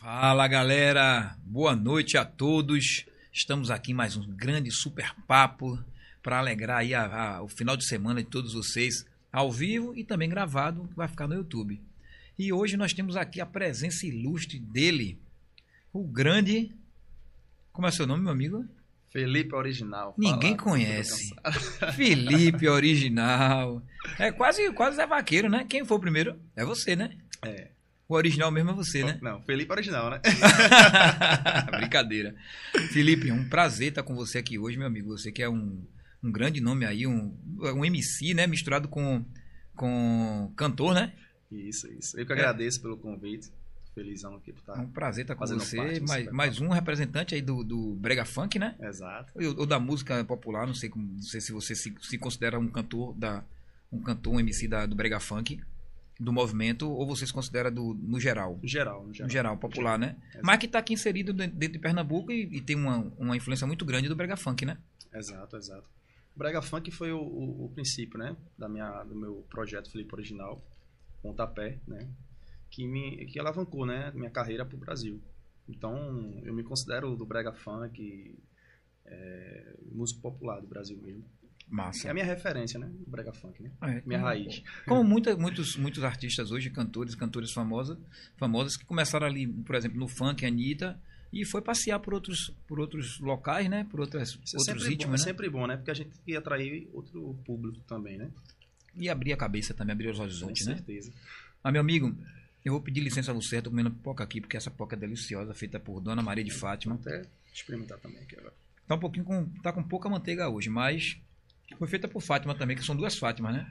Fala galera, boa noite a todos. Estamos aqui em mais um grande super papo para alegrar aí a, a, o final de semana de todos vocês, ao vivo e também gravado, que vai ficar no YouTube. E hoje nós temos aqui a presença ilustre dele, o grande. Como é seu nome, meu amigo? Felipe Original. Ninguém Fala, conhece. Felipe Original. É quase, quase Zé Vaqueiro, né? Quem foi o primeiro? É você, né? É. O original mesmo é você, né? Não, Felipe Original, né? Brincadeira. Felipe, um prazer estar com você aqui hoje, meu amigo. Você que é um, um grande nome aí, um, um MC, né? Misturado com, com cantor, né? Isso, isso. Eu que agradeço pelo convite. Felizão aqui por estar. É um prazer estar com você. parte Mais, mais um representante aí do, do Brega Funk, né? Exato. Ou, ou da música popular, não sei, como, não sei se você se, se considera um cantor da um cantor, um MC da, do Brega Funk, do movimento, ou você se considera do, no geral? No geral, no geral. No geral, popular, né? Exato. Mas que está aqui inserido dentro de Pernambuco e, e tem uma, uma influência muito grande do Brega Funk, né? Exato, exato. O Brega Funk foi o, o, o princípio, né? Da minha, do meu projeto Felipe Original, Pontapé, né? Que me que alavancou, né? Minha carreira para o Brasil. Então, eu me considero do Brega Funk, é, músico popular do Brasil mesmo. Massa. É a minha referência, né? O Brega Funk, né? É, Minha raiz. Como muita, muitos, muitos artistas hoje, cantores, cantoras famosas, famosas que começaram ali, por exemplo, no funk, Anitta, e foi passear por outros, por outros locais, né? Por outras, Isso é outros sempre, bom, ritmos, é né? sempre bom, né? Porque a gente que atrair outro público também, né? E abrir a cabeça também, abrir os Com horizontes, né? certeza. Mas, meu amigo, eu vou pedir licença a você, eu tô comendo pipoca aqui, porque essa pipoca é deliciosa, feita por Dona Maria de Fátima. Vou até experimentar também aqui agora. Tá um pouquinho com. tá com pouca manteiga hoje, mas foi feita por Fátima também, que são duas Fátimas, né?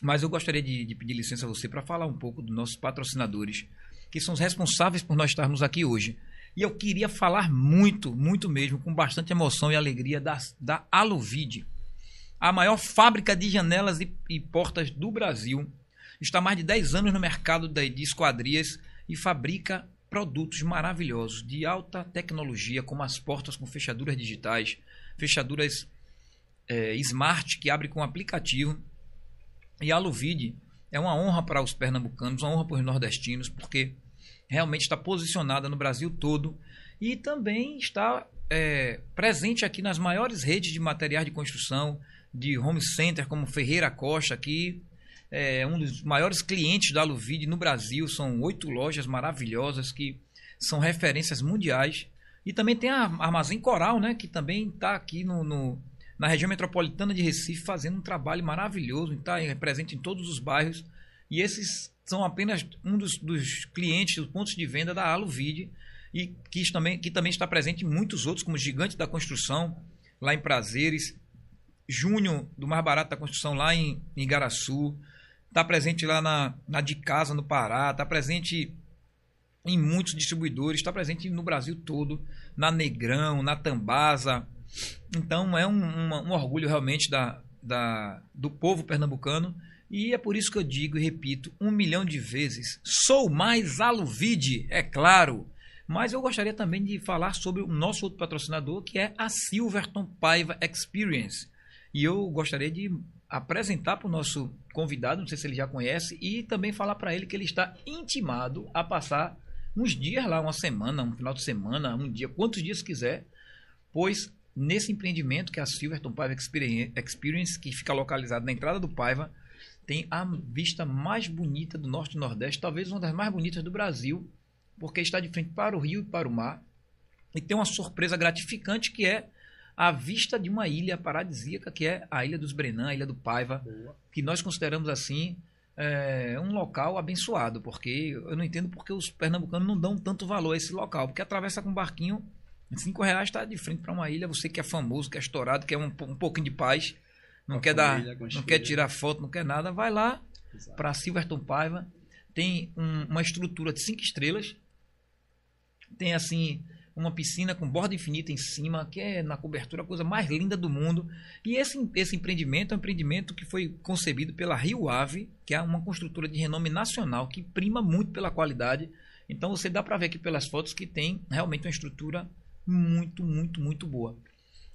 Mas eu gostaria de, de pedir licença a você para falar um pouco dos nossos patrocinadores, que são os responsáveis por nós estarmos aqui hoje. E eu queria falar muito, muito mesmo, com bastante emoção e alegria, da, da Aluvid, a maior fábrica de janelas e, e portas do Brasil. Está há mais de 10 anos no mercado da- de esquadrias e fabrica produtos maravilhosos de alta tecnologia, como as portas com fechaduras digitais, fechaduras é, smart que abre com aplicativo. E a Aluvid é uma honra para os pernambucanos, uma honra para os nordestinos, porque realmente está posicionada no Brasil todo e também está é, presente aqui nas maiores redes de materiais de construção, de home center, como Ferreira Costa, aqui é um dos maiores clientes da Aluvid no Brasil. São oito lojas maravilhosas que são referências mundiais. E também tem a Armazém Coral, né, que também está aqui no, no- na região metropolitana de Recife fazendo um trabalho maravilhoso, está presente em todos os bairros. E esses são apenas um dos, dos clientes, dos pontos de venda da Aluvid, e que também, que também está presente em muitos outros, como Gigante da Construção, lá em Prazeres, Júnior do Mais Barato da Construção, lá em, em Igaraçu, está presente lá na, na de Casa, no Pará, está presente em muitos distribuidores, está presente no Brasil todo, na Negrão, na Tambasa. Então é um, um orgulho realmente da, da, do povo pernambucano. E é por isso que eu digo e repito um milhão de vezes: sou mais Aluvide, é claro. Mas eu gostaria também de falar sobre o nosso outro patrocinador, que é a Silverton Paiva Experience. E eu gostaria de apresentar para o nosso convidado, não sei se ele já conhece, e também falar para ele que ele está intimado a passar uns dias lá, uma semana, um final de semana, um dia, quantos dias quiser, pois nesse empreendimento que é a Silverton Paiva Experi- Experience, que fica localizado na entrada do Paiva, tem a vista mais bonita do Norte e Nordeste, talvez uma das mais bonitas do Brasil, porque está de frente para o rio e para o mar. E tem uma surpresa gratificante que é a vista de uma ilha paradisíaca, que é a Ilha dos Brenan, a Ilha do Paiva, Boa. que nós consideramos assim é, um local abençoado, porque eu não entendo porque os pernambucanos não dão tanto valor a esse local, porque atravessa com barquinho, cinco reais está de frente para uma ilha, você que é famoso, que é estourado, quer um, um pouquinho de paz, não a quer dar, família, os não quer tirar foto, não quer nada, vai lá para Silverton Paiva, tem um- uma estrutura de cinco estrelas, tem assim uma piscina com borda infinita em cima, que é na cobertura a coisa mais linda do mundo. E esse, esse empreendimento é um empreendimento que foi concebido pela Rio Ave, que é uma construtora de renome nacional que prima muito pela qualidade. Então você dá para ver aqui pelas fotos que tem realmente uma estrutura muito, muito, muito boa.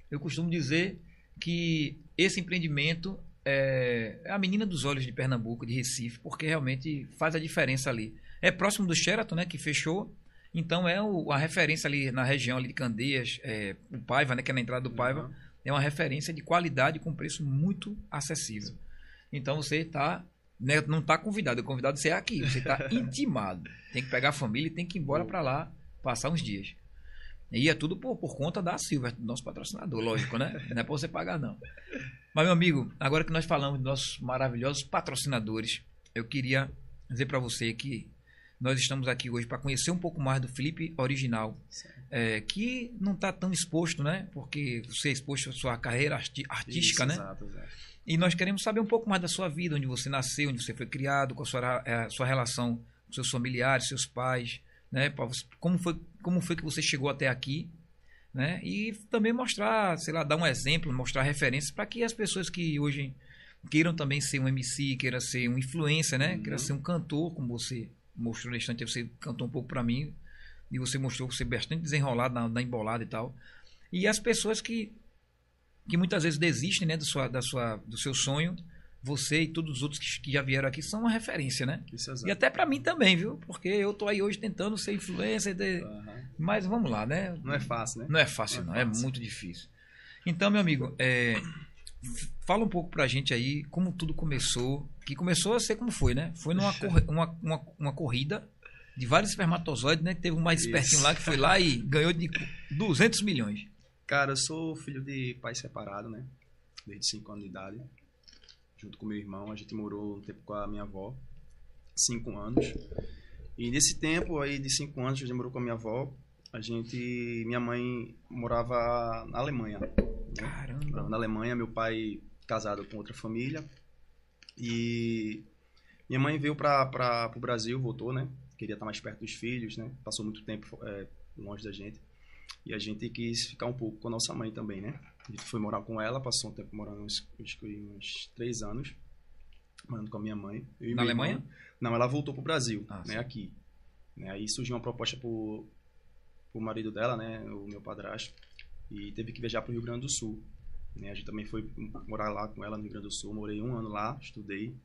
Eu costumo dizer que esse empreendimento é a menina dos olhos de Pernambuco, de Recife, porque realmente faz a diferença ali. É próximo do Sheraton, né, que fechou, Então é o, a referência ali na região ali de Candeias, é, o Paiva, né, que é na entrada do Paiva, Uhum. é uma referência de qualidade com preço muito acessível. Então você está né, não está convidado, o convidado você é aqui, você está intimado. Tem que pegar a família e tem que ir embora para lá passar uns dias. E é tudo por, por conta da Silva, do nosso patrocinador, lógico, né? Não é para você pagar, não. Mas, meu amigo, agora que nós falamos dos nossos maravilhosos patrocinadores, eu queria dizer para você que nós estamos aqui hoje para conhecer um pouco mais do Felipe Original, é, que não está tão exposto, né? Porque você é exposto à sua carreira arti- artística, Isso, né? Exato, exato. E nós queremos saber um pouco mais da sua vida, onde você nasceu, onde você foi criado, com a sua, eh, sua relação com seus familiares, seus pais, né? Você- Como foi, como foi que você chegou até aqui, né? E também mostrar, sei lá, dar um exemplo, mostrar referências para que as pessoas que hoje queiram também ser um MC, queiram ser um influencer, né? Uhum. Queiram ser um cantor, como você mostrou na estante, você cantou um pouco para mim e você mostrou você bastante desenrolado na, na embolada e tal. E as pessoas que que muitas vezes desistem né, do, sua, da sua, do seu sonho, você e todos os outros que, que já vieram aqui são uma referência, né? Isso, E exato. até pra mim também, viu? Porque eu tô aí hoje tentando ser influencer, de- Aham. mas vamos lá, né? Não é fácil, né? Não é fácil, Não não, é é fácil. muito difícil. Então, meu amigo, é, fala um pouco pra gente aí como tudo começou. Que começou a ser como foi, né? Foi numa corre- uma, uma, uma corrida de vários espermatozoides, né? Que teve um mais Isso. espertinho lá que foi lá e ganhou de 200 milhões. Cara, eu sou filho de pai separado, né? Desde 5 anos de idade. Junto com meu irmão. A gente morou um tempo com a minha avó. 5 anos. E nesse tempo aí de 5 anos, a gente morou com a minha avó. A gente... Minha mãe morava na Alemanha. né? Caramba. Na Alemanha. Meu pai casado com outra família. E... Minha mãe veio para o Brasil, voltou, né? Queria estar mais perto dos filhos, né? Passou muito tempo é, longe da gente. E a gente quis ficar um pouco com a nossa mãe também, né? gente foi morar com ela, passou um tempo morando uns, uns três anos, morando com a minha mãe. Na Alemanha? Não, ela voltou pro Brasil, ah, né, aqui. Né, aí surgiu uma proposta pro, pro marido dela, né, o meu padrasto, e teve que viajar pro Rio Grande do Sul. Né, a gente também foi morar lá com ela no Rio Grande do Sul, morei um ano lá, estudei.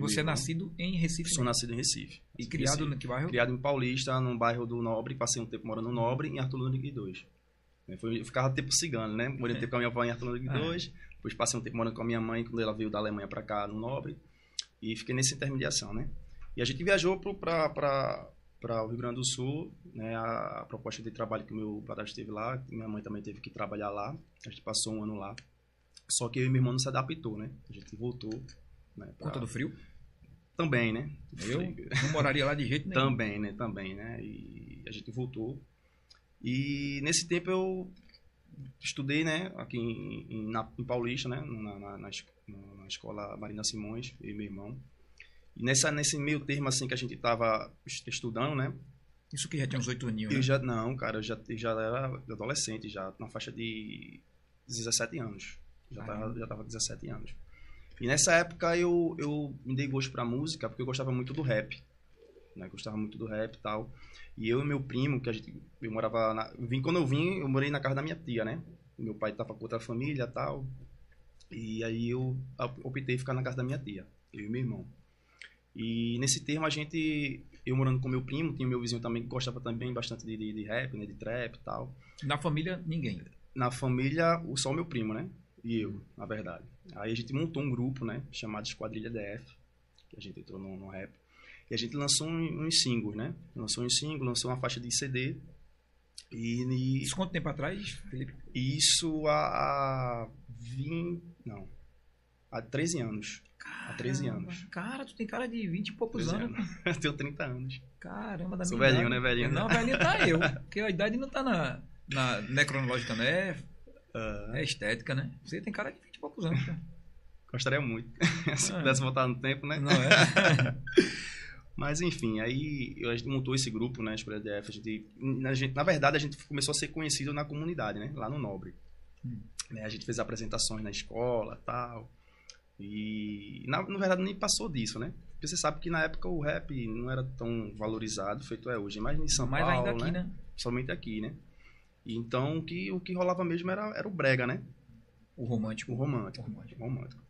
Você é nascido em Recife? Sou né? nascido em Recife. E criado Recife. no que bairro? Criado em Paulista, num bairro do Nobre, passei um tempo morando no Nobre, em Arthur Lundgren 2 eu ficava tempo cigano, né? Morei um tempo com a minha avó em Arthur Ludwig Ah. II, depois passei um tempo morando com a minha mãe, quando ela veio da Alemanha para cá, no Nobre, e fiquei nessa intermediação, né? E a gente viajou para o Rio Grande do Sul, né? A, proposta de trabalho que o meu padrasto teve lá, minha mãe também teve que trabalhar lá, a gente passou um ano lá. Só que eu e meu irmão não se adaptou, né? A gente voltou, né? Pra- conta do frio? Também, né? Eu não moraria lá de jeito nenhum. Também, né? Também, né? E a gente voltou. E nesse tempo eu estudei, né? Aqui em, em, na, em Paulista, né? Na, na, na, na escola Marina Simões, e meu irmão. E nessa, nesse meio termo, assim, que a gente tava est- estudando, né? Isso que já tinha uns oito aninhos, né? Eu já, não, cara, eu já, eu já era adolescente, já na faixa de 17 anos. Já tava, já tava com 17 anos. E nessa época eu, eu me dei gosto pra música porque eu gostava muito do rap. Né? Gostava muito do rap e tal. E eu e meu primo, que a gente. Eu morava. Na, eu vim, quando eu vim, eu morei na casa da minha tia, né? Meu pai tava com outra família e tal. E aí eu optei ficar na casa da minha tia, eu e meu irmão. E nesse termo a gente. Eu morando com meu primo, tinha meu vizinho também que gostava também bastante de, de, de rap, né? De trap e tal. Na família, ninguém. Na família, só o meu primo, né? E eu, na verdade. Aí a gente montou um grupo, né? Chamado Esquadrilha DF. Que a gente entrou no, no rap. E a gente lançou um- uns singles, né? Lançou uns singles, lançou uma faixa de CD. E, e Isso quanto tempo atrás, Felipe? isso há, há 20. Não. Há 13 anos. Há 13 Caramba. anos. Cara, tu tem cara de 20 e poucos 13 anos. anos. Eu tenho 30 anos. Caramba, da Sou minha velhinho, idade. né, velhinho? Não, velhinho tá eu. Porque a idade não tá na, na, não é cronológica, não é, Ah, é estética, né? Você tem cara de 20 e poucos anos. cara. gostaria muito. Se Ah. pudesse voltar no tempo, né? Não é? Mas enfim, aí a gente montou esse grupo, né, Escolha DF, a gente, a gente- na verdade a gente começou a ser conhecido na comunidade, né, lá no Nobre. Hum. Né, a gente fez apresentações na escola, tal. E na, na verdade nem passou disso, né? Porque você sabe que na época o rap não era tão valorizado feito é hoje, mas em São Mas Paulo, ainda aqui, né? né? Somente aqui, né? Então o que o que rolava mesmo era, era o brega, né? O romântico. O romântico. O romântico. romântico, né?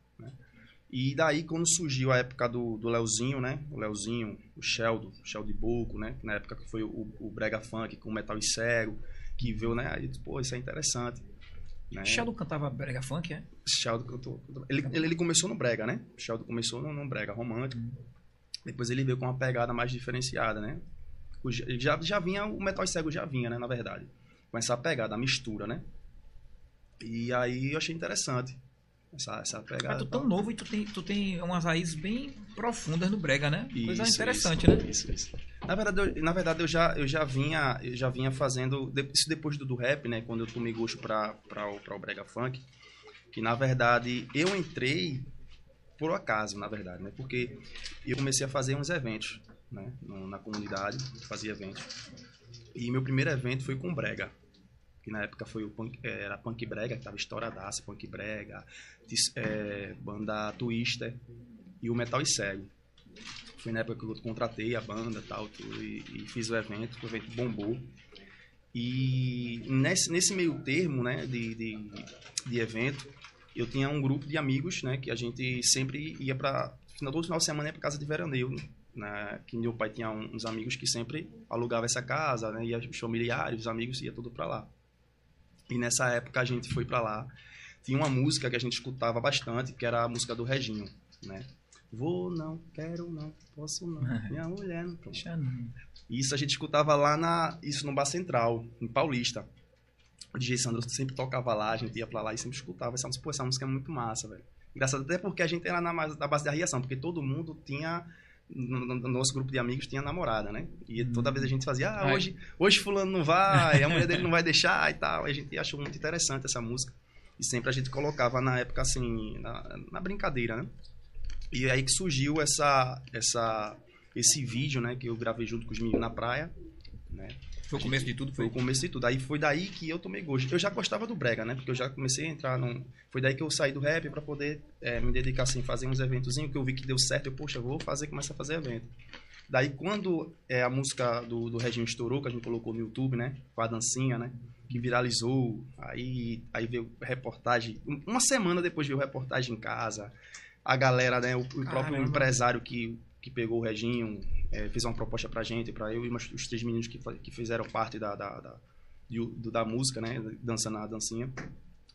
E daí, quando surgiu a época do, do Leozinho, né? O Leozinho, o Sheldon, o Sheldon Boco, né? Na época que foi o, o Brega Funk com o Metal e Cego, que viu, né? Aí, pô, isso é interessante. Né? Sheldon cantava Brega Funk, é? Sheldon cantou. Ele, ele, ele começou no Brega, né? O Sheldon começou no, no Brega romântico. Depois ele veio com uma pegada mais diferenciada, né? O, já, já vinha, o Metal e Cego já vinha, né? Na verdade. Com essa pegada, a mistura, né? E aí eu achei interessante. Essa, essa pegada. Mas tu tão novo e tu tem, tu tem umas raízes bem profundas no brega, né? Isso, Coisa interessante, isso, né? Isso, isso. Na verdade, eu, na verdade eu, já, eu já vinha eu já vinha fazendo isso depois do, do rap, né? Quando eu tomei gosto para o, o brega funk, que na verdade eu entrei por acaso, na verdade, né? Porque eu comecei a fazer uns eventos, né? Na comunidade, fazia eventos. E meu primeiro evento foi com brega que na época foi o punk, é, era Punk Brega, que tava estouradaça, Punk Brega, é, banda Twister e o Metal e Cego. Foi na época que eu contratei a banda tal, tudo, e, e fiz o evento, o evento bombou. E nesse, nesse meio termo né, de, de, de, evento, eu tinha um grupo de amigos né, que a gente sempre ia para. Todo final de semana ia para casa de veraneio. Né, que meu pai tinha uns amigos que sempre alugava essa casa, né, ia os familiares, os amigos, ia tudo para lá. E nessa época a gente foi para lá. Tinha uma música que a gente escutava bastante, que era a música do Reginho, né? Vou não, quero não, posso não, minha mulher não pode. Isso a gente escutava lá na, isso no Bar Central, em Paulista. O DJ Sandro sempre tocava lá, a gente ia pra lá e sempre escutava essa música. Pô, essa música é muito massa, velho. Engraçado até porque a gente era na, na base da reação, porque todo mundo tinha no, no, nosso grupo de amigos tinha namorada, né? E toda vez a gente fazia, ah, hoje, hoje fulano não vai, a mulher dele não vai deixar e tal. E a gente achou muito interessante essa música. E sempre a gente colocava na época assim, na, na brincadeira, né? E aí que surgiu essa, essa, esse vídeo, né? Que eu gravei junto com os meninos na praia, né? Foi o começo de tudo? Foi? foi o começo de tudo. Aí foi daí que eu tomei gosto. Eu já gostava do brega, né? Porque eu já comecei a entrar num... Foi daí que eu saí do rap para poder é, me dedicar, assim, fazer uns eventozinhos que eu vi que deu certo. Eu, poxa, vou fazer, começar a fazer evento. Daí, quando é, a música do, do Regime estourou, que a gente colocou no YouTube, né? Com a dancinha, né? Que viralizou. Aí, aí veio reportagem. Uma semana depois veio reportagem em casa. A galera, né? O, o próprio empresário que, que pegou o Reginho, é, fez uma proposta pra gente, pra eu e os três meninos que, que fizeram parte da, da, da, da música, né? Dançando a dancinha.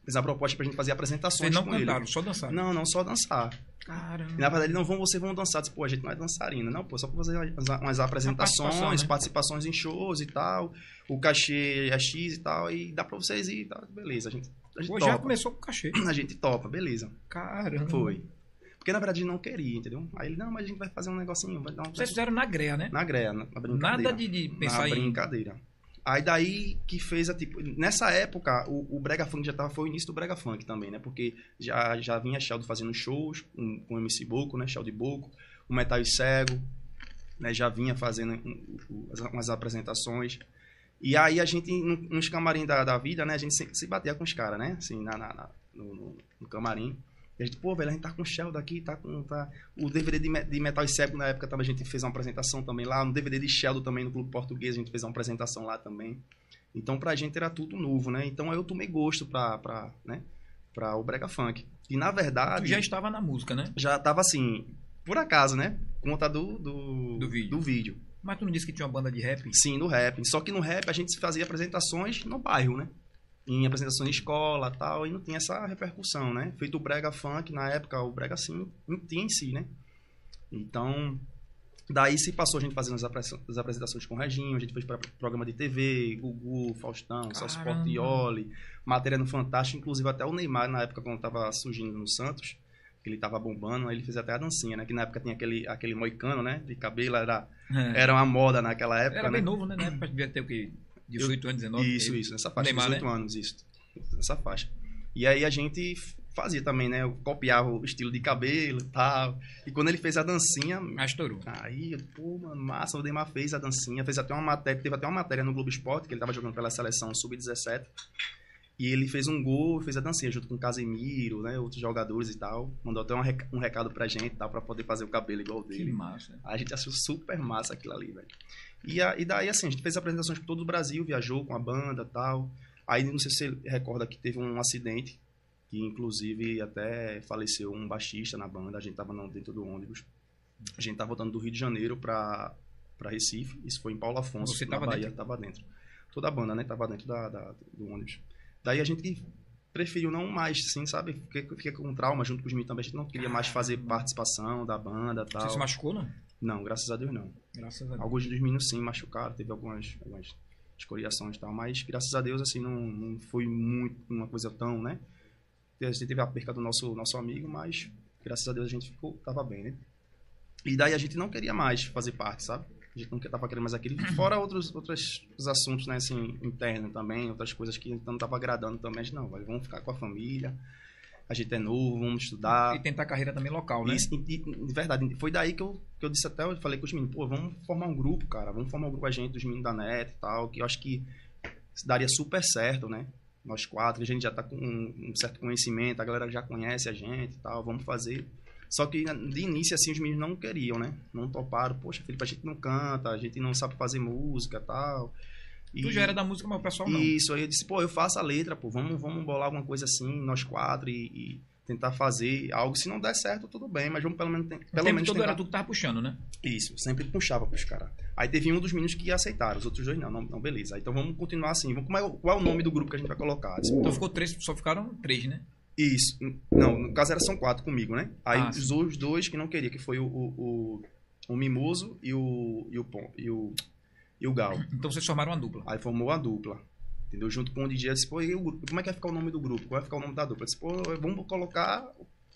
Fez a proposta pra gente fazer apresentações Vocês não cantaram, ele. só dançar? Não, não, só dançar. Caramba. E, na verdade, não vão, vocês vão dançar. Disse, pô, a gente não é dançarina. Não, pô, só pra fazer umas, umas apresentações, participação, né? participações em shows e tal. O cachê é X e tal. E dá pra vocês ir. Tá? Beleza, a gente, a gente pô, já começou com o cachê. A gente topa, beleza. Caramba. Foi. Porque na verdade não queria, entendeu? Aí ele, não, mas a gente vai fazer um negocinho. Vai dar um... Vocês fizeram na greia, né? Na greia, na, brincadeira. Nada de, de pensar na em. brincadeira. Aí daí que fez a tipo. Nessa época, o, o Brega Funk já tava. Foi o início do Brega Funk também, né? Porque já, já vinha Sheldon fazendo shows com, com o MC Boco, né? Sheldon Boco, o Metal e Cego, né? Já vinha fazendo umas apresentações. E aí a gente, nos camarim da, da vida, né? A gente sempre se batia com os caras, né? Assim, na, na, na no, no, no camarim. E a gente, pô, velho, a gente tá com o Sheldon aqui, tá com. Tá... O DVD de, de Metal e Cego na época também a gente fez uma apresentação também lá. No DVD de Sheldon também, no Clube Português, a gente fez uma apresentação lá também. Então pra gente era tudo novo, né? Então eu tomei gosto pra, pra, né? pra o Brega Funk. E na verdade. Tu já estava na música, né? Já tava assim, por acaso, né? Conta do, do, do, vídeo. do vídeo. Mas tu não disse que tinha uma banda de rap? Sim, no rap. Só que no rap a gente fazia apresentações no bairro, né? Em apresentação em escola tal, e não tinha essa repercussão, né? Feito o brega funk, na época o brega sim tinha em si, né? Então, daí se passou a gente fazendo as apresentações com o Reginho, a gente fez para programa de TV, Gugu, Faustão, Celso Portioli, matéria no Fantástico, inclusive até o Neymar, na época quando estava surgindo no Santos, que ele tava bombando, aí ele fez até a dancinha, né? Que na época tinha aquele, aquele moicano, né? De cabelo, era, é. era uma moda naquela época, Era né? bem novo, né? Na época devia ter o quê? 18 anos, 19? Isso, isso, nessa faixa, Neymar, 18 né? anos, isso. Nessa faixa. E aí a gente fazia também, né? Eu copiava o estilo de cabelo e tal. E quando ele fez a dancinha. Ah, estourou. Aí, pô, mano, massa, o Neymar fez a dancinha, fez até uma matéria, teve até uma matéria no Globo Esporte, que ele tava jogando pela seleção Sub-17. E ele fez um gol, fez a dancinha junto com o Casemiro, né? Outros jogadores e tal. Mandou até um, rec um recado pra gente, tal, pra poder fazer o cabelo igual dele. Que massa. A gente achou super massa aquilo ali, velho. E, a, e daí, assim, a gente fez apresentações por todo o Brasil, viajou com a banda tal. Aí, não sei se você recorda que teve um acidente que inclusive até faleceu um baixista na banda, a gente tava dentro do ônibus. A gente tava voltando do Rio de Janeiro para para Recife, isso foi em Paulo Afonso, Você na tava Bahia, dentro? tava dentro. Toda a banda, né, tava dentro da, da- do ônibus. Daí a gente preferiu não mais, assim, sabe? Fiquei, fiquei com trauma junto com os meninos também, a gente não queria mais fazer participação da banda tal. Você se machucou, não? Não, graças a Deus não. Graças a Deus. Alguns dos meninos sim machucaram, teve algumas, algumas escoriações e tal, mas graças a Deus, assim, não, não foi muito uma coisa tão, né? A gente teve a perca do nosso, nosso amigo, mas graças a Deus a gente ficou, tava bem, né? E daí a gente não queria mais fazer parte, sabe? A gente não tava querendo mais aquele. Fora outros, outros os assuntos, né, assim, internos também, outras coisas que não tava agradando também. A gente, não, vamos ficar com a família, a gente é novo, vamos estudar. E tentar carreira também local, né? Isso, e, e, de verdade, foi daí que eu, que eu disse até, eu falei com os meninos, pô, vamos formar um grupo, cara, vamos formar um grupo a gente, dos meninos da NET e tal, que eu acho que daria super certo, né? Nós quatro, a gente já tá com um, um certo conhecimento, a galera já conhece a gente e tal, vamos fazer. Só que de início, assim, os meninos não queriam, né? Não toparam, poxa, Felipe, a gente não canta, a gente não sabe fazer música e tal. E- Tu já era da música, mas o pessoal não. isso, aí eu disse, pô, eu faço a letra, pô, vamos, vamos bolar alguma coisa assim, nós quatro, e, e tentar fazer algo. Se não der certo, tudo bem, mas vamos pelo menos, ten- o pelo tempo menos todo tentar. era tu que tava puxando, né? Isso, sempre puxava pros caras. Aí teve um dos meninos que aceitaram, os outros dois não, não, não, beleza. Então vamos continuar assim, vamos, como é, qual é o nome do grupo que a gente vai colocar? Disse, Então ficou três, só ficaram três, né? Isso, não, no caso era são quatro comigo, né? Aí Ah, os outros dois que não queria, que foi o, o, o, o Mimoso e o, e o, e o, e o Gal. Então vocês formaram uma dupla. Aí formou a dupla. Entendeu? Junto com o DJ, disse, pô, e o grupo? como é que vai ficar o nome do grupo? Qual vai ficar o nome da dupla? Eu disse, pô, vamos colocar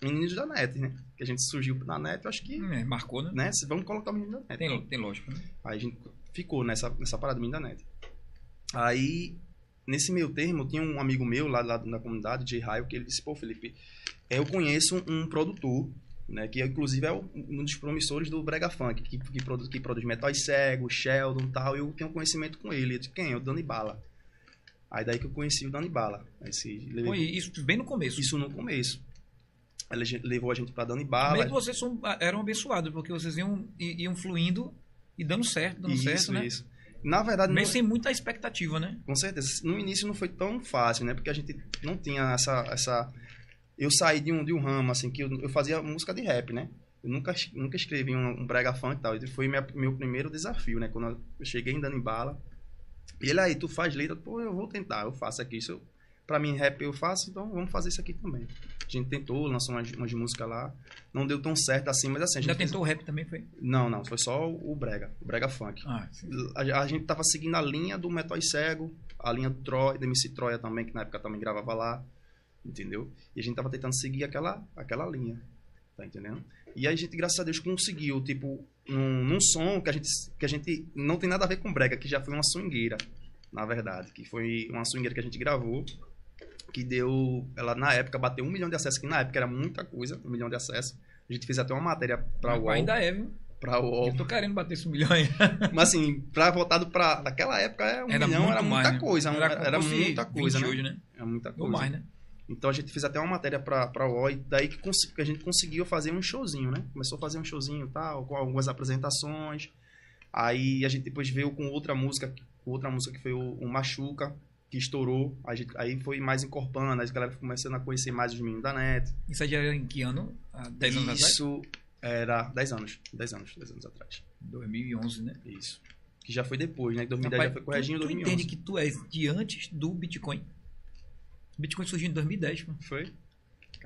Meninos da Net, né? Que a gente surgiu na Net, eu acho que, É, marcou, né? né? Vamos colocar o Menino da Net. Tem, tem lógico, né? Aí a gente ficou nessa, nessa parada do Menino da Net. Aí, nesse meio termo, tinha um amigo meu lá, lá na comunidade, J. Raio, que ele disse, pô, Felipe, eu conheço um produtor, né? Que inclusive é um dos promissores do Brega Funk, que, que, produz, que produz Metais Cego, Sheldon e tal. Eu tenho conhecimento com ele. Disse, quem? É o Dani Bala. Aí daí que eu conheci o Dani Bala. Esse, isso bem no começo. isso no começo. Ela levou a gente pra Dani Meio Bala. que vocês são- eram abençoados, porque vocês iam, iam fluindo e dando certo, dando certo, isso, né? isso. Na verdade, Meio não- sem muita expectativa, né? com certeza. No início não foi tão fácil, né? Porque a gente não tinha essa. essa... Eu saí de um, de um ramo, assim, que eu, eu fazia música de rap, né? Eu nunca, nunca escrevi um, um brega funk e tal. Esse foi minha, meu primeiro desafio, né? Quando eu cheguei em Dani Bala. E ele aí, tu faz letra? Pô, eu vou tentar, eu faço aqui. Isso eu, pra mim, rap eu faço, então vamos fazer isso aqui também. A gente tentou, lançou umas, umas músicas lá. Não deu tão certo assim, mas assim, a gente Já tentou o rap também, foi? Não, não, foi só o brega, o brega funk. Ah, sim. A, a gente tava seguindo a linha do Metal Cego, a linha do Troia, do MC Troia também, que na época também gravava lá, entendeu? E a gente tava tentando seguir aquela, aquela linha, tá entendendo? E aí a gente, graças a Deus, conseguiu, tipo, num, num som que a, gente, que a gente não tem nada a ver com brega, que já foi uma swingueira, na verdade, que foi uma swingueira que a gente gravou, que deu, ela na época bateu um milhão de acessos, que na época era muita coisa, um milhão de acessos. A gente fez até uma matéria pra Mas UOL. Ainda é, viu? Pra UOL. Eu tô querendo bater esse milhão aí. Mas assim, pra voltado pra. Naquela época, é, um Era milhão era muita mais, né? coisa. Era, como era fosse muita coisa, 20 né? hoje, né? Era muita Ou coisa. mais, né? Então a gente fez até uma matéria pra, pra UOL, e daí que, que a gente conseguiu fazer um showzinho, né? Começou a fazer um showzinho e tal, com algumas apresentações. Aí a gente depois veio com outra música, outra música que foi o, o Machuca, que estourou. Gente, aí foi mais encorpando, aí a galera começando a conhecer mais os meninos da net. Isso aí já era em que ano? Há 10 anos atrás? Isso era 10 anos, 10 anos, 10 anos atrás. 2011, né? Isso. Que já foi depois, né? 2010 Rapaz, já foi corrigindo tu, tu 2011. entende que tu és de antes do Bitcoin. Bitcoin surgiu em 2010, mano. Foi?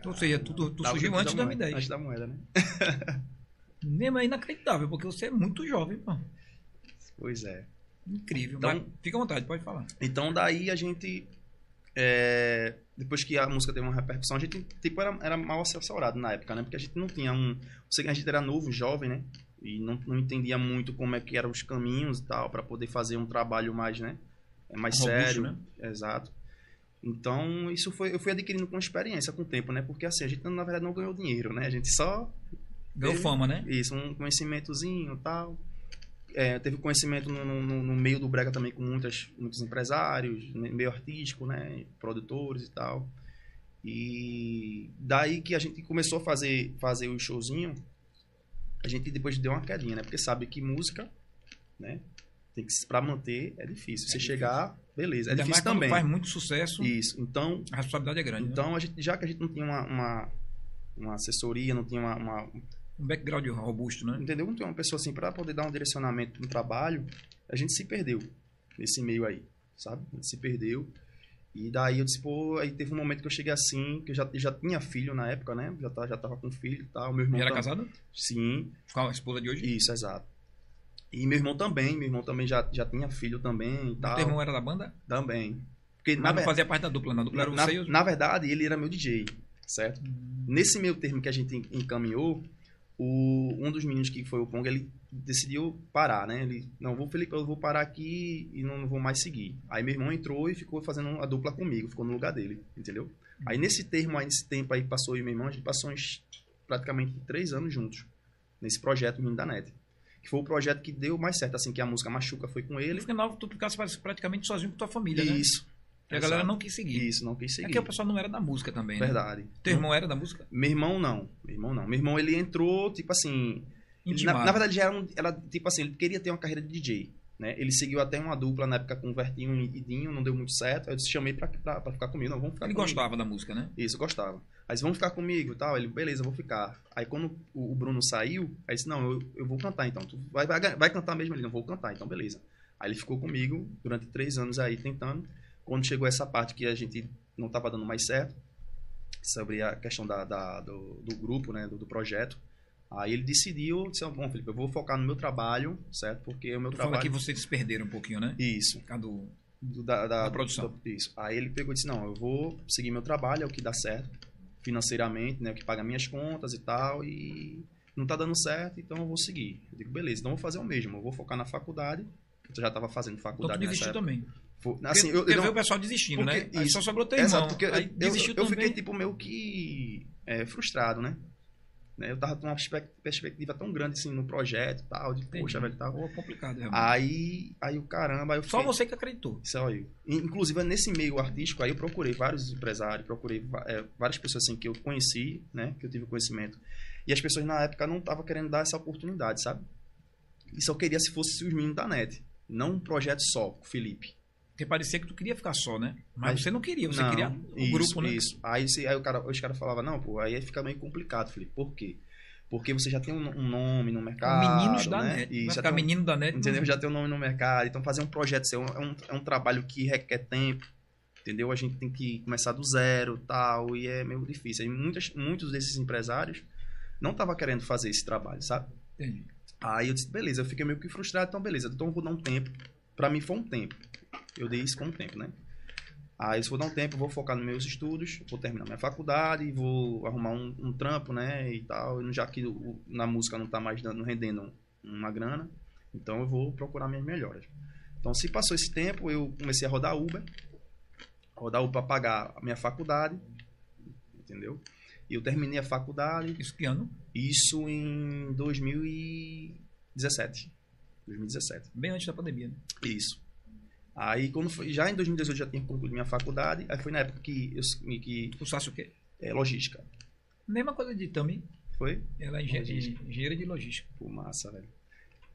Ou seja, tu, tu, tu Tava surgiu antes de da moeda, 2010. Antes da moeda, né? Mesmo é inacreditável, porque você é muito jovem, mano. Pois é. Incrível. Então- fica à vontade, pode falar. Então daí a gente. é, depois que a música teve uma repercussão, a gente tipo, era, era mal assessorado na época, né? Porque a gente não tinha um. Sei que a gente era novo, jovem, né? E não, não entendia muito como é que eram os caminhos e tal, para poder fazer um trabalho mais, né? é, Mais Robusto, sério. né? Exato. Então, isso foi, eu fui adquirindo com experiência, com o tempo, né? Porque assim, a gente na verdade não ganhou dinheiro, né? A gente só Ganhou Teve- fama, né? Isso, um conhecimentozinho e tal. É, teve conhecimento no, no- no meio do brega também com muitas, muitos empresários, meio artístico, né? Produtores e tal. E daí que a gente começou a fazer, fazer o showzinho, a gente depois deu uma quedinha, né? Porque sabe que música, né? Tem que para manter é difícil. Você difícil. chegar, beleza. É Ainda difícil também. faz muito sucesso, Isso. Então, a responsabilidade é grande. né? então a gente, já que a gente não tinha uma, uma, uma assessoria, não tinha uma, uma- Um background robusto, né? entendeu? Não tinha uma pessoa assim para poder dar um direcionamento no trabalho, a gente se perdeu nesse meio aí, sabe? A gente se perdeu. E daí eu disse, pô, aí teve um momento que eu cheguei assim, que eu já, já tinha filho na época, né? Já, tá, já tava com filho e tal. Meu irmão E era casado Sim, com a esposa de hoje? isso, exato. E meu irmão também, meu irmão também já, já tinha filho também e tal. teu irmão era da banda? Também. Porque Mas na, não fazia parte da dupla, não. A dupla era na, os... na verdade, ele era meu DJ, certo? Nesse meio termo que a gente en- encaminhou, o, um dos meninos que foi o Pong, ele decidiu parar, né? Ele, não, vou, Felipe, eu vou parar aqui e não, não vou mais seguir. Aí meu irmão entrou e ficou fazendo a dupla comigo, ficou no lugar dele, entendeu? Aí nesse termo, aí nesse tempo aí passou eu e meu irmão, a gente passou uns praticamente três anos juntos, nesse projeto Menino da Net. Que foi o projeto que deu mais certo, assim, que a música Machuca foi com No ele. final, tu ficasse praticamente sozinho com tua família, né? Isso. E a galera Exato. não quis seguir. Isso, não quis É seguir. que o pessoal não era da música também, né? Verdade. Teu irmão era da música? Meu irmão não. Meu irmão não. Meu irmão ele entrou, tipo assim. na, na verdade, já era, um, era tipo assim, ele queria ter uma carreira de DJ. Né? Ele seguiu até uma dupla na época com o Vertinho e Dinho, não deu muito certo. Aí eu disse, chamei pra, pra, pra ficar comigo. Não, vamos ficar Ele comigo. gostava da música, né? Isso, gostava. Aí disse, vamos ficar comigo e tal. Ele, beleza, vou ficar. Aí quando o, o Bruno saiu, aí disse, não, eu, eu vou cantar então. Tu vai, vai, vai cantar mesmo? Ele, não, vou cantar, então beleza. Aí ele ficou comigo durante três anos aí tentando. Quando chegou essa parte que a gente não estava dando mais certo, sobre a questão da, da- do, do grupo, né, do, do projeto, aí ele decidiu, disse, bom, Felipe, eu vou focar no meu trabalho, certo? Porque o meu fala trabalho... que vocês perderam um pouquinho, né? Isso. Por causa do... Do- da, da- Da produção. do- isso. Aí ele pegou e disse, não, eu vou seguir meu trabalho, é o que dá certo financeiramente, né, o que paga minhas contas e tal, e não tá dando certo, então eu vou seguir. Eu digo, beleza, então eu vou fazer o mesmo, eu vou focar na faculdade, eu já estava fazendo faculdade nessa desistiu época. também. Foi- Porque, Assim, eu, eu, não- o pessoal desistindo, né? porque Aí isso- só sobrou teu Exato, irmão. porque eu, Aí eu, eu fiquei, tipo, meio que é, frustrado, né? Né, Eu tava com uma perspe- perspectiva tão grande, assim, no projeto e tal, de, Entendi. poxa, velho, tal. Pô, complicado, realmente. Aí, aí o caramba, aí eu Só fiquei- você que acreditou. Isso aí. Inclusive, nesse meio artístico, aí eu procurei vários empresários, procurei é, várias pessoas assim que eu conheci, né? Que eu tive conhecimento. E as pessoas na época não estavam querendo dar essa oportunidade, sabe? E só queria se fosse os meninos da net. Não um projeto só, com o Felipe. Porque parecia que tu queria ficar só, né? Mas, você não queria, você Não, queria o isso, grupo, né? Isso. Aí, aí o cara, os caras falavam, não, pô, aí fica meio complicado, Felipe. Por quê? Porque você já tem um, um nome no mercado. Meninos da né? net. E Vai já ficar um- menino da net. Entendeu? não- Já tem um nome no mercado. Então, fazer um projeto seu é um, é um trabalho que requer tempo. Entendeu? A gente tem que começar do zero tal. E é meio difícil. E muitas, muitos desses empresários não estavam querendo fazer esse trabalho, sabe? Entendi. Aí eu disse, beleza, eu fiquei meio que frustrado, então beleza, então eu vou dar um tempo. Pra mim foi um tempo. Eu dei isso como um tempo, né? Aí eu vou dar um tempo, vou focar nos meus estudos, vou terminar minha faculdade, vou arrumar um, um trampo, né? E tal, já que o- na música não tá mais dando, rendendo uma grana, então eu vou procurar minhas melhoras. Então se passou esse tempo, eu comecei a rodar Uber, rodar Uber pra pagar a minha faculdade, entendeu? E eu terminei a faculdade, Isso que ano? isso em 2017. 2017. Bem antes da pandemia, né? Isso. Aí, quando foi, já em 2018 eu já tinha concluído minha faculdade. Aí foi na época que eu que Tu sabe o quê? é logística. Mesma coisa de Tami. Foi? Ela é engen- Logística. engenheira de logística. Pô, massa, velho.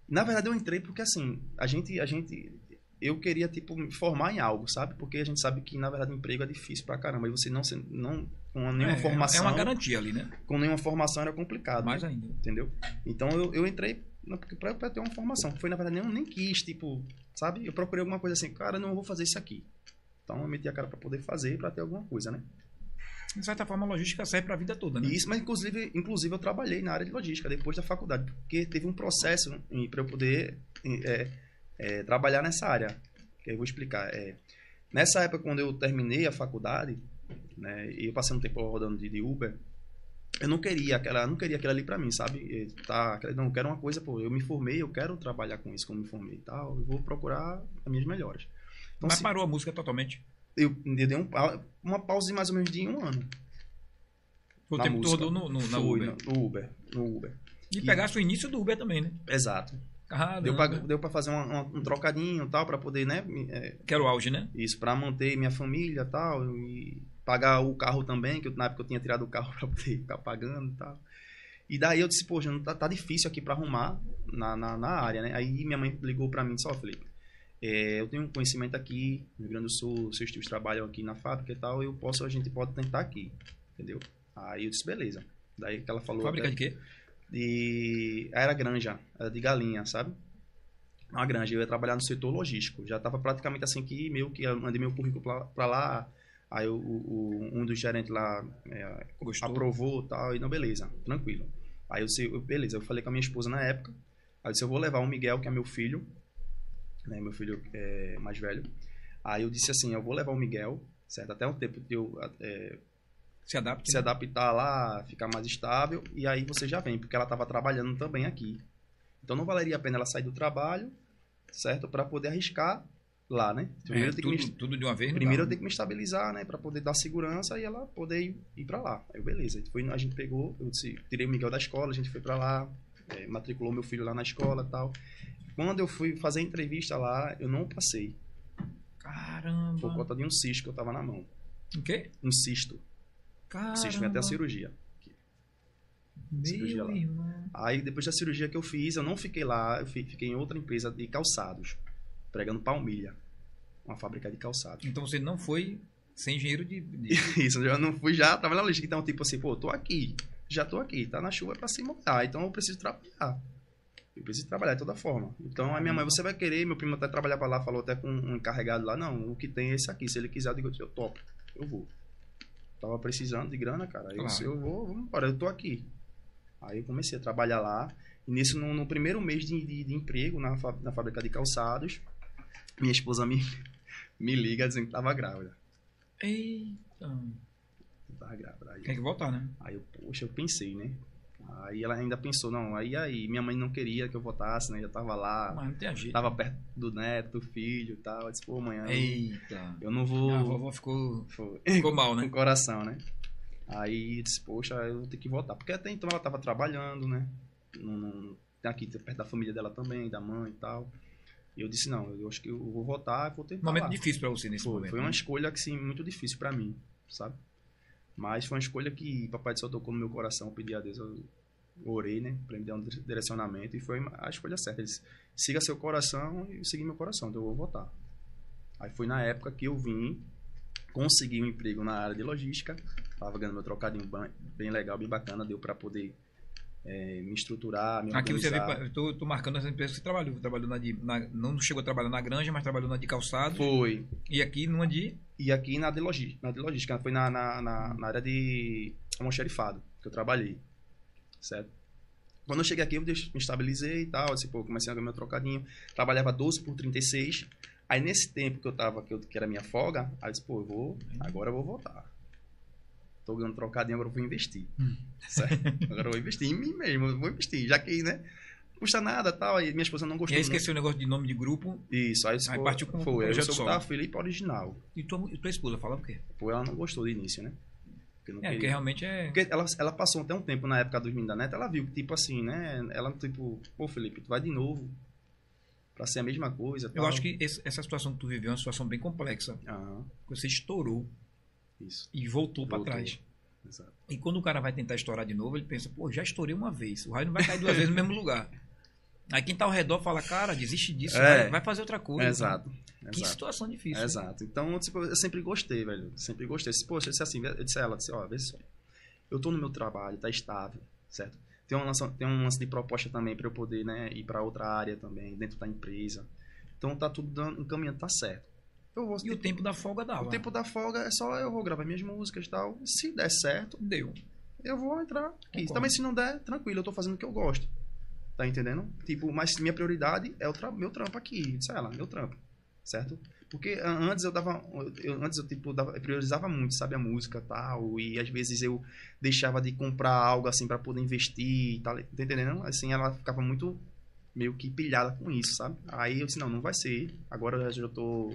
Na verdade eu entrei porque assim, a gente a gente eu queria tipo me formar em algo, sabe? Porque a gente sabe que na verdade emprego é difícil pra caramba. E você não não com nenhuma é, formação, É uma garantia ali, né? com nenhuma formação era complicado. Mais ainda. entendeu? Então eu, eu entrei pra ter uma formação. Foi, na verdade, nem, nem quis, tipo, sabe? Eu procurei alguma coisa assim, cara, não vou fazer isso aqui. Então eu meti a cara pra poder fazer, pra ter alguma coisa, né? De certa forma, a logística serve pra vida toda, né? Isso, mas inclusive, inclusive eu trabalhei na área de logística depois da faculdade, porque teve um processo para eu poder é, é, trabalhar nessa área. Que eu vou explicar. É, nessa época, quando eu terminei a faculdade, né, e eu passei um tempo rodando de, de Uber, eu não queria aquela, não queria aquilo ali para mim, sabe? Tá, não, eu quero uma coisa, pô, eu me formei, eu quero trabalhar com isso, como me formei e tal, eu vou procurar as minhas melhores. Então, Mas se- parou a música totalmente. eu, eu dei um, uma pausa de mais ou menos de um ano. Foi o tempo música. todo no, no, na Uber. no Uber. No Uber. E E- pegasse o início do Uber também, né? Exato. Caramba. Deu pra, deu pra fazer uma- uma- um trocadinho e tal, pra poder, né? é, Que era o auge, né? isso, pra manter minha família e tal. Pagar o carro também, que eu- na época eu tinha tirado o carro pra poder ficar pagando e tal. E daí eu disse, poxa, não tá, tá difícil aqui pra arrumar na, na, na área, né? Aí minha mãe ligou pra mim e disse, ó, Felipe, é, eu tenho um conhecimento aqui no Rio Grande do Sul, seus tios trabalham aqui na fábrica e tal, eu posso, a gente pode tentar aqui, entendeu? Aí eu disse, beleza. Daí que ela falou... Fábrica até- de quê? de era granja, era de galinha, sabe? Uma granja, eu ia trabalhar no setor logístico. Já estava praticamente assim que meio que eu mandei meu currículo para lá. Aí o, o- um dos gerentes lá é, aprovou e tal, e não, beleza, tranquilo. Aí eu, eu- beleza, eu falei com a minha esposa na época. Aí eu disse, eu vou levar o Miguel, que é meu filho, né, meu filho é, mais velho. Aí eu disse assim, eu vou levar o Miguel, certo? Até um tempo de eu é, Se adapte. se né? adaptar lá, ficar mais estável, e aí você já vem, porque ela estava trabalhando também aqui. Então não valeria a pena ela sair do trabalho, certo? Para poder arriscar lá, né? Primeiro, É, eu tenho tudo, que me, tudo de uma vez. primeiro eu dá, tenho que me estabilizar, né? Para poder dar segurança e ela poder ir, ir para lá. Aí, beleza. Foi, a gente pegou, eu disse, tirei o Miguel da escola, a gente foi para lá, é, matriculou meu filho lá na escola e tal. Quando eu fui fazer a entrevista lá, eu não passei, né? Caramba. por conta de um cisto que eu tava na mão. O quê? Um cisto. Caramba. Um cisto, foi até a cirurgia. cirurgia Meu lá. irmão. Aí depois da cirurgia que eu fiz, eu não fiquei lá, eu fi- fiquei em outra empresa de calçados, pregando palmilha, uma fábrica de calçados. Então você não foi ser engenheiro de. de- Isso, eu não fui já trabalhar na logística, então tipo assim, pô, eu tô aqui, já tô aqui, tá na chuva pra se molhar, então eu preciso trabalhar. Eu preciso trabalhar de toda forma. Então a minha mãe, você vai querer, meu primo até trabalhar pra lá, falou até com um encarregado lá, não, o que tem é esse aqui, se ele quiser, eu digo, eu topo, eu vou. Tava precisando de grana, cara, aí eu disse, Claro. eu vou, vamos embora, eu tô aqui. Aí eu comecei a trabalhar lá, e nisso, no, no primeiro mês de, de, de emprego na, na fábrica de calçados, minha esposa me, me liga dizendo que tava grávida. Eita. Tava grávida. Aí, Tem que voltar, né? Aí eu, poxa, eu pensei, né? Aí ela ainda pensou, não, aí aí, minha mãe não queria que eu votasse, né? Já tava lá, Mas não tem jeito. tava perto do neto, do filho e tal. Eu disse, pô, eu, Eita. eu não vou. A vovó ficou, Foi. ficou mal, Com né? o coração, né? Aí eu disse, poxa, eu vou ter que votar. Porque até então ela tava trabalhando, né? Não, não, aqui perto da família dela também, da mãe e tal. E eu disse, não, eu acho que eu vou votar, vou tentar. Um momento lá. difícil pra você nesse Foi, momento. foi uma né? escolha que, sim, muito difícil pra mim, sabe? Mas foi uma escolha que Papai do Céu tocou no meu coração, pedi a Deus, eu orei, né? Ele me dar um dire- direcionamento e foi a escolha certa. Ele disse, siga seu coração e eu segui meu coração, então eu vou votar. Aí foi na época que eu vim, consegui um emprego na área de logística, tava ganhando meu trocadinho bem legal, bem bacana, deu pra poder eh, me estruturar, me Aqui você vê, organizar. eu tô, tô marcando as empresas que você trabalhou. Você trabalhou na de. na- não chegou a trabalhar na granja, mas trabalhou na de calçado. Foi, E aqui numa de. E aqui na de logística, na de logística foi na, na, na, na área de almoxerifado que eu trabalhei, certo? Quando eu cheguei aqui, eu me estabilizei e tal, assim, pô, comecei a ganhar meu trocadinho, trabalhava 12 por 36, aí nesse tempo que eu tava, que, eu, que era minha folga, aí eu disse, pô, eu vou, agora eu vou voltar. Tô ganhando trocadinho, agora eu vou investir, Hum. Agora eu vou investir em mim mesmo, eu vou investir, já que, né, custa nada e tal, aí minha esposa não E gostou aí muito. esqueceu o negócio de nome de grupo. Isso, aí, eu Aí partiu com o foi, aí eu projeto sou solo. botar Felipe original. E tua, e tua esposa falava o quê? Pô, ela não gostou do início, né? Porque não É, porque realmente é. Porque ela, ela passou até um tempo na época dos meninos da neta, ela viu que, tipo assim, né? Ela, tipo, pô, Felipe, tu vai de novo pra ser a mesma coisa. Eu tal. acho que esse- essa situação que tu viveu é uma situação bem complexa. Aham, Você estourou isso. e voltou pra Voltou. trás. Exato. E quando o cara vai tentar estourar de novo, ele pensa, pô, já estourei uma vez. O raio não vai cair duas vezes no mesmo lugar. Aí quem tá ao redor fala, cara, desiste disso, É. vai, vai fazer outra coisa. Exato. Que Exato. situação difícil. Exato. Então, tipo, eu sempre gostei, velho. Sempre gostei. Poxa, eu disse assim, eu disse a ela, disse, ó, vê só. Eu tô no meu trabalho, tá estável, certo? Tem um lance, tem um lance de proposta também pra eu poder, né, ir pra outra área também, dentro da empresa. Então tá tudo dando, encaminhando, tá certo. Eu vou, E o tempo da folga dava. o tempo da folga é só eu vou gravar minhas músicas e tal. Se der certo, Deu. eu vou entrar aqui. Também se não der, tranquilo, eu tô fazendo o que eu gosto. Tá entendendo? Tipo, mas minha prioridade é o tra- meu trampo aqui. Sei lá, meu trampo. Certo? Porque antes eu dava. Eu, antes eu, tipo, dava, eu priorizava muito, sabe, a música e tal. E às vezes eu deixava de comprar algo assim pra poder investir e tal. Tá entendendo? Assim, ela ficava muito meio que pilhada com isso, sabe? Aí eu disse, não, não vai ser. Agora eu já tô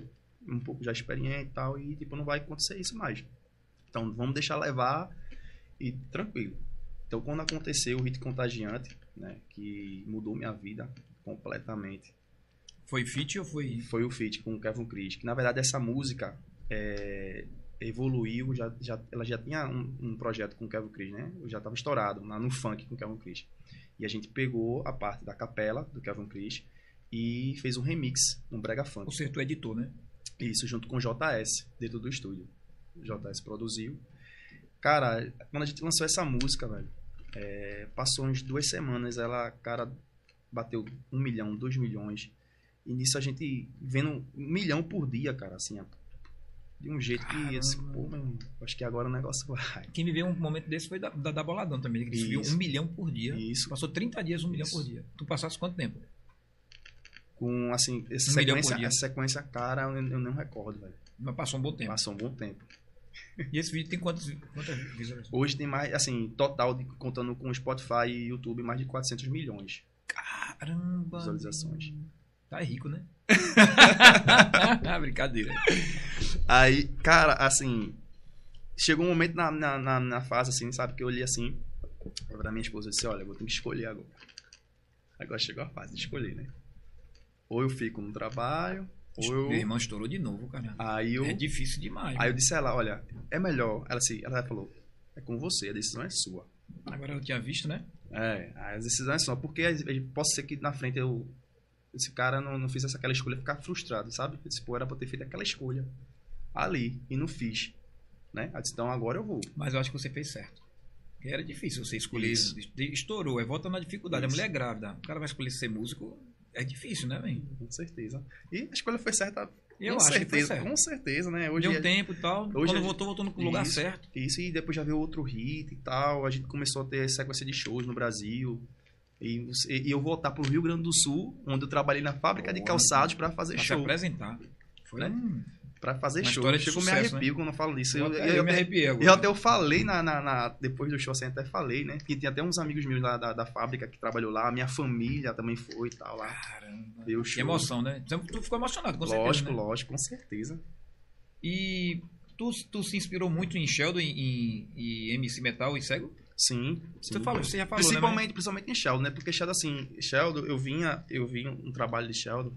um pouco já experiente e tal. E tipo, não vai acontecer isso mais. Então vamos deixar levar e tranquilo. Então quando aconteceu o hit contagiante, né, que mudou minha vida completamente, Foi fit ou foi. foi o feat com o Kevin Chris. Que na verdade essa música é, evoluiu, já, já, ela já tinha um, um projeto com o Kevin Chris, né? Eu já estava estourado lá no funk com o Kevin Chris. E a gente pegou a parte da capela do Kevin Chris e fez um remix, um brega funk. Ou seja, tu editou, né? Isso, junto com o JS, dentro do estúdio. O JS produziu. Cara, quando a gente lançou essa música, velho, é, passou uns duas semanas, ela, cara, bateu um milhão, dois milhões. E nisso a gente vendo um milhão por dia, cara, assim, de um jeito que, Caramba. assim, pô, meu, acho que agora o negócio vai. Quem viveu um momento desse foi da, da, da Boladão também, que subiu um milhão por dia. Isso. Passou 30 dias, um milhão Isso. por dia. Tu passasse quanto tempo? Com, assim, essa Um sequência, essa sequência, cara, eu, eu não recordo, velho. Mas passou um bom tempo. Passou um bom tempo. E esse vídeo tem quantas, quantas visualizações? Hoje tem mais, assim, total, de, contando com Spotify e YouTube, mais de 400 milhões. Caramba! Visualizações. Tá rico, né? Brincadeira. Aí, cara, assim, chegou um momento na, na, na, na fase, assim, sabe, que eu olhei assim, pra minha esposa e disse, olha, eu vou ter que escolher agora. Agora chegou a fase de escolher, né? Ou eu fico no trabalho, ou Meu eu... irmão estourou de novo, cara. Aí eu, É difícil demais. aí eu disse a ela, olha, é melhor, ela, assim, ela falou, é com você, a decisão é sua. Agora eu tinha visto, né? É, a decisão é sua, porque pode ser que na frente eu esse cara não, não fizesse aquela escolha ficar frustrado, sabe? Disse, pô, era pra eu ter feito aquela escolha ali e não fiz, né? Disse, então agora eu vou. Mas eu acho que você fez certo. Porque Era difícil você escolher. Isso. Estourou, é volta na dificuldade. Isso. A mulher é grávida. O cara vai escolher ser músico. É difícil, né, velho? Com certeza. E a escolha foi certa. Eu com acho que foi certeza, certo. com certeza, né? Hoje Deu um tempo e tal. hoje Quando voltou, voltou no lugar Isso. certo. Isso, e depois já veio outro hit e tal. A gente começou a ter sequência de shows no Brasil. E, e eu voltar pro Rio Grande do Sul, onde eu trabalhei na fábrica de calçados pra fazer Pra se show. apresentar. Foi Né? um... Pra fazer Uma show. história Chegou a me sucesso, arrepio quando eu falo isso. Eu, Eu, eu, eu me arrepiei agora. Eu até eu falei na, na- na- depois do show, assim, até falei, né? Que tinha até uns amigos meus lá da, da fábrica que trabalhou lá, minha família também foi e tal lá. Caramba. Deu Que show. emoção, né? Tu ficou emocionado, com certeza. lógico, né? lógico, com certeza. E tu, tu se inspirou muito em Sheldon e, e MC Metal e Cego? Sim. Você, sim. falou, você já falou, Principalmente, né? principalmente em Sheldon, né? Porque Sheldon, assim, Sheldon, eu vinha, eu vinha um trabalho de Sheldon,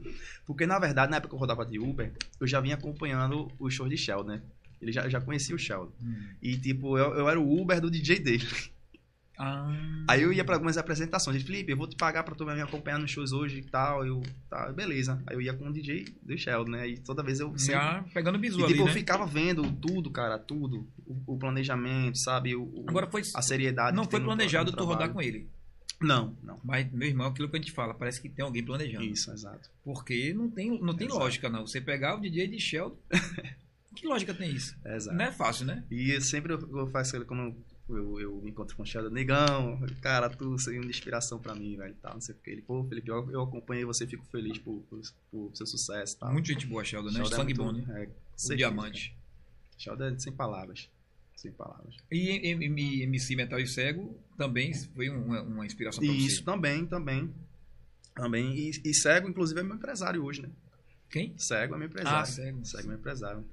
porque na verdade, na época que eu rodava de Uber, eu já vinha acompanhando os shows de Sheldon, né? Ele já, já conhecia o Sheldon. Hum. E, tipo, eu, eu era o Uber do DJ dele. Ah, Aí eu ia pra algumas apresentações. Ele, Felipe, eu vou te pagar pra tu me acompanhar nos shows hoje e tal. Eu, tá, beleza. Aí eu ia com o DJ do Sheldon, né? E toda vez eu sempre... já pegando bisu E ali, tipo, né? eu ficava vendo tudo, cara, tudo. O, o planejamento, sabe? O, o- Agora foi, a seriedade. não foi tem no- planejado no tu rodar com ele. Não, não. Mas, meu irmão, aquilo que a gente fala, parece que tem alguém planejando. Isso, exato. Porque não tem, não tem Exato. lógica, não. Você pegar o DJ de Sheldon. que lógica tem isso? Exato. Não é fácil, né? E eu sempre eu, faço aquilo quando eu, eu me encontro com o Sheldon, negão, cara, tu sendo de inspiração pra mim, velho, tal, não sei o que. Ele, pô, Felipe, eu, eu acompanhei você, fico feliz por, por, por seu sucesso tal. Muito gente boa, Sheldon, né? Sheldon é Sangue muito- bom, né? é, diamante. cara. Sheldon é sem palavras. Sem palavras. E MC Metal e Cego também foi uma, uma inspiração pra isso você. também, também. Também. E, e Cego, inclusive, é meu empresário hoje, né? Quem? Cego é meu empresário. Ah, Cego. Cego é meu empresário.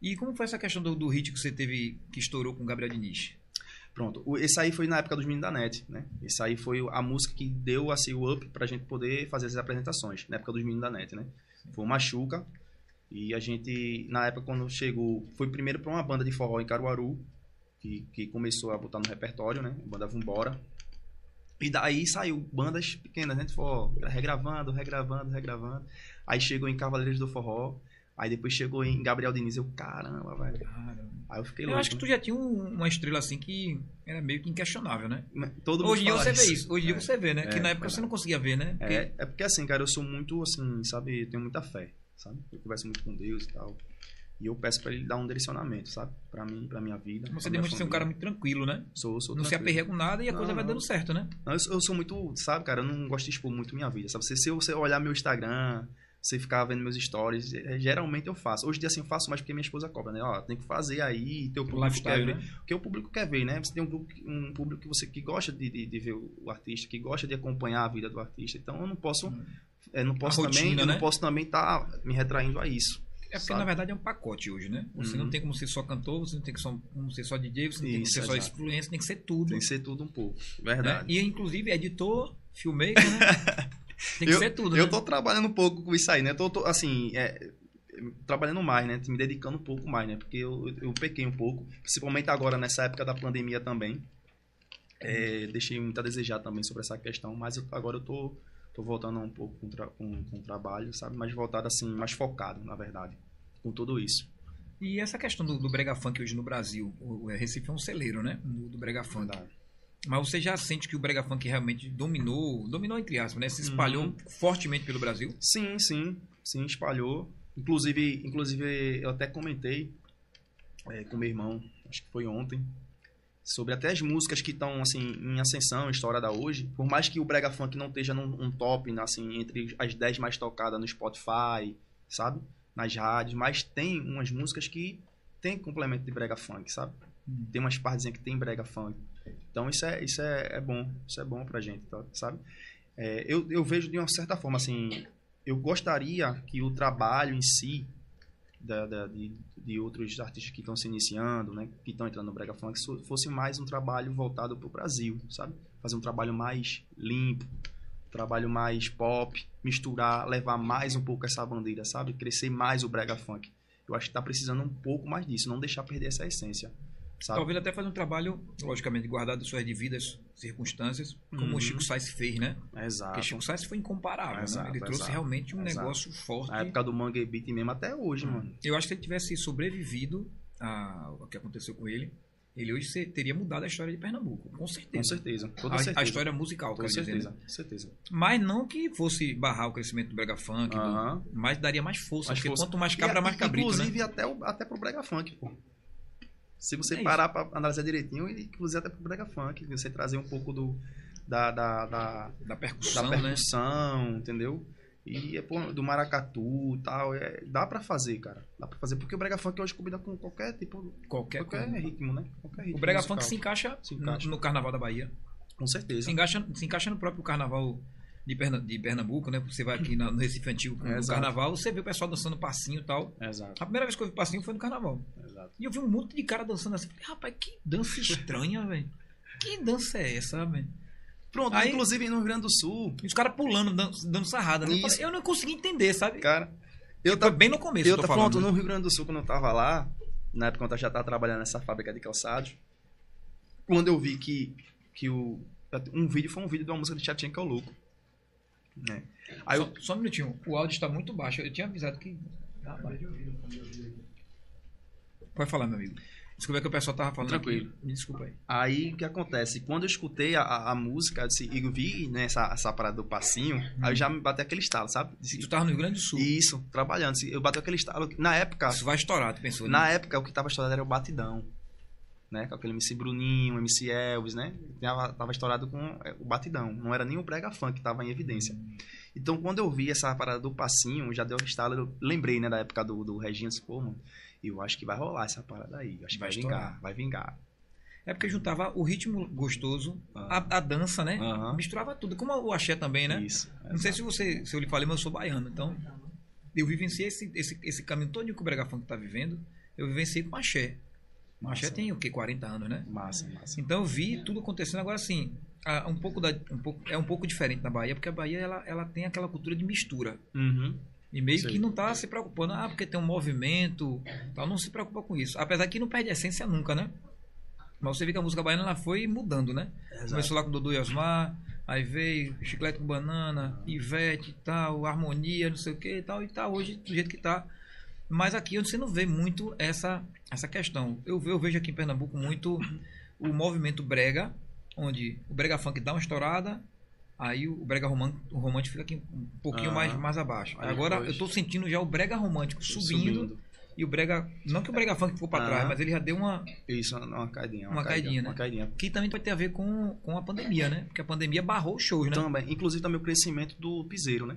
E como foi essa questão do, do hit que você teve, que estourou com o Gabriel Diniz? Pronto. Esse aí foi na época dos meninos da net, né? Esse aí foi a música que deu assim, o up pra gente poder fazer as apresentações, na época dos meninos da net, né? Foi o Machuca. E a gente, na época, quando chegou, foi primeiro pra uma banda de forró em Caruaru, que, que começou a botar no repertório, né? A banda Vambora. E daí saiu bandas pequenas, né? Forró, regravando, regravando, regravando. Aí chegou em Cavaleiros do Forró. Aí depois chegou em Gabriel Diniz. Eu, caramba, velho. Caramba. Aí eu fiquei Eu louco. acho que tu já tinha um- uma estrela assim que era meio que inquestionável, né? Todo mundo Hoje dia você vê isso. Hoje em dia É. você vê, né? É, que na época é você não conseguia ver, né? Porque É, é porque assim, cara, eu sou muito assim, sabe, eu tenho muita fé, sabe? Eu converso muito com Deus e tal. E eu peço pra ele dar um direcionamento, sabe? Pra mim, pra minha vida. você demonstra ser um cara muito tranquilo, né? Sou, sou Não se tranquilo. aperreia com nada e a Não, coisa vai não. dando certo, né? Não, eu, sou- eu sou muito, sabe, cara, eu não gosto de expor muito minha vida, sabe? Se, se você olhar meu Instagram, você ficar vendo meus stories, é, geralmente eu faço. Hoje em dia assim eu faço mais porque minha esposa cobra, né? Ó, tem que fazer aí, teu O público quer lifestyle, ver. né? Porque o público quer ver, né? Você tem um, grupo, um público que você que gosta de, de, de ver o artista, que gosta de acompanhar a vida do artista. Então eu não posso, Hum. é, não posso rotina, também, eu né? não posso também estar me retraindo a isso. É porque Sabe? na verdade é um pacote hoje, né? Você Uhum. não tem como ser só cantor, você não tem como ser só DJ, você não tem como ser só influência, tem que ser tudo. Tem que ser tudo um pouco, né? verdade. E inclusive editor, filmmaker, né? Tem que eu, ser tudo, eu né? tô trabalhando um pouco com isso aí, né? Tô, tô, assim, é, trabalhando mais, né? Me dedicando um pouco mais, né? Porque eu, eu pequei um pouco, principalmente agora nessa época da pandemia também. É, deixei muito a desejar também sobre essa questão, mas eu, agora eu tô, tô voltando um pouco com, tra com, com o trabalho, sabe? Mais voltado assim, mais focado, na verdade, com tudo isso. E essa questão do, do brega funk hoje no Brasil, o, o Recife é um celeiro, né? Do, do brega funk. Verdade. Mas você já sente que o brega funk realmente dominou, dominou entre aspas, né? Se espalhou Uhum. fortemente pelo Brasil. Sim, sim, sim, espalhou. Inclusive, inclusive eu até comentei é, com meu irmão, acho que foi ontem, sobre até as músicas que estão assim em ascensão, estourada hoje. Por mais que o brega funk não esteja num um top, assim, entre as 10 mais tocadas no Spotify, sabe? Nas rádios, mas tem umas músicas que tem complemento de brega funk, sabe? Tem umas partezinhas que tem brega funk. Então isso é isso é, é bom, isso é bom pra gente, tá? sabe? É, eu, eu vejo de uma certa forma assim, eu gostaria que o trabalho em si da, da- de, de outros artistas que estão se iniciando, né, que estão entrando no brega funk, fosse mais um trabalho voltado para o Brasil, sabe? Fazer um trabalho mais limpo, trabalho mais pop, misturar, levar mais um pouco essa bandeira, sabe? Crescer mais o brega funk. Eu acho que está precisando um pouco mais disso, não deixar perder essa essência, sabe? Talvez até fazer um trabalho, logicamente, guardado suas devidas circunstâncias, como Uhum. o Chico Sainz fez, né? Exato. Porque Chico Sainz foi incomparável, Exato, né? Ele trouxe exato, realmente um exato. negócio forte. Na época do Mangue Beat mesmo até hoje, mano. Eu acho que se ele tivesse sobrevivido ao que aconteceu com ele, ele hoje teria mudado a história de Pernambuco, com certeza. Com certeza. Toda a, certeza. a história musical, Com quer dizer, certeza, né? com certeza. Mas não que fosse barrar o crescimento do brega funk, do- mas daria mais força, Mais porque força. quanto mais cabra, E, mais cabrito, né? Inclusive até, o, até pro Brega Funk, pô. Se você É parar pra analisar direitinho, e inclusive até pro Brega Funk, você trazer um pouco do, da, da, da, Da da percussão, né? percussão, entendeu? E é, pô, do maracatu e tal. É, dá pra fazer, cara. Dá pra fazer. Porque o Brega Funk hoje combina com qualquer tipo. Qualquer, Qualquer ritmo, né? Qualquer ritmo O brega musical. funk se encaixa, Se no- encaixa. No, carnaval da Bahia. Com certeza. Se encaixa, se encaixa no próprio carnaval de, Perna- de Pernambuco, né? Você vai aqui na- no Recife Antigo no exato. carnaval, você vê o pessoal dançando passinho e tal. Exato, A primeira vez que eu vi passinho foi no carnaval. exato. E eu vi um monte de cara dançando assim. Falei, rapaz, que dança estranha, velho. Que dança é essa, velho? Pronto, Aí- inclusive no Rio Grande do Sul, os caras pulando, dan- dando sarrada. Né? Eu, não consegui entender, sabe? cara. Eu tava bem no começo, Eu tô tô falando. pronto, né? no Rio Grande do Sul, quando eu tava lá, na época quando eu já tava trabalhando nessa fábrica de calçados, quando eu vi que, que o, um vídeo foi um vídeo de uma música de Chatinha que é o louco. Né? Aí eu, Só, só um minutinho, o áudio está muito baixo. Eu tinha avisado que. Rapaz. Pode falar, meu amigo. Desculpa é que o pessoal tava falando. Tranquilo. Aqui. Me desculpa aí. aí o que acontece? Quando eu escutei a, a, a música eu disse- e vi né, essa, essa parada do passinho, aí eu já me bateu aquele estalo, sabe? Se tu tava no Rio Grande do Sul, Isso, trabalhando. Eu bateu aquele estalo. Na época, isso vai estourar, tu pensou? Na né? época, o que tava estourado era o Batidão. Né? Com aquele MC Bruninho, MC Elvis, né? Tava, tava estourado com é, o Batidão. Não era nem o Brega Funk que tava em evidência. Então, quando eu vi essa parada do passinho, já deu estalo. Eu lembrei, né, da época do, do Reginho. Disse, Pô, mano, eu acho que vai rolar essa parada aí. Acho que Vai vai, vingar, vai vingar. É porque juntava o ritmo gostoso, Ah. a, a dança, né? Misturava tudo. Como o axé também, né? Isso. Não sei se você, se eu lhe falei, mas eu sou baiano. Então, eu vivenciei esse, esse, esse caminho todo que o Brega Funk tá vivendo. Eu vivenciei com axé. Axé Massa. tem o quê? 40 anos, né? Massa, massa. Então eu vi tudo acontecendo. Agora sim, a- um pouco da, um pouco, é um pouco diferente na Bahia, porque a Bahia ela, ela tem aquela cultura de mistura. Uhum. E meio Sei. que não tá se preocupando, ah, porque tem um movimento, tal, não se preocupa com isso. Apesar que não perde a essência nunca, né? Mas você vê que a música baiana ela foi mudando, né? Começou lá com Dodô e Osmar, aí veio Chiclete com Banana, Ivete e tal, Harmonia, não sei o que e tal, e tá hoje do jeito que tá. Mas aqui você não vê muito essa, essa questão. Eu, eu vejo aqui em Pernambuco muito o movimento brega, onde o brega funk dá uma estourada, aí o brega romântico, o romântico fica aqui um pouquinho Ah. mais, mais abaixo. Agora depois- eu tô sentindo já o brega romântico subindo, e o brega, não que o brega funk ficou para Ah. trás, mas ele já deu uma, Isso, uma caidinha. Uma caidinha, né? Uma caidinha. que também pode ter a ver com, com a pandemia, né? Porque a pandemia barrou os shows, né? Também. Inclusive também o crescimento do piseiro, né?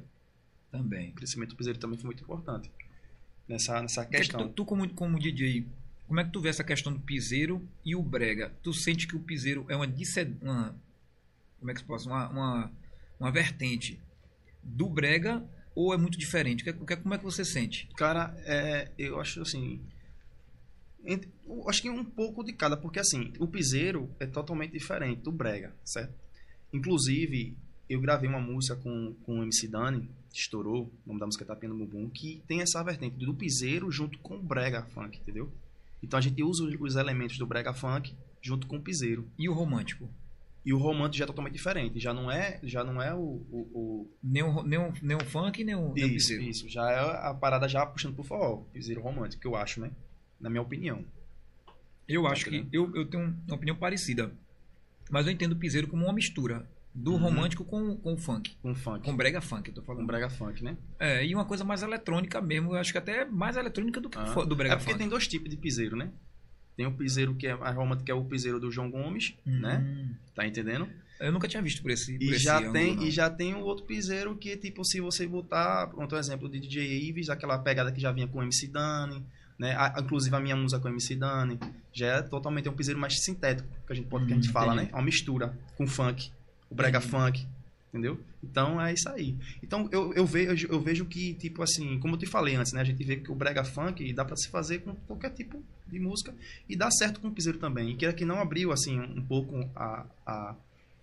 também. O crescimento do piseiro também foi muito importante. Nessa, nessa é que questão. tu, tu como, como DJ, como é que tu vê essa questão do piseiro e o brega? Tu sente que o piseiro é uma, uma como é que se posso, uma, uma, uma vertente do brega ou é muito diferente? Que, é- que, é- como é que você sente? Cara, é, eu acho assim. ent- eu acho que um pouco de cada, porque assim, o piseiro é totalmente diferente do brega, certo? Inclusive, eu gravei uma música com, com o MC Dani, estourou, o nome da música é Tapinha no Bumbum, que tem essa vertente do piseiro junto com o brega funk, entendeu? Então a gente usa os, os elementos do brega funk junto com o piseiro. E o romântico? E o romântico já é totalmente diferente, já não é, já não é o... o, o... Nem, o, nem, o, nem o funk, nem o, nem o Isso, piseiro. isso, já é a parada já puxando pro forró, piseiro romântico, que eu acho, né? Na minha opinião. Eu acho que eu, eu tenho uma opinião parecida. Mas eu entendo o piseiro como uma mistura do Uhum. romântico com, com o funk. Com funk, Com brega funk, eu tô falando. com brega funk, né? É, e uma coisa mais eletrônica mesmo. Eu acho que até mais eletrônica do que Ah. do brega é porque funk. tem dois tipos de piseiro, né? Tem o piseiro que é mais romântico, que é o piseiro do João Gomes, né? Hum. Tá entendendo? Eu nunca tinha visto por esse, por E esse já, ângulo, tem, não. e já tem o outro piseiro que, tipo, se você botar, pronto, um exemplo de DJ Ives, aquela pegada que já vinha com o MC Dani, né? A- inclusive a minha música com o MC Dani, já é totalmente um piseiro mais sintético, que a gente pode, que a gente Hum, fala, entendi. né? É uma mistura com funk, o brega Entendi. funk, entendeu? Então é isso aí. Então eu, eu, vejo, eu vejo que, tipo assim, como eu te falei antes, né? A gente vê que o brega funk dá pra se fazer com qualquer tipo de música e dá certo com o piseiro também. E que que não abriu, assim, um pouco a- a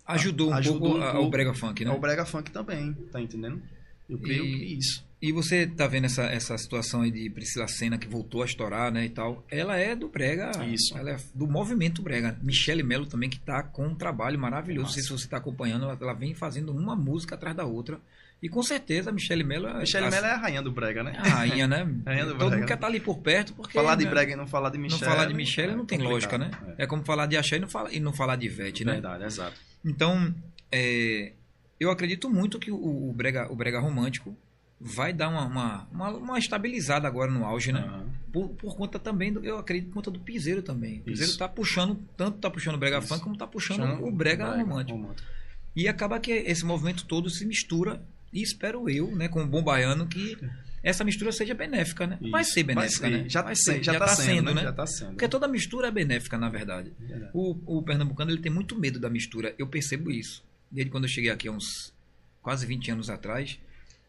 Ajudou um Ajudou pouco um a- pouco. ao brega funk, né? é o brega funk também, tá entendendo? Eu creio E- que isso. E você tá vendo essa, essa situação aí de Priscila Senna que voltou a estourar, né, e tal. Ela é do brega, Isso. ela é do movimento brega. Michele Melo também que tá com um trabalho maravilhoso. Não sei se você tá acompanhando, ela, ela vem fazendo uma música atrás da outra. E com certeza a Michele Melo é Michelle a, Mello é a rainha do brega, né? é a rainha, né? Rainha do Todo brega. mundo quer estar ali por perto porque falar de né, brega e não falar de não Michelle. falar de Michele não tem lógica, né? complicado. É. como falar de Axé e não, fala, e não falar de Ivete, É. né? Verdade, exato. Então, é, eu acredito muito que o, o brega, o brega romântico vai dar uma, uma, uma, uma estabilizada agora no auge, né? Aham. Por, por conta também, do, eu acredito, por conta do piseiro também. O piseiro Isso. tá puxando, tanto tá puxando o brega Isso. funk, como tá puxando Chama o brega, romântico. romântico. E acaba que esse movimento todo se mistura, e espero eu, né, como bom baiano, que essa mistura seja benéfica, né? Vai Isso. ser benéfica, ser. né? Já, vai tá ser, sendo, já, tá sendo, né? Já tá sendo. Porque toda mistura é benéfica, na verdade. Verdade. O, o pernambucano ele tem muito medo da mistura. Eu percebo isso. Desde quando eu cheguei aqui há uns quase 20 anos atrás,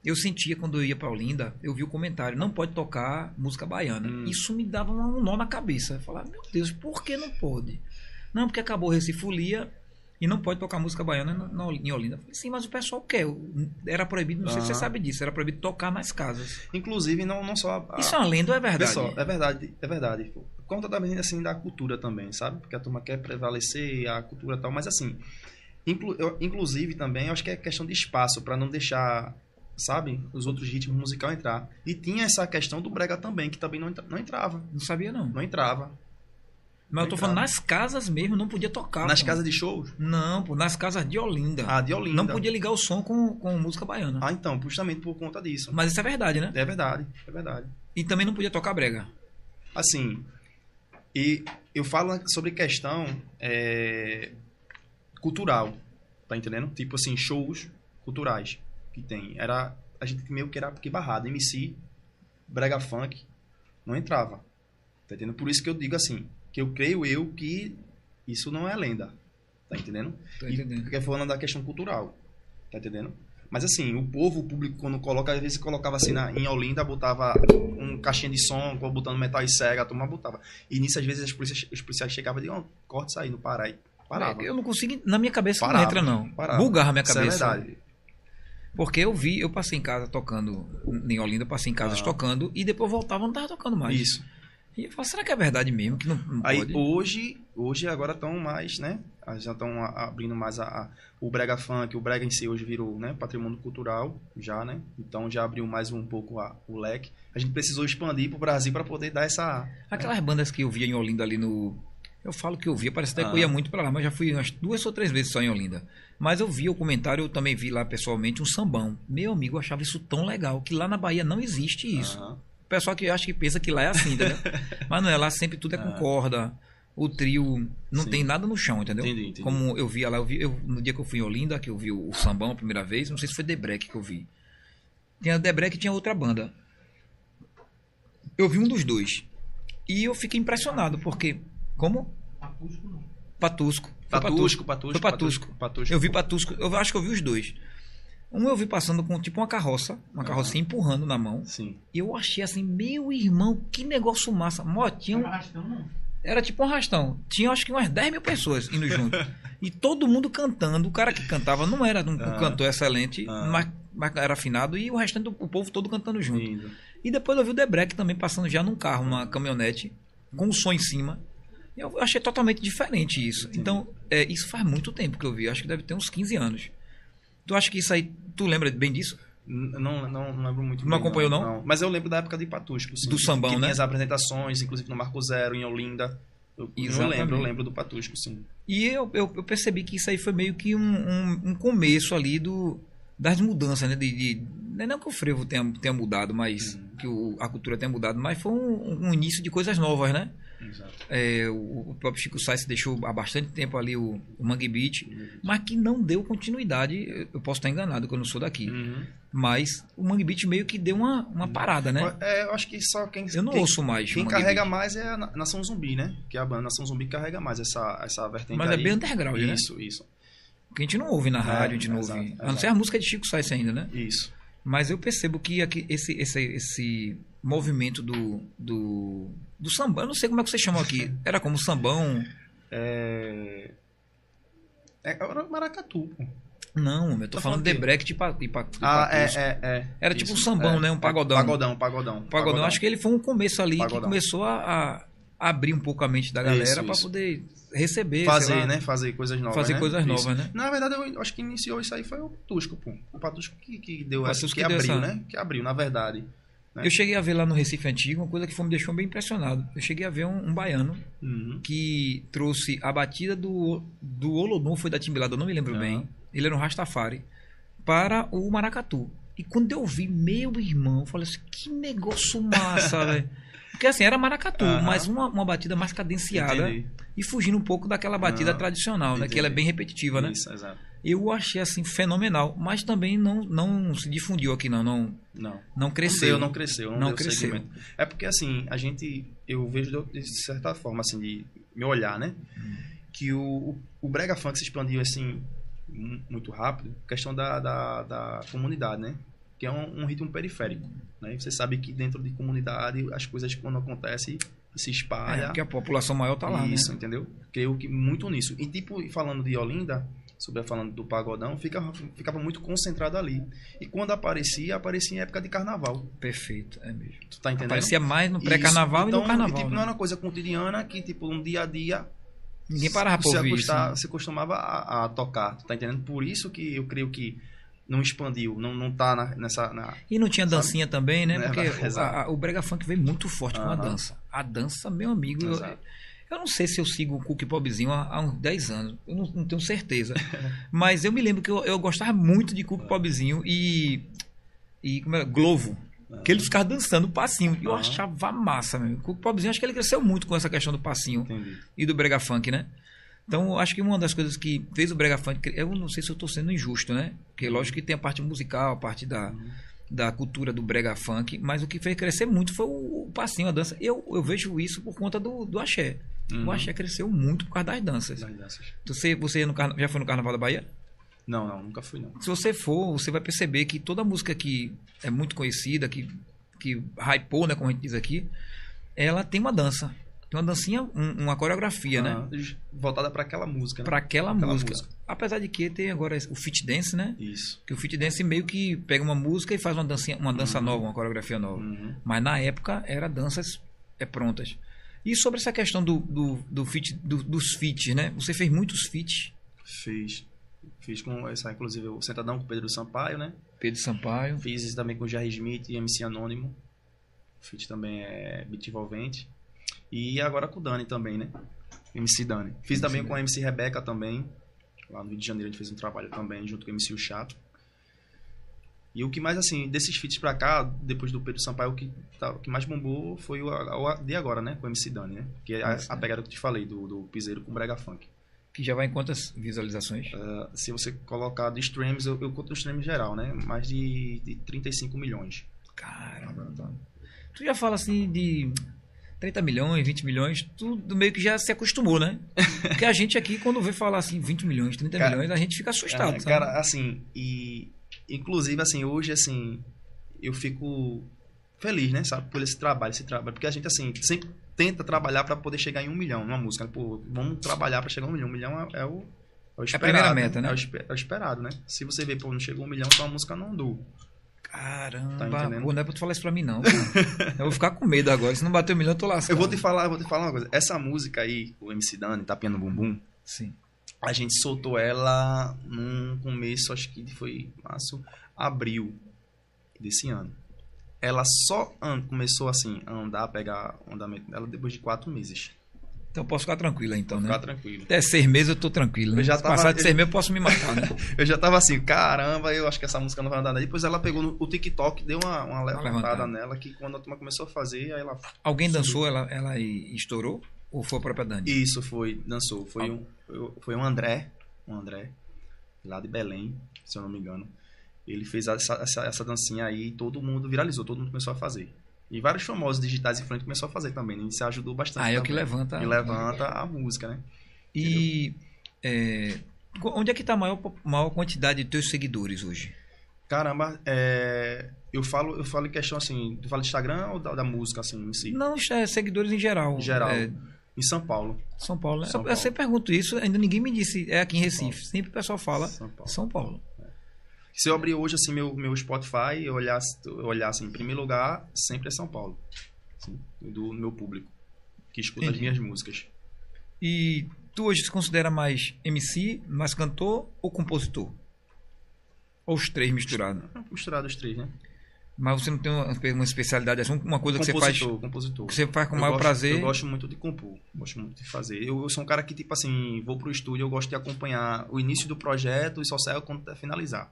eu sentia quando eu ia para Olinda, eu vi o comentário, não pode tocar música baiana. Hum. Isso me dava um nó na cabeça. Eu falava, meu Deus, por que não pode? Não, porque acabou Recife Folia e não pode tocar música baiana na- na- em Olinda. Eu falei, sim, mas o pessoal quer. Era proibido, não sei se você sabe disso, era proibido tocar nas casas. Inclusive, não, não só. A, Isso é uma lenda ou é verdade? Pessoal, é verdade, é verdade. Conta também assim da cultura também, sabe? Porque a turma quer prevalecer a cultura e tal, mas assim, inclu- eu- inclusive também, acho que é questão de espaço para não deixar, sabe, os outros ritmos musicais entrar. E tinha essa questão do brega também, que também não, entra- não entrava, Não sabia, não. não entrava. Mas eu tô falando nas casas mesmo, não podia tocar. Nas pô. casas de shows, Não, pô, nas casas de Olinda. ah, de Olinda. Não podia ligar o som com, com música baiana. Ah, então, justamente por conta disso. Mas isso é verdade, né? É verdade, é verdade. E também não podia tocar brega. Assim, e eu falo sobre questão é, cultural, tá entendendo? Tipo assim, shows culturais que tem. Era, a gente meio que era que barrado, MC, brega funk, não entrava. Tá entendendo? Por isso que eu digo assim, que eu creio eu que isso não é lenda, tá entendendo? Tô E- entendendo. Porque falando da questão cultural, tá entendendo? Mas assim, o povo, o público, quando coloca, às vezes colocava assim na, em Olinda, botava um caixinha de som, botando metal e cega, a turma botava. E nisso, às vezes, as polícias, os policiais chegavam e diziam, "Ó, corta isso aí, não para aí. Parava. Eu não consigo. Na minha cabeça Parava, não entra, não. parava. Bulgarra minha Isso é cabeça. verdade. Porque eu vi, eu passei em casa tocando. Em Olinda, eu passei em casas Ah. tocando e depois voltava não tava tocando mais. Isso. E eu falei, será que é verdade mesmo? Que não, não Aí pode? hoje, hoje agora estão mais, né? Já estão abrindo mais a, a- o brega funk, o brega em si hoje virou, né, patrimônio cultural já, né? Então já abriu mais um pouco a- o leque. A gente precisou expandir pro Brasil para poder dar essa Aquelas bandas que eu via em Olinda ali no. Eu falo que eu via, parece até que eu Ah. ia muito pra lá, mas já fui umas duas ou três vezes só em Olinda. Mas eu vi o comentário, eu também vi lá pessoalmente um sambão. Meu amigo, eu achava isso tão legal, que lá na Bahia não existe isso. Aham. O pessoal que acha que pensa que lá é assim, entendeu? Mas não é, lá sempre tudo é com Ah. corda. O trio não Sim. tem nada no chão, entendeu? Entendi, entendi. Como eu via lá, eu vi, eu- no dia que eu fui em Olinda, que eu vi o, o sambão a primeira vez, não sei se foi Debrec que eu vi. Tinha Debrec e tinha outra banda. Eu vi um dos dois. E eu fiquei impressionado, porque. Como? Acústico não. Patusco. Patusco, Patusco, Patusco. Patusco. Eu vi Patusco, eu acho que eu vi os dois. Um eu vi passando com tipo uma carroça, uma carrocinha empurrando na mão. Sim. E eu achei assim, meu irmão, que negócio massa. Motinha, Não arrastão, não. Era tipo um arrastão. Tinha acho que umas 10 mil pessoas indo junto. e todo mundo cantando. O cara que cantava não era um, um Ah. cantor excelente, Ah. mas, mas era afinado, e o restante do o povo todo cantando junto. Lindo. E depois eu vi o Debrec também passando já num carro, numa caminhonete, com o som em cima. Eu achei totalmente diferente isso. Então, é, isso faz muito tempo que eu vi. Acho que deve ter uns 15 anos. Tu acha que isso aí. Tu lembra bem disso? Não, não, não lembro muito Não bem, acompanhou, não? Mas eu lembro da época de Patusco. sim. Do sambão, que né? Tinha as apresentações, inclusive no Marco Zero, em Olinda. Eu, eu lembro, eu lembro do Patusco, sim. E eu, eu, eu percebi que isso aí foi meio que um, um, um começo ali do, das mudanças, né? De, de, não é não que o frevo tenha, tenha mudado, mas Uhum. que o, a cultura tenha mudado, mas foi um, um início de coisas novas, né? Exato. É, o, o próprio Chico Sainz deixou há bastante tempo ali o, o Mangue Beat, mas que não deu continuidade. Eu- posso estar enganado, que eu não sou daqui. Uhum. Mas o Mangue Beat meio que deu uma, uma parada, né? É, eu acho que só quem. Eu não quem, ouço mais. Quem carrega Beat. mais é a Na- Nação Zumbi, né? Que é a banda Nação Zumbi que carrega mais essa, essa vertente Mas é aí. bem underground, né? Isso, isso. Porque a gente não ouve na rádio, a gente não exato, ouve. A não exato. ser a música de Chico Sainz ainda, né? Isso. Mas eu percebo que aqui, esse, esse, esse movimento do, do, do samba, eu não sei como é que vocês chamam aqui. Era como sambão? É. É era Maracatu. Não, eu tô Tá falando falando de break de, pa, de, pa, de Ah, é, é, é. Era tipo Isso, um sambão, é. né? Um pagodão. Pagodão, pagodão. Pagodão. Acho que ele foi um começo ali que Pagodão. começou a, a abrir um pouco a mente da galera para poder receber. Fazer, lá, né? Fazer coisas novas. Fazer né? coisas Isso. novas, né? Na verdade, eu acho que iniciou isso aí foi o Patusco, pô. O Patusco que, que deu essa. Que, que abriu, essa- né? Que abriu, na verdade. né? Eu cheguei a ver lá no Recife Antigo uma coisa que foi, me deixou bem impressionado. Eu cheguei a ver um, um baiano Uhum. que trouxe a batida do, do Olodum, foi da Timbilada, eu não me lembro Ah. bem. Ele era um Rastafari, para o Maracatu. E quando eu vi, meu irmão, eu falei assim, que negócio massa, velho. Porque assim, era Maracatu, mas uma, uma batida mais cadenciada Entendi. e fugindo um pouco daquela batida Ah, tradicional, né? Que entendi. ela é bem repetitiva, né? Isso, exato. Eu achei assim fenomenal, mas também não, não se difundiu aqui não, não, Não. não cresceu. Cresceu, não cresceu, não, Não deu cresceu. segmento. É porque assim, a gente, eu vejo de, certa forma, assim, de me olhar, né? Que o, o, o Brega Funk se expandiu assim, mu- muito rápido, questão da, da, da comunidade, né? Que é um, um ritmo periférico. Né? E você sabe que dentro de comunidade as coisas quando acontecem se É, espalham. porque a população maior tá lá, Isso, né? entendeu? Creio que muito nisso. E tipo, falando de Olinda, sobre falando do pagodão, fica, ficava muito concentrado ali. E quando aparecia, aparecia em época de carnaval. Perfeito, é mesmo. Tu tá entendendo? Aparecia mais no pré-carnaval Isso. e no Então, carnaval. Tipo, né? não era uma coisa cotidiana que, tipo, um dia a dia. Ninguém parava ouvir isso. né? se costumava a, a tocar, tu tá entendendo? Por isso que eu creio que não expandiu, não, não tá na- nessa. Na... E não tinha dancinha também, né? É, Porque exato. a- a- o Brega Funk veio muito forte com a dança. A dança, meu amigo, eu, eu não sei se eu sigo o Cook Popzinho há, há uns 10 anos. Eu não, não tenho certeza. Mas eu me lembro que eu, eu gostava muito de Cook Popzinho e. E como é? Glovo. Que eles ficavam dançando o passinho. E eu achava massa, meu. O Cook Popzinho, acho que ele cresceu muito com essa questão do passinho Entendi. e do brega funk, né? Então, acho que uma das coisas que fez o brega funk, eu não sei se eu estou sendo injusto, né? Porque lógico que tem a parte musical, a parte da, da cultura do brega funk, mas o que fez crescer muito foi o, o passinho, a dança. Eu, eu vejo isso por conta do, do axé. O Uhum. axé cresceu muito por causa das danças. Das danças. Você, você no já foi no Carnaval da Bahia? Não, não, nunca fui, não. Se você for, você vai perceber que toda música que é muito conhecida, que, que hypou, né, como a gente diz aqui, ela tem uma dança. Tem uma dancinha, um- uma coreografia, né? Voltada pra aquela música. né? Para aquela, Aquela música. música. Apesar de que tem agora o fit dance, né? Isso. Que o fit dance meio que pega uma música e faz uma dancinha, uma dança nova, uma coreografia nova. Uhum. Mas na época era danças é, prontas. E sobre essa questão do, do, do fit, do- dos feats, né? Você fez muitos feats, Fiz. Fiz com essa, inclusive, o Sentadão com o Pedro Sampaio, né? Pedro Sampaio. Fiz isso também com o Jerry Smith e MC Anônimo. O feat também é beat envolvente. E agora com o Dani também, né? MC Dani. Fiz também com a MC Rebeca também. Lá no Rio de Janeiro a gente fez um trabalho também junto com o MC O Chato. E o que mais, assim, desses feats pra cá, depois do Pedro Sampaio, o que, tá- o que mais bombou foi o, o de agora, né? Com o MC Dani, né? Que é a, a pegada que eu te falei, do, do piseiro com brega funk. Que já vai em quantas visualizações? Uh, se você colocar de streams, eu, eu conto o stream geral, né? Mais de, de 35 milhões. Caramba. Tu já fala assim de 30 milhões, 20 milhões, tu meio que já se acostumou, né? Porque a gente aqui, quando vê falar assim, 20 milhões, 30 Cara, milhões, a gente fica assustado, É, sabe? cara, assim, e inclusive assim, hoje assim, eu fico feliz, né, sabe, por esse trabalho, esse trabalho. Porque a gente, assim, sempre tenta trabalhar para poder chegar em um milhão numa música. né? Pô, vamos trabalhar para chegar a um milhão. Um milhão é, é o. É o esperado, primeira meta, né? É o, é o esperado, né? Se você vê, pô, não chegou a um milhão, então a música não andou. Tá Caramba, entendendo? pô, não é pra tu falar isso pra mim, não. eu vou ficar com medo agora. Se não bater um milhão, eu tô lascado. Eu vou te falar, eu vou te falar uma coisa. Essa música aí, o MC Dani, Tapinha no Bumbum, Sim. a gente soltou ela num começo, acho que foi março, abril desse ano. Ela só começou assim a andar, a pegar o andamento dela depois de quatro meses. Então eu posso ficar tranquilo então, né? Ficar tranquilo. Até seis meses eu tô tranquilo, né? Eu já tava- passar de seis meses eu posso me matar, né? Eu já tava assim, caramba, eu acho que essa música não vai andar. nada. Depois ela pegou no o TikTok, deu uma, uma levantada levantada. nela, que quando a turma começou a fazer, aí ela. Alguém dançou, ela, ela estourou? Ou foi a própria Dani? Isso, foi, dançou. Foi um, foi- foi um André, um André, lá de Belém, se eu não me engano. Ele fez essa, essa, essa dancinha aí e todo mundo viralizou, todo mundo começou a fazer. E vários famosos digitais e frente começou a fazer também, né? Isso ajudou bastante. Ah, é o que levanta. E levanta a música, né? E é, onde é que tá a maior, maior quantidade de teus seguidores hoje? Caramba, é, eu falo eu falo em questão assim, tu fala de Instagram ou da, da música assim em si? Não, é seguidores em geral. Em geral. É, Em São Paulo. São Paulo, né? São eu, eu sempre pergunto isso, ainda ninguém me disse. É aqui em Recife. Sempre o pessoal fala São Paulo. São Paulo. Se eu abrir hoje assim meu, meu Spotify, eu olhar, olhar assim, em primeiro lugar, sempre é São Paulo. Assim, do meu público que escuta as Entendi. minhas músicas. E tu hoje se considera mais MC, mais cantor ou compositor? Ou os três misturados? Misturado os três, né? Mas você não tem uma, uma especialidade, assim, uma coisa que você faz, compositor, compositor. que você faz com o Eu maior gosto- prazer. Eu gosto muito de compor, gosto muito de fazer. Eu, eu sou um cara que, tipo assim, vou pro estúdio, eu gosto de acompanhar o início do projeto e só saio quando tá finalizar.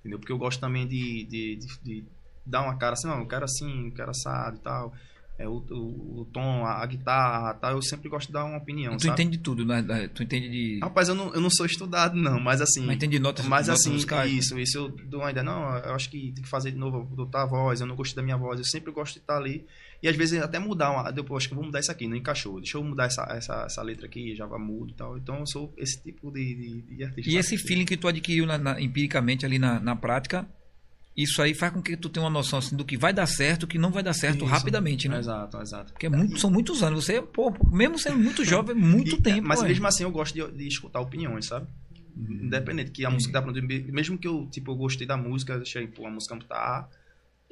Entendeu? Porque eu gosto também de, de, de, de dar uma cara assim, não, eu quero assim, eu quero assado e tal. É, o, o, o tom, a, a guitarra tal, eu sempre gosto de dar uma opinião, tu sabe? entende de tudo, né? Tu entende de. Rapaz, eu não, eu não sou estudado, não, mas assim. mas entende de notas, Mas notas assim, musicais. isso, isso eu dou uma ideia. Não, eu acho que tem que fazer de novo, botar a voz, eu não gostei da minha voz, eu sempre gosto de estar ali. E às vezes até mudar uma. Depois, acho que vou mudar isso aqui, não encaixou. Deixa eu mudar essa, essa, essa letra aqui, já vai mudo e tal. Então eu sou esse tipo de, de, de artista. E esse feeling que tu adquiriu na- na- empiricamente ali na, na prática, isso aí faz com que tu tenha uma noção assim, do que vai dar certo, que não vai dar certo Isso. rapidamente, né? Exato, exato. Porque é muito- são muitos anos. Você, pô, mesmo sendo muito jovem, muito E- tempo. Mas ué. mesmo assim eu gosto de, de escutar opiniões, sabe? Independente, que a música tá pronta. Mesmo que eu, tipo, eu gostei da música, achei, pô, a música tá,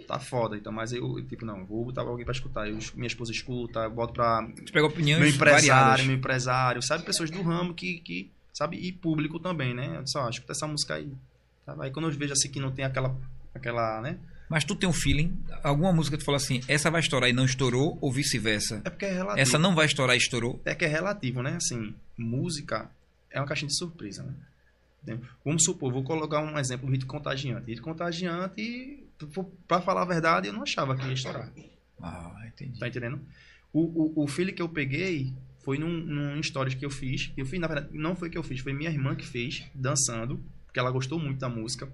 tá foda. Então, mas eu, tipo, não, vou botar alguém pra escutar. Eu, minha esposa escuta, eu boto pra Você pega opiniões meu empresário, variadas. meu empresário, sabe? Pessoas do ramo que, que sabe? E público também, né? Eu disse, ó, escuta essa música aí. Sabe? Aí quando eu vejo assim que não tem aquela, aquela, né? Mas tu tem um feeling, alguma música que tu fala assim, essa vai estourar e não estourou, ou vice-versa. É porque é relativo. Essa não vai estourar e estourou. É que é relativo, né? Assim, música é uma caixinha de surpresa, né? Vamos supor, vou colocar um exemplo, o hit contagiante. Hit contagiante, pra falar a verdade, eu não achava que ia estourar. Ah, entendi. Tá entendendo? O, o, o feeling que eu peguei foi num, num stories que eu fiz. Eu fiz, na verdade, não foi que eu fiz, foi minha irmã que fez, dançando, porque ela gostou muito da música.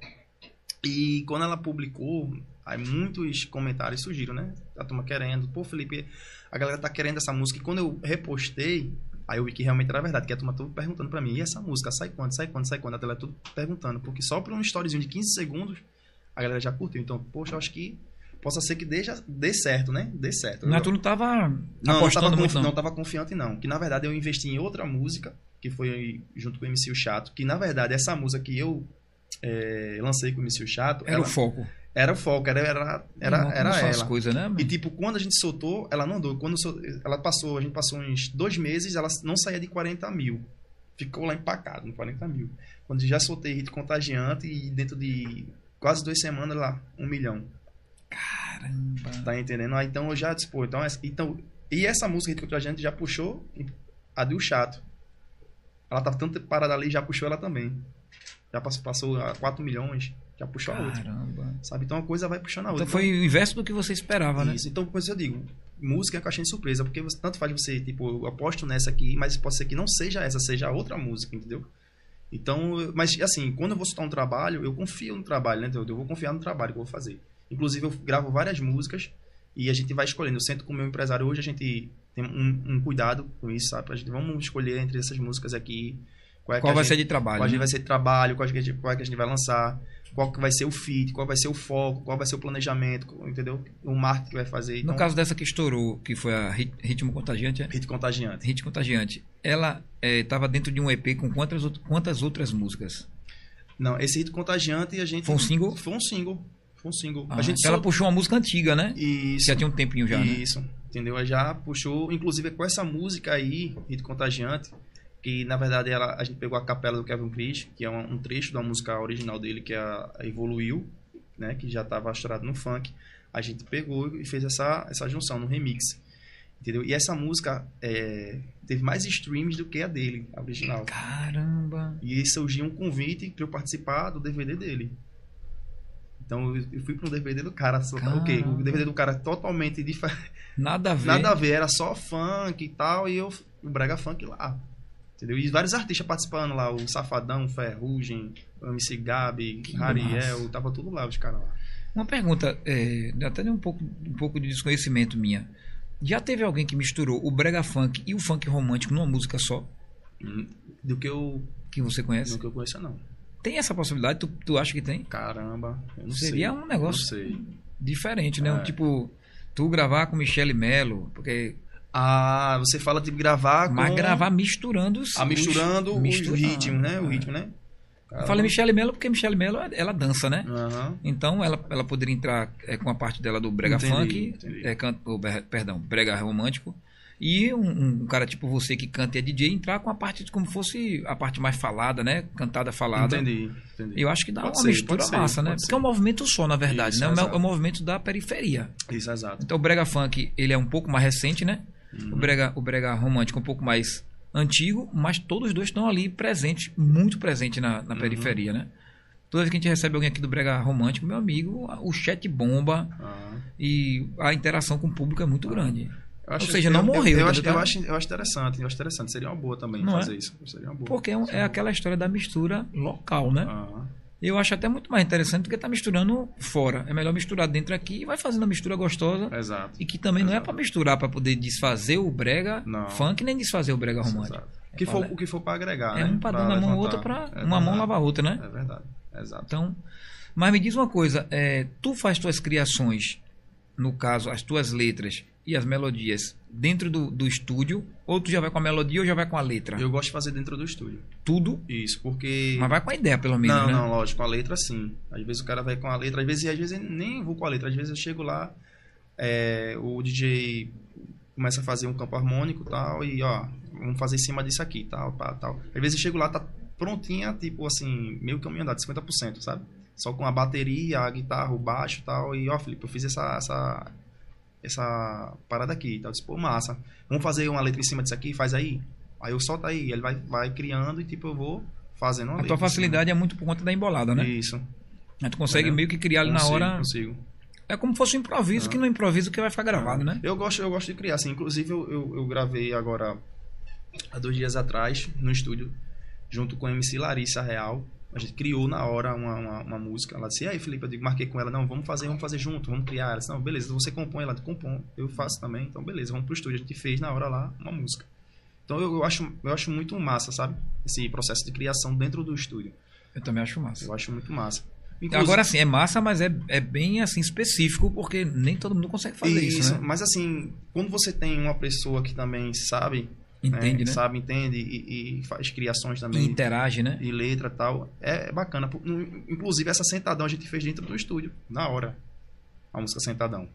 E quando ela publicou, aí muitos comentários surgiram, né? A turma querendo, pô, Felipe, a galera tá querendo essa música. E quando eu repostei, aí eu vi que realmente era verdade, que a turma tudo perguntando pra mim, e essa música, sai quando, sai quando, sai quando? A galera tudo perguntando, porque só por um storyzinho de 15 segundos, a galera já curtiu. Então, poxa, eu acho que possa ser que dê, já- dê certo, né? Dê certo. Mas tu não tava não, não apostando tava, muito, não. não tava confiante, não. Que na verdade eu investi em outra música, que foi junto com o MC o Chato. Que na verdade essa música que eu é, lancei com o MC o Chato Era ela- o foco. era o foco, era, era, era, como era são as ela. coisas, né? E tipo, quando a gente soltou, ela não andou. Quando ela passou, a gente passou uns dois meses, ela não saía de 40 mil. Ficou lá empacado, no 40 mil. Quando já soltei hit contagiante e dentro de quase duas semanas lá, um milhão. Caramba. Tá entendendo? Ah, então eu já pô, então, então e essa música Contra a gente já puxou a do chato. Ela tava tanto parada ali, já puxou ela também. Já passou, a 4 milhões, já puxou a outra. Caramba. Sabe? Então a coisa vai puxando a outra. Então foi o inverso do que você esperava, né? Isso. Então, por isso eu digo, música é uma caixinha de surpresa, porque você, tanto faz você, tipo, eu aposto nessa aqui, mas pode ser que não seja essa, seja outra música, entendeu? Então, mas assim, quando eu vou soltar um trabalho, eu confio no trabalho, né? Eu eu vou confiar no trabalho que eu vou fazer. Inclusive, eu gravo várias músicas e a gente vai escolhendo. Eu sento com o meu empresário hoje, a gente tem um, um cuidado com isso, sabe? A gente, vamos escolher entre essas músicas aqui. Qual, é Qual vai gente- ser de trabalho? qual a gente né? vai ser de trabalho, qual, é que a gente- qual é que a gente vai lançar. Qual que vai ser o fit, qual vai ser o foco, qual vai ser o planejamento, entendeu? O marketing que vai fazer. Então, No caso dessa que estourou, que foi a Rit- Ritmo Contagiante, é? hit contagiante. Hit Contagiante, ela estava dentro de um EP com quantas, quantas outras músicas? Não, esse hit contagiante a gente Foi um single? Foi um single. Foi um single. Ah, a gente então ela puxou uma música antiga, né? isso, Já tinha um tempinho já, né? Isso, entendeu? Aí já puxou, inclusive com essa música aí, Hit Contagiante, que na verdade ela, a gente pegou a capela do Kevin Chris, que é um, um trecho da música original dele, que é a, a Evoluiu, né? Que já estava estourado no funk. A gente pegou e fez essa, essa junção no remix. Entendeu? E essa música é, teve mais streams do que a dele, a original. Caramba! E surgiu um convite para eu participar do DVD dele. Então eu fui pro DVD do cara. Caramba. o quê? O DVD do cara é totalmente diferente. Nada a ver. Nada a ver, era só funk e tal, e eu, o Brega Funk lá. Entendeu? E vários artistas participando lá, o Safadão, Ferrugem, o MC Gabi, Que Ariel, massa. tava tudo lá, os caras lá. Uma pergunta, é, até um pouco, um pouco de desconhecimento minha. Já teve alguém que misturou o brega funk e o funk romântico numa música só, Hum, Do que eu, que você conhece? do que eu conheço, não. Tem essa possibilidade? Tu, tu acha que tem? Caramba, eu não Seria sei. um negócio diferente, né? É. Um tipo, tu gravar com Michele Melo, porque Ah, você fala de gravar com... mas gravar misturando os Ah, misturando os- misturando, ritmos, né? O é. ritmo, né? Eu falei Michele Melo porque Michele Melo ela dança, né? Aham. Então ela, ela poderia entrar é, com a parte dela do brega Entendi, funk, entendi. é, can- ou, ber- perdão, brega romântico, e um, um cara tipo você que canta e é DJ entrar com a parte de como fosse a parte mais falada, né? Cantada falada. Entendi, entendi. Eu acho que dá Pode uma ser, mistura ser, massa, né? Porque ser. é um movimento só, na verdade, Isso, né? É. É o movimento da periferia. Isso, exato. Então o brega funk, ele é um pouco mais recente, né? Uhum. O brega, o brega romântico é um pouco mais antigo, mas todos os dois estão ali presentes, muito presentes na, Uhum. na periferia, né? Toda vez que a gente recebe alguém aqui do brega romântico, meu amigo, o chat bomba Ah. e a interação com o público é muito grande. Eu acho- Ou seja, não eu- eu- morreu, Eu, né, acho, tá? eu, acho, eu acho interessante, eu acho interessante. Seria uma boa também Não é? fazer isso. Seria uma boa. Porque é, é aquela história da mistura local, né? Ah, Eu acho até muito mais interessante do que tá misturando fora. É melhor misturar dentro aqui e vai fazendo uma mistura gostosa. exato. E que também não é Exato. para misturar para poder desfazer o brega Não. funk nem desfazer o brega romântico. Exato. O que, for, o que for para agregar, É né? um pra dar na mão, outro para É uma mão lavar a outra, né? É verdade. Exato. Então, mas me diz uma coisa, é, tu faz tuas criações, no caso, as tuas letras e as melodias dentro do, do estúdio, ou tu já vai com a melodia ou já vai com a letra? Eu gosto de fazer dentro do estúdio. Tudo, Isso, porque. mas vai com a ideia, pelo menos, não, né? não, lógico, com a letra sim. Às vezes o cara vai com a letra, às vezes, às vezes eu nem vou com a letra, às vezes eu chego lá, é, o DJ começa a fazer um campo harmônico e tal, e ó, vamos fazer em cima disso aqui, tal, pá, tal. Às vezes eu chego lá, tá prontinha, tipo assim, meio caminho andado, 50%, sabe? Só com a bateria, a guitarra, o baixo e tal, e ó, Felipe, eu fiz essa, essa, essa parada aqui, tal. Eu disse, pô, massa, vamos fazer uma letra em cima disso aqui, faz aí. Aí eu solto aí, ele vai, vai criando e tipo, eu vou fazendo uma A letra tua facilidade é muito por conta da embolada, né? Isso. Aí tu consegue Entendeu? meio que criar ali na hora. Consigo. É como se fosse um improviso, Ah. que no improviso que vai ficar gravado, né? Eu gosto, eu gosto de criar, assim. Inclusive, eu, eu, eu gravei agora, há dois dias atrás, no estúdio, junto com a MC Larissa Real. A gente criou na hora uma, uma, uma música. Ela disse, e aí, Felipe, eu digo, marquei com ela, não, vamos fazer, vamos fazer junto, vamos criar. Ela disse, não, beleza, você compõe, ela compõe, eu faço também, então beleza, vamos pro estúdio. A gente fez na hora lá uma música. Então eu, eu, acho, eu acho muito massa, sabe? Esse processo de criação dentro do estúdio. Eu também acho massa. Eu acho muito massa. Agora sim, é massa, mas é, é bem assim específico, porque nem todo mundo consegue fazer isso, né? Mas assim, quando você tem uma pessoa que também sabe, Entende, né? Sabe, entende e, e faz criações E também interage, né? e letra e tal, é bacana. Inclusive essa sentadão a gente fez dentro do estúdio, na hora. A música Sentadão.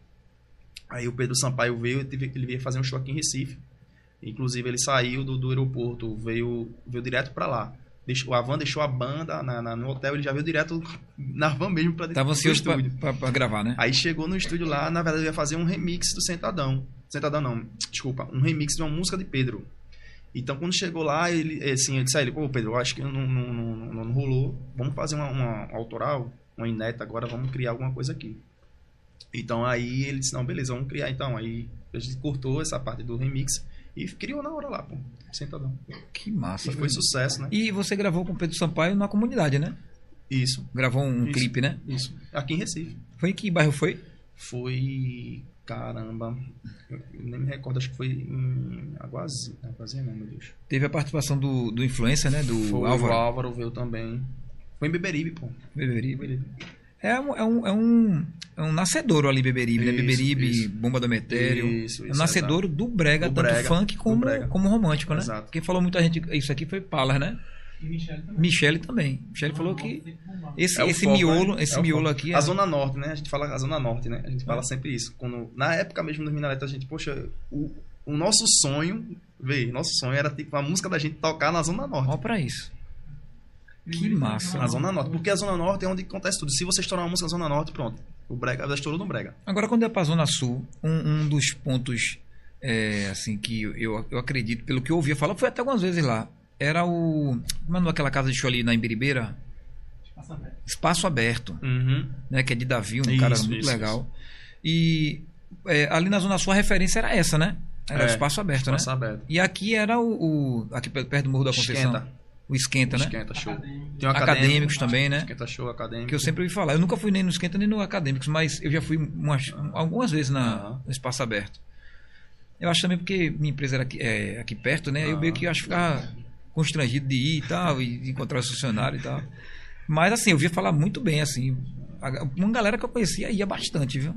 Aí o Pedro Sampaio veio, ele ele veio fazer um show aqui em Recife. Inclusive ele saiu do, do aeroporto, veio, veio direto pra lá. Deixou, a van deixou a banda na, na- no hotel, ele já veio direto na van mesmo pra dentro Tava do pra, estúdio. pra- pra gravar, né? Aí chegou no estúdio lá, na verdade, eu ia fazer um remix do Sentadão. Sentadão não, desculpa, um remix de uma música de Pedro. Então, quando chegou lá, ele, assim, eu disse a ele, pô, Pedro, eu acho que não, não, não, não- não rolou. Vamos fazer uma, uma autoral, uma ineta agora, vamos criar alguma coisa aqui. Então, aí ele disse, não, beleza, vamos criar então. Aí a gente cortou essa parte do remix e criou na hora lá, pô, Sentadão. Que massa. E foi sucesso, né? E você gravou com o Pedro Sampaio na comunidade, né? Isso, Gravou um Isso. clipe, né? isso. Aqui em Recife. Foi em que bairro foi? Foi. Caramba. Eu nem me recordo, acho que foi em Aguazinha. Aguazinha não, meu Deus. Teve a participação do, do influencer, né? Do Foi, Álvaro. O Álvaro veio também. Foi em Beberibe, pô. Beberibe. Beberibe. É um, é um, é um, é um nascedouro ali, Beberibe, né? Isso, Beberibe, isso. Bomba do Metério. Isso, é um isso, nascedouro do brega, Do tanto brega, funk como, brega. como romântico, né? Exato. Quem falou muita gente isso aqui foi Palas, né? E Michele também. Michele também. Michele falou que esse, É esse foco, miolo, né? esse É miolo foco. aqui é... A Zona Norte, né? A gente fala a Zona Norte, né? A gente É. fala sempre isso. Quando, na época mesmo do Minareta, a gente, poxa, o, o nosso sonho, vê, nosso sonho era tipo a música da gente tocar na Zona Norte. Ó pra isso. Que massa. Na Zona Norte. Porque a Zona Norte é onde acontece tudo. Se você estourar uma música na Zona Norte, pronto. O Brega já estourou no Brega. Agora, quando é pra Zona Sul, um, um dos pontos é, assim que eu, eu acredito, pelo que eu ouvia falar, foi até algumas vezes lá. Era o. Como é aquela casa de show ali na Imbiribeira? Passa aberto. Espaço Aberto, Uhum. né? Que é de Davi, um Isso, cara muito isso, legal. E é, ali na Zona Sul a referência era essa, né? Era o É, Espaço Aberto, Espaço né? aberto. E aqui era o, o- Aqui perto do Morro da Conceição. Esquenta. O Esquenta, né? Esquenta show. Acadêmico. Tem um Acadêmicos também, né? Esquenta show acadêmico. Que eu sempre ouvi falar. Eu nunca fui nem no Esquenta nem no Acadêmicos, mas eu já fui umas- algumas vezes na, Aham. no Espaço Aberto. Eu acho também porque minha empresa era aqui, é, aqui perto, né? Eu Aham. meio que acho ficar constrangido de ir e tal, e encontrar os funcionários e tal. Mas assim, eu via falar muito bem, assim. Uma galera que eu conhecia ia bastante, viu?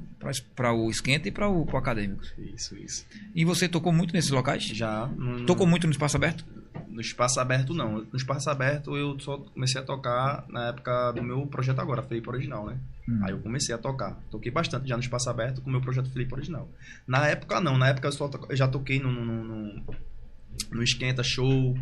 Para o Esquenta e para o pro Acadêmicos. Isso, isso. E você tocou muito nesses locais? Já. No, Tocou muito no Espaço Aberto? No espaço aberto, não. No espaço aberto, eu só comecei a tocar na época do meu projeto agora, Felipe Original, né? Hum. Aí eu comecei a tocar. Toquei bastante já no espaço aberto com o meu projeto Felipe Original. Na época, não. Na época, eu, só eu já toquei no, no, no- no Esquenta Show,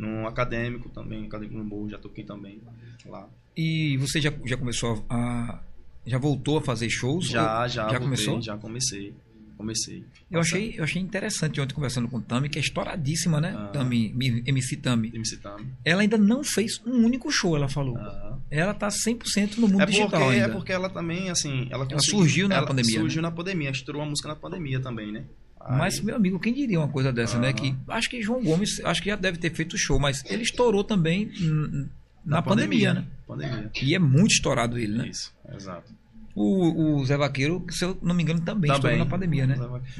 no Acadêmico também, Acadêmico no Morro, já toquei também lá. E você já, já começou a. Já voltou a fazer shows? Já, já, Já voltei, começou? Já comecei. Comecei. Eu achei, eu achei interessante ontem conversando com Tami, que é estouradíssima, né? Ah. Tami, Mi- MC Tami. MC Tami. Ela ainda não fez um único show, ela falou. Ah. Ela tá 100% no mundo É porque, digital ainda. é porque ela também, assim, ela, conseguiu- surgiu na ela pandemia, né? Surgiu na pandemia, estourou uma música na pandemia também, né? Aí- Mas, meu amigo, quem diria uma coisa dessa, né? Aham. Que acho que João Gomes, acho que já deve ter feito show, mas ele estourou também n- na, pandemia, né? Pandemia. E é muito estourado ele, né? Isso, exato. O, o Zé Vaqueiro, se eu não me engano, também estourou na pandemia, né?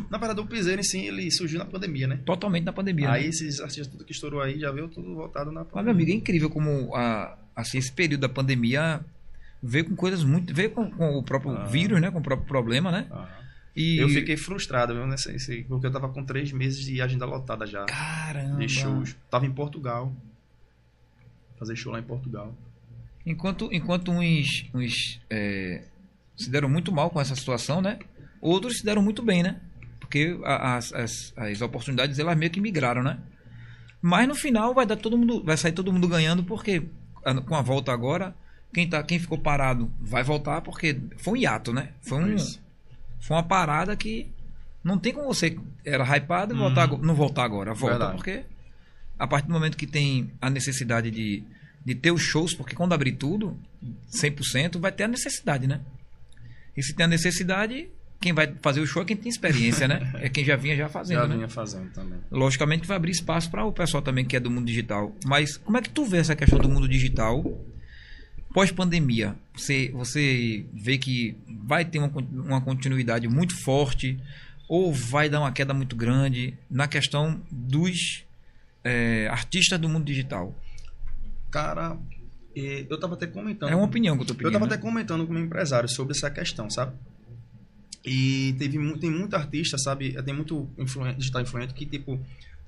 Na verdade, o Piseiro em si, ele surgiu na pandemia, né? Totalmente na pandemia. Aí né? esses artistas tudo que estourou aí já veio tudo voltado na Mas, pandemia. meu amigo, é incrível como a, assim, esse período da pandemia veio com coisas muito. veio com, com o próprio Ah. vírus, né? Com o próprio problema, né? Ah. E. Eu fiquei frustrado, viu, nessa, porque eu tava com três meses de agenda lotada já, Caramba! de shows. Tava em Portugal. Fazer show lá em Portugal. Enquanto, enquanto uns, uns é, se deram muito mal com essa situação, né? Outros se deram muito bem, né? Porque as, as, as oportunidades elas meio que migraram, né? Mas no final vai dar todo mundo, vai sair todo mundo ganhando porque com a volta agora, quem tá, quem ficou parado vai voltar porque foi um hiato, né? Foi um, Isso. Foi uma parada que não tem como você era hypado e Uhum. voltar, ago- não voltar agora. Volta Verdade. porque a partir do momento que tem a necessidade de, de ter os shows, porque quando abrir tudo, 100%, vai ter a necessidade, né? E se tem a necessidade, quem vai fazer o show é quem tem experiência, né? É quem já vinha já fazendo, Já né? vinha fazendo também. Logicamente vai abrir espaço para o pessoal também que é do mundo digital. Mas como é que tu vê essa questão do mundo digital pós-pandemia? Você, você vê que vai ter uma, uma continuidade muito forte ou vai dar uma queda muito grande na questão dos é, artistas do mundo digital? Cara, e eu tava até comentando. É uma opinião que eu tô Eu pedindo. tava né? até comentando com o meu empresário sobre essa questão, sabe? E teve, tem muito artista, sabe? Tem muito influente, digital influente que, tipo,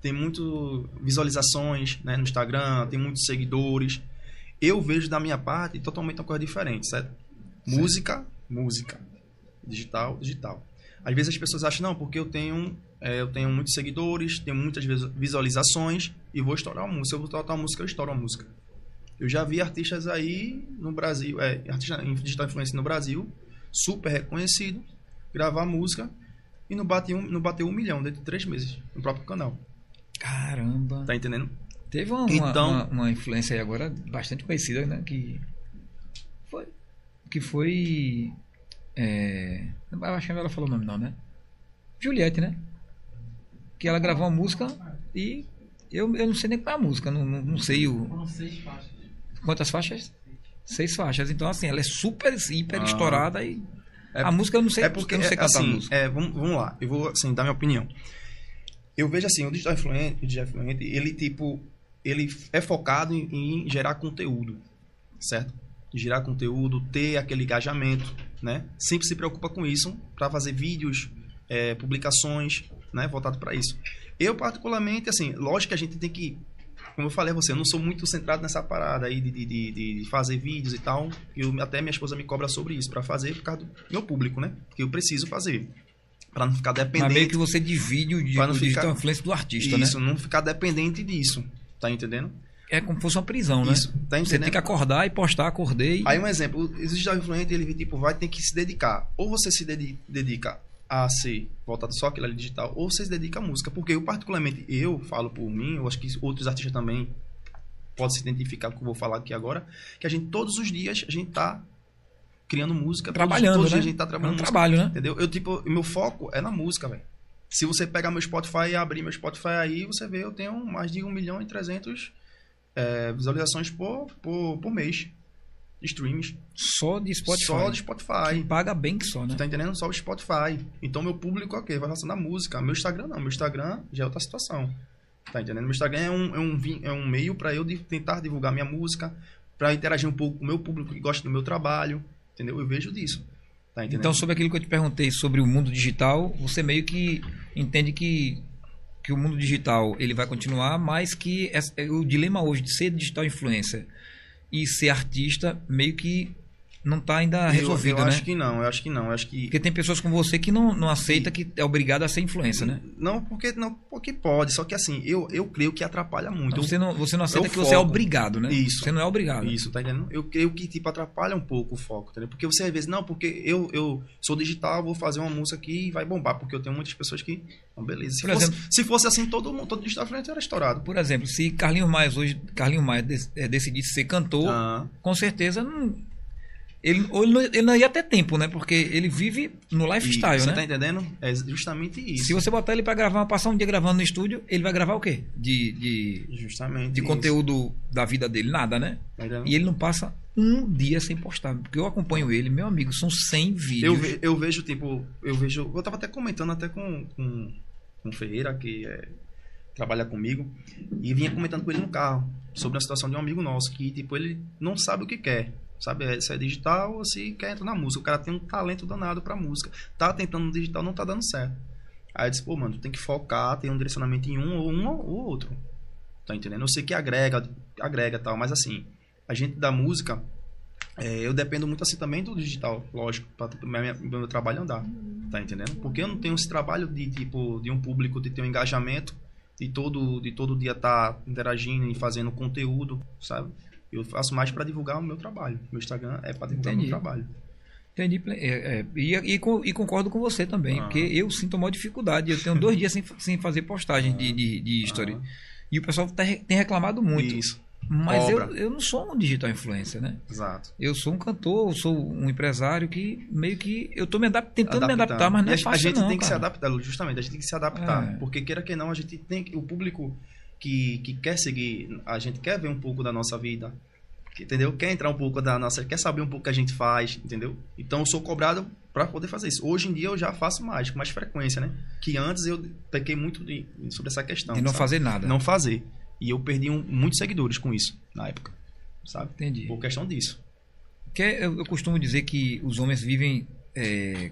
tem muito visualizações né, no Instagram, tem muitos seguidores. Eu vejo da minha parte totalmente uma coisa diferente, certo? Música, música. Digital, digital. Às vezes as pessoas acham, não, porque eu tenho, é, eu tenho muitos seguidores, tenho muitas visu- visualizações e vou estourar uma música. Se eu vou estourar uma música, eu estouro uma música. Eu já vi artistas aí no Brasil, é, artista em digital influencer no Brasil, super reconhecido, gravar música e não bateu um, não bateu um milhão dentro de três meses no próprio canal. Caramba. Tá entendendo? Teve uma, uma- Então- uma, uma influência aí agora bastante conhecida, né? Que foi. Que foi. É, eu acho que ela falou o nome não, né? Juliette, né? Que ela gravou uma música e eu, eu não sei nem qual é a música, não, não, não sei o, Foram seis faixas. quantas faixas. Seis faixas. Então, assim, ela é super, hiper Ah. estourada e. É- a música eu não sei, é porque, eu não sei é, cantar a assim, música. é, vamos, vamos lá, eu vou assim, dar minha opinião. Eu vejo assim, o digital influente, o digital influente ele tipo, ele é focado em, em gerar conteúdo, certo? Gerar conteúdo, ter aquele engajamento, né? Sempre se preocupa com isso para fazer vídeos, é, publicações, né? Voltado para isso. Eu, particularmente, assim, lógico que a gente tem que. Como eu falei a você, eu não sou muito centrado nessa parada aí de, de, de, de fazer vídeos e tal. Eu, até minha esposa me cobra sobre isso, para fazer por causa do meu público, né? Que eu preciso fazer. Para não ficar dependente. Mas meio que você divide o, Pra não o digital ficar- influencer do artista, né? isso, não ficar dependente disso. Tá entendendo? É como se fosse uma prisão, né? Isso, tá Você tem que acordar e postar, acordei. Aí um exemplo, o digital influencer, ele tipo, vai ter que se dedicar. Ou você se dedi- dedica a ser voltado só aquilo ali digital, ou você se dedica à música. Porque eu, particularmente, eu falo por mim, eu acho que outros artistas também podem se identificar com o que eu vou falar aqui agora, que a gente, todos os dias, a gente tá criando música. todos- trabalhando, todos, os né? dias a gente tá É um trabalhando música. trabalho, né? Entendeu? Eu, tipo, meu foco é na música, velho. Se você pegar meu Spotify e abrir meu Spotify aí, você vê, eu tenho mais de 1 milhão e 300 é, visualizações por, por, por mês. de Streams. Só de Spotify. Só de Que Spotify. paga bem que só, né? Tá entendendo? Só o Spotify. Então meu público o quê? Vai relacionar música. Meu Instagram não. Meu Instagram já é outra situação. Tá entendendo? Meu Instagram é um, é um, é um meio para eu de- tentar divulgar minha música, para interagir um pouco com o meu público que gosta do meu trabalho. Entendeu? Eu vejo disso. Tá? Então, sobre aquilo que eu te perguntei sobre o mundo digital, você meio que entende que, que o mundo digital ele vai continuar, mas que essa- o dilema hoje de ser digital influencer e ser artista meio que não está ainda Eu- resolvido, eu, né? acho que não. Eu acho que não. Eu acho que Porque tem pessoas como você que não, não aceita que é obrigado a ser influencer, né? Não, porque não, porque pode. Só que assim, eu, eu creio que atrapalha muito. Então, você, não, você não aceita eu que você é foco. obrigado, né? Isso. Você não é obrigado. Isso, tá entendendo? Eu creio que, tipo, atrapalha um pouco o foco, entendeu? Porque você, às vezes, não, porque eu, eu sou digital, vou fazer uma música aqui e vai bombar, porque eu tenho muitas pessoas que... Não, beleza. Se, Por fosse, exemplo- se fosse assim, todo mundo, todo digital frente era estourado. Por exemplo, se Carlinhos Maia hoje, Carlinhos dec- eh, decidisse ser cantor, Ah, com certeza não, ele, ou ele, não, ele não ia ter tempo, né? Porque ele vive no e lifestyle, você né? tá entendendo? É justamente isso. Se você botar ele pra gravar, passar um dia gravando no estúdio, ele vai gravar o quê? De, de, Justamente de isso. conteúdo da vida dele? Nada, né? Entendendo? E ele não passa um dia sem postar. Porque eu acompanho ele, meu amigo, são 100 vídeos. Eu, ve- eu vejo, tipo, eu vejo. Eu tava até comentando até com, com, com o Ferreira, que é, trabalha comigo, e vinha comentando com ele no carro sobre a situação de um amigo nosso, que, tipo, ele não sabe o que quer. Sabe, é- se é digital ou se quer entrar na música. O cara tem um talento danado pra música. Tá tentando no digital, não tá dando certo. Aí eu disse, pô, mano, tu tem que focar, tem um direcionamento em um ou um ou outro. Tá entendendo? Eu sei que agrega, agrega tal, mas assim, a gente da música, é, eu dependo muito assim também do digital, lógico, para o meu trabalho andar. Tá entendendo? Porque eu não tenho esse trabalho de tipo de um público de ter um engajamento, de todo de todo dia estar interagindo e fazendo conteúdo, sabe? Eu faço mais para divulgar o meu trabalho. Meu Instagram é para divulgar o meu trabalho. Entendi. é, é, e, e e concordo com você também, Ah. porque eu sinto uma dificuldade. Eu tenho dois dias sem, sem fazer postagem de, de, de history. Ah. E o pessoal tá tem reclamado muito. Isso, Mas eu, eu não sou um digital influencer, né? exato. Eu sou um cantor, eu sou um empresário que meio que. Eu tô me adap- tentando me Adaptando. adaptar, mas não é fácil. a gente não, tem que se cara. adaptar, justamente, a gente tem que se adaptar. É. Porque queira que não, a gente tem que- o público que, que quer seguir, a gente quer ver um pouco da nossa vida, que, entendeu? Quer entrar um pouco da nossa, quer saber um pouco o que a gente faz, entendeu? Então eu sou cobrado para poder fazer isso. Hoje em dia eu já faço mais, com mais frequência, né? Que antes eu pequei muito de- sobre essa questão. De não sabe? fazer nada. Não fazer. E eu perdi um- muitos seguidores com isso, na época, sabe? Entendi. Por questão disso. Porque eu, eu costumo dizer que os homens vivem é,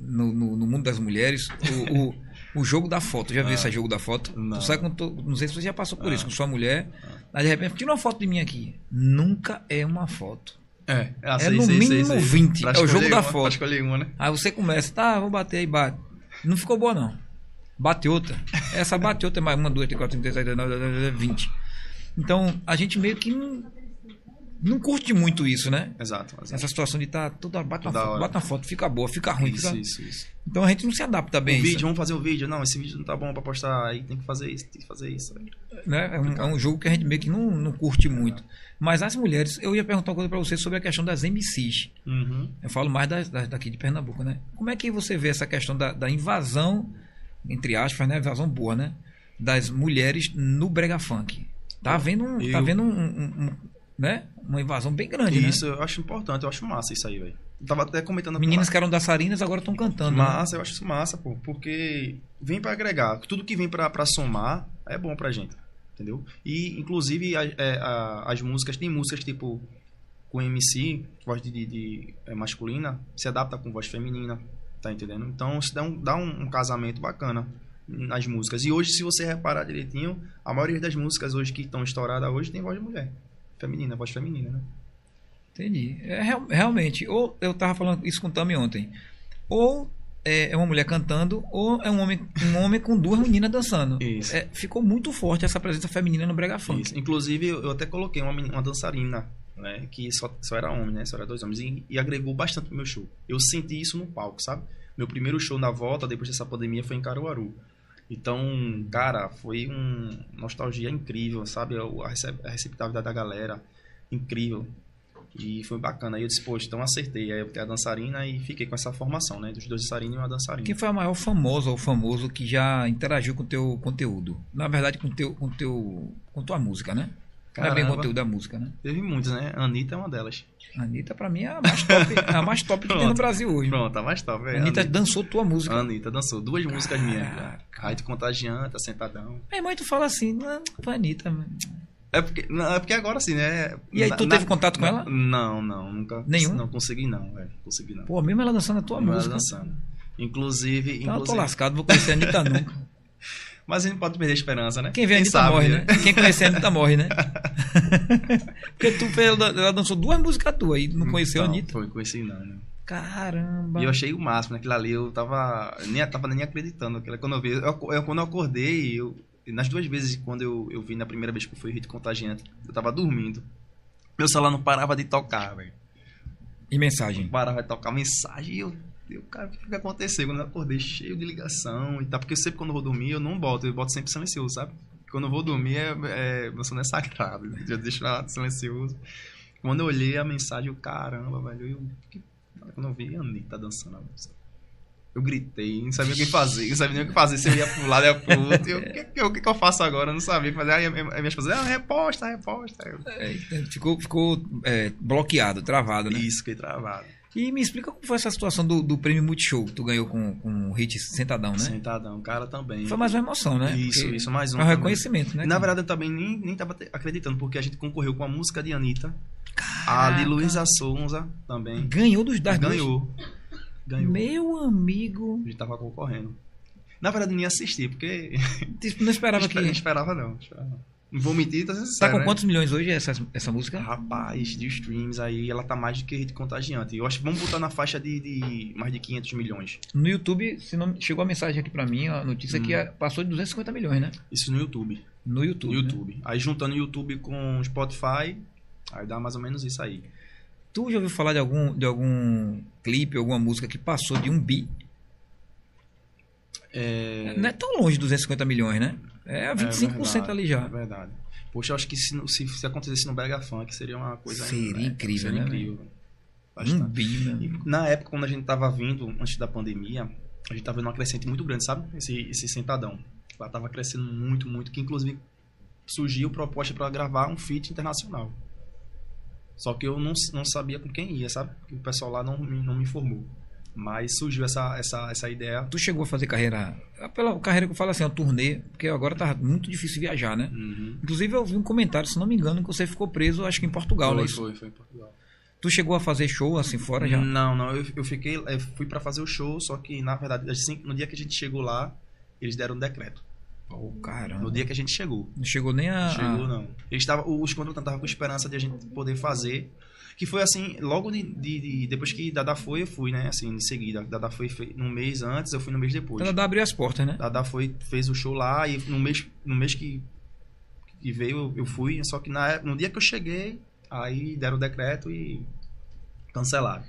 no, no- no mundo das mulheres o, o, o jogo da foto. Já viu Ah. esse jogo da foto? Não. Tu sai com to- não sei se você já passou por Ah. isso com sua mulher. Aí de repente, tira uma foto de mim aqui. Nunca é uma foto. É, ah, É no mínimo 20, Pra é o jogo da uma, foto. escolher uma, né? Aí você começa, tá, vou bater aí, bate. Não ficou boa, não. Bate outra. Essa bate outra é mais uma, duas, três, quatro, cinco, seis, sete, nove, vinte. Então, a gente meio que não, não curte muito isso, né? Exato. exato. Essa situação de tá toda bate uma Toda foto, hora. bate uma foto, fica boa, fica ruim. Isso, fica- isso, isso. Então a gente não se adapta bem, o vídeo, vamos fazer o vídeo. Não, esse vídeo não tá bom pra postar, aí tem que fazer isso, tem que fazer isso. né? É um, é um jogo que a gente meio que não, não curte muito. Mas as mulheres, eu ia perguntar uma coisa pra você sobre a questão das MCs. Uhum. Eu falo mais das, das daqui de Pernambuco, né? Como é que você vê essa questão da, da invasão, entre aspas, né? Invasão boa, né? Das mulheres no brega funk. Tá havendo, um, tá Eu- havendo um, um- um- né? uma invasão bem grande, né? Isso eu acho importante, eu acho massa isso aí, velho. Tava até comentando com Meninas que eram dançarinas agora estão cantando. né? Massa, eu acho isso massa, pô. Porque vem pra agregar. Tudo que vem pra, pra somar é bom pra gente. Entendeu? E, inclusive, a- é, a- as músicas, tem músicas tipo. com MC, voz de, de- de, é, masculina, se adapta com voz feminina, tá entendendo? Então isso dá um, dá um, um casamento bacana nas músicas. E hoje, se você reparar direitinho, a maioria das músicas hoje que estão estouradas hoje tem voz de mulher. Feminina, voz feminina, né? Entendi. É, real- realmente, ou eu tava falando isso com o Tami ontem. Ou é, é uma mulher cantando, ou é um homem, um homem com duas meninas dançando. Isso. É, ficou muito forte essa presença feminina no Brega Funk. Isso. Inclusive, eu até coloquei uma, uma dançarina, né? Que só, só era homem, né? Só era dois homens. E, e agregou bastante pro meu show. Eu senti isso no palco, sabe? Meu primeiro show na volta, depois dessa pandemia, foi em Caruaru. Então, cara, foi um nostalgia incrível, sabe? A, rece- a receptividade da galera, incrível. E foi bacana. Aí eu disse, poxa, então acertei. Aí eu botei a dançarina e fiquei com essa formação, né? Dos dois dançarinos e uma dançarina. Quem foi a maior famosa ou famoso que já interagiu com o teu conteúdo? Na verdade, com teu, com teu, com tua música, né? Não é bem o Caramba. conteúdo da música, né? Teve muitos, né? Anitta é uma delas. Anitta, pra mim, é a mais top, a mais top que tem no. Brasil hoje. Pronto, a mais top. É, Anitta Anitta. dançou tua música. Anitta dançou duas músicas minhas. Caraca. Raio Contagiante, Sentadão. Minha mãe, tu fala assim, não, foi a Anitta. mano. É porque, não, é porque agora assim, né? E aí, tu na- teve contato com na- ela? Não, não, nunca. Nenhum? Não consegui não, velho. Consegui não. Pô, mesmo ela dançando a tua Ela música. dançando. Inclusive, Então eu tô inclusive lascado, vou conhecer a Anitta nunca. Mas a gente pode perder a esperança, né? Quem vê a Anitta sabe, morre, né? Quem conhecer a Anitta morre, né? Porque tu fez, ela ela dançou duas músicas tuas e não conheceu a Não, Anitta. Foi, conheci não, né? Caramba. E eu achei o máximo naquilo ali, eu tava nem, tava nem acreditando. Quando eu vi, eu, eu- quando eu acordei, eu, nas duas vezes quando eu, eu vi na primeira vez que foi Hit Contagiante, eu tava dormindo. Meu celular não parava de tocar, velho. E mensagem? Não parava de tocar mensagem e eu, eu cara, o que que aconteceu? Quando eu acordei cheio de ligação e tal, porque sempre quando eu vou dormir eu não boto, eu boto sempre silencioso, sabe? Quando eu vou dormir, é, é, meu sono é sagrado, eu deixo lá silencioso. Quando eu olhei a mensagem, eu, caramba, velho, eu, que- quando eu vi a Anitta dançando a música. Eu gritei, não sabia o que fazer, não sabia nem o que fazer, se eu ia pro lado, ia pro outro. eu, O que, que, eu- o que que eu faço agora? Eu não sabia o que fazer. Aí a minha esposa, ah, reposta, reposta. Eu, É, ficou ficou é, bloqueado, travado, né? Isso, fiquei travado. E me explica como foi essa situação do, do prêmio Multishow que tu ganhou com, com o hit Sentadão, né? Sentadão, cara também. Foi mais uma emoção, né? Isso, Porque isso, mais um. É um também. reconhecimento, né? Na verdade, eu também nem, nem tava acreditando, porque a gente concorreu com a música de Anitta. A Caraca. de Luísa Sonza também. Ganhou dos das? Ganhou. Ganhou. Meu amigo. A gente tava concorrendo. Na verdade, nem assisti, porque. Não esperava que. Não esperava, não. esperava não. Vou mentir, tá Tá com né? quantos milhões hoje essa, essa música? Rapaz, de streams aí, ela tá mais do que hit contagiante. Eu acho que vamos botar na faixa de, de mais de 500 milhões. No YouTube, se não, chegou a mensagem aqui pra mim, a notícia Hum. que é- passou de 250 milhões, né? Isso no YouTube. No YouTube. No né? YouTube. Aí juntando o YouTube com Spotify, aí dá mais ou menos isso aí. Tu já ouviu falar de algum, de algum clipe, alguma música que passou de um bi? É, Não é tão longe de 250 milhões, né? É 25% verdade, ali já. É verdade. Poxa, eu acho que se, se, se acontecesse no Brega Funk seria uma coisa Seria né? incrível, seria né, incrível. Um bi, na época, quando a gente tava vindo, antes da pandemia, a gente tava vendo uma crescente muito grande, sabe? Esse, esse sentadão. Ela tava crescendo muito, muito, que inclusive surgiu proposta para gravar um feat internacional. Só que eu não, não sabia com quem ia, sabe? Que o pessoal lá não, não me informou. Mas surgiu essa, essa, essa ideia. Tu chegou a fazer carreira. Pela carreira que eu falo assim, ó, turnê, porque agora tá muito difícil viajar, né? Uhum. Inclusive eu vi um comentário, se não me engano, que você ficou preso, acho que em Portugal, né? Foi, Isso. foi, foi em Portugal. Tu chegou a fazer show assim fora já? Não, não, eu, eu fiquei, eu fui para fazer o show, só que na verdade, assim, no dia que a gente chegou lá, eles deram um decreto. Pô, caramba. No dia que a gente chegou. Não chegou nem a. Chegou, a- não. Eles tava, os contratantes estavam com esperança de a gente poder fazer. Que foi assim, logo de, de- de- depois que Dada foi, eu fui, né? Assim, em seguida. Dada foi no mês antes, eu fui no mês depois. Ela dá abrir as portas, né? Dada foi, fez o show lá e no mês, no mês que, que veio eu- eu fui. Só que na, no dia que eu cheguei, aí deram o decreto e cancelaram.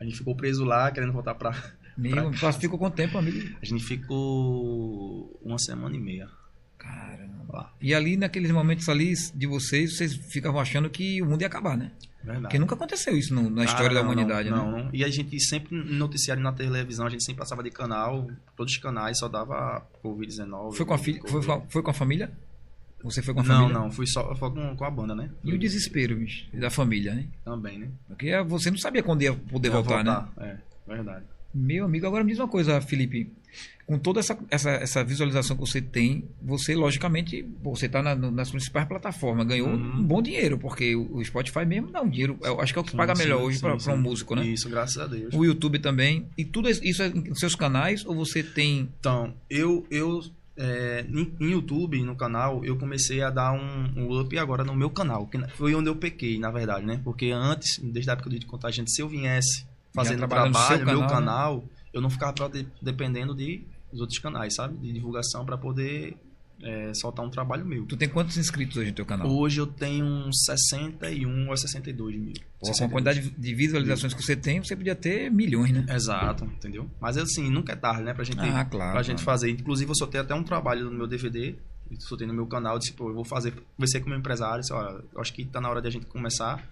A gente ficou preso lá, querendo voltar pra. Meu, Pra ficou quanto tempo, amigo? A gente ficou uma semana e meia Caramba. lá. E ali, naqueles momentos ali de vocês, vocês ficavam achando que o mundo ia acabar, né? Verdade. Porque nunca aconteceu isso no- na história Ah, da não, humanidade, não, né? não, não. E a gente sempre, no noticiário na televisão, a gente sempre passava de canal, todos os canais só dava Covid-19. Foi com a filha? Foi, foi com a família? Você foi com a Não, família? não, fui só foi com, com a banda, né? E o desespero, bicho, da família, né? Também, né? Porque você não sabia quando ia poder Ia voltar, né? É, verdade. Meu amigo, agora me diz uma coisa, Felipe. Com toda essa, essa, essa visualização que você tem, você, logicamente, você está na, nas principais plataformas, ganhou Uhum. um bom dinheiro, porque o, o Spotify mesmo dá um dinheiro. Eu acho que é o que Sim, paga sim, melhor hoje para um músico, né? Isso, graças a Deus. O YouTube também. E tudo isso é nos seus canais ou você tem. Então, eu, eu é, em, em YouTube, no canal, eu comecei a dar um, um up agora no meu canal, que foi onde eu pequei, na verdade, né? Porque antes, desde a época do de contar gente, se eu viesse fazendo trabalho no meu canal, né? canal, eu não ficava dependendo de dos outros canais, sabe? De divulgação para poder é, soltar um trabalho meu. Tu tem quantos inscritos hoje no teu canal? Hoje eu tenho uns 61 ou 62 mil. Pô, com a 62. quantidade de visualizações que você tem, você podia ter milhões, né? Exato, entendeu? Mas assim, nunca é tarde, né? Pra gente, Ah, claro, pra gente claro. fazer. Inclusive, eu soltei até um trabalho no meu DVD, eu soltei no meu canal, disse, pô, eu vou fazer, conversei com o meu empresário, disse, olha, acho que tá na hora de a gente começar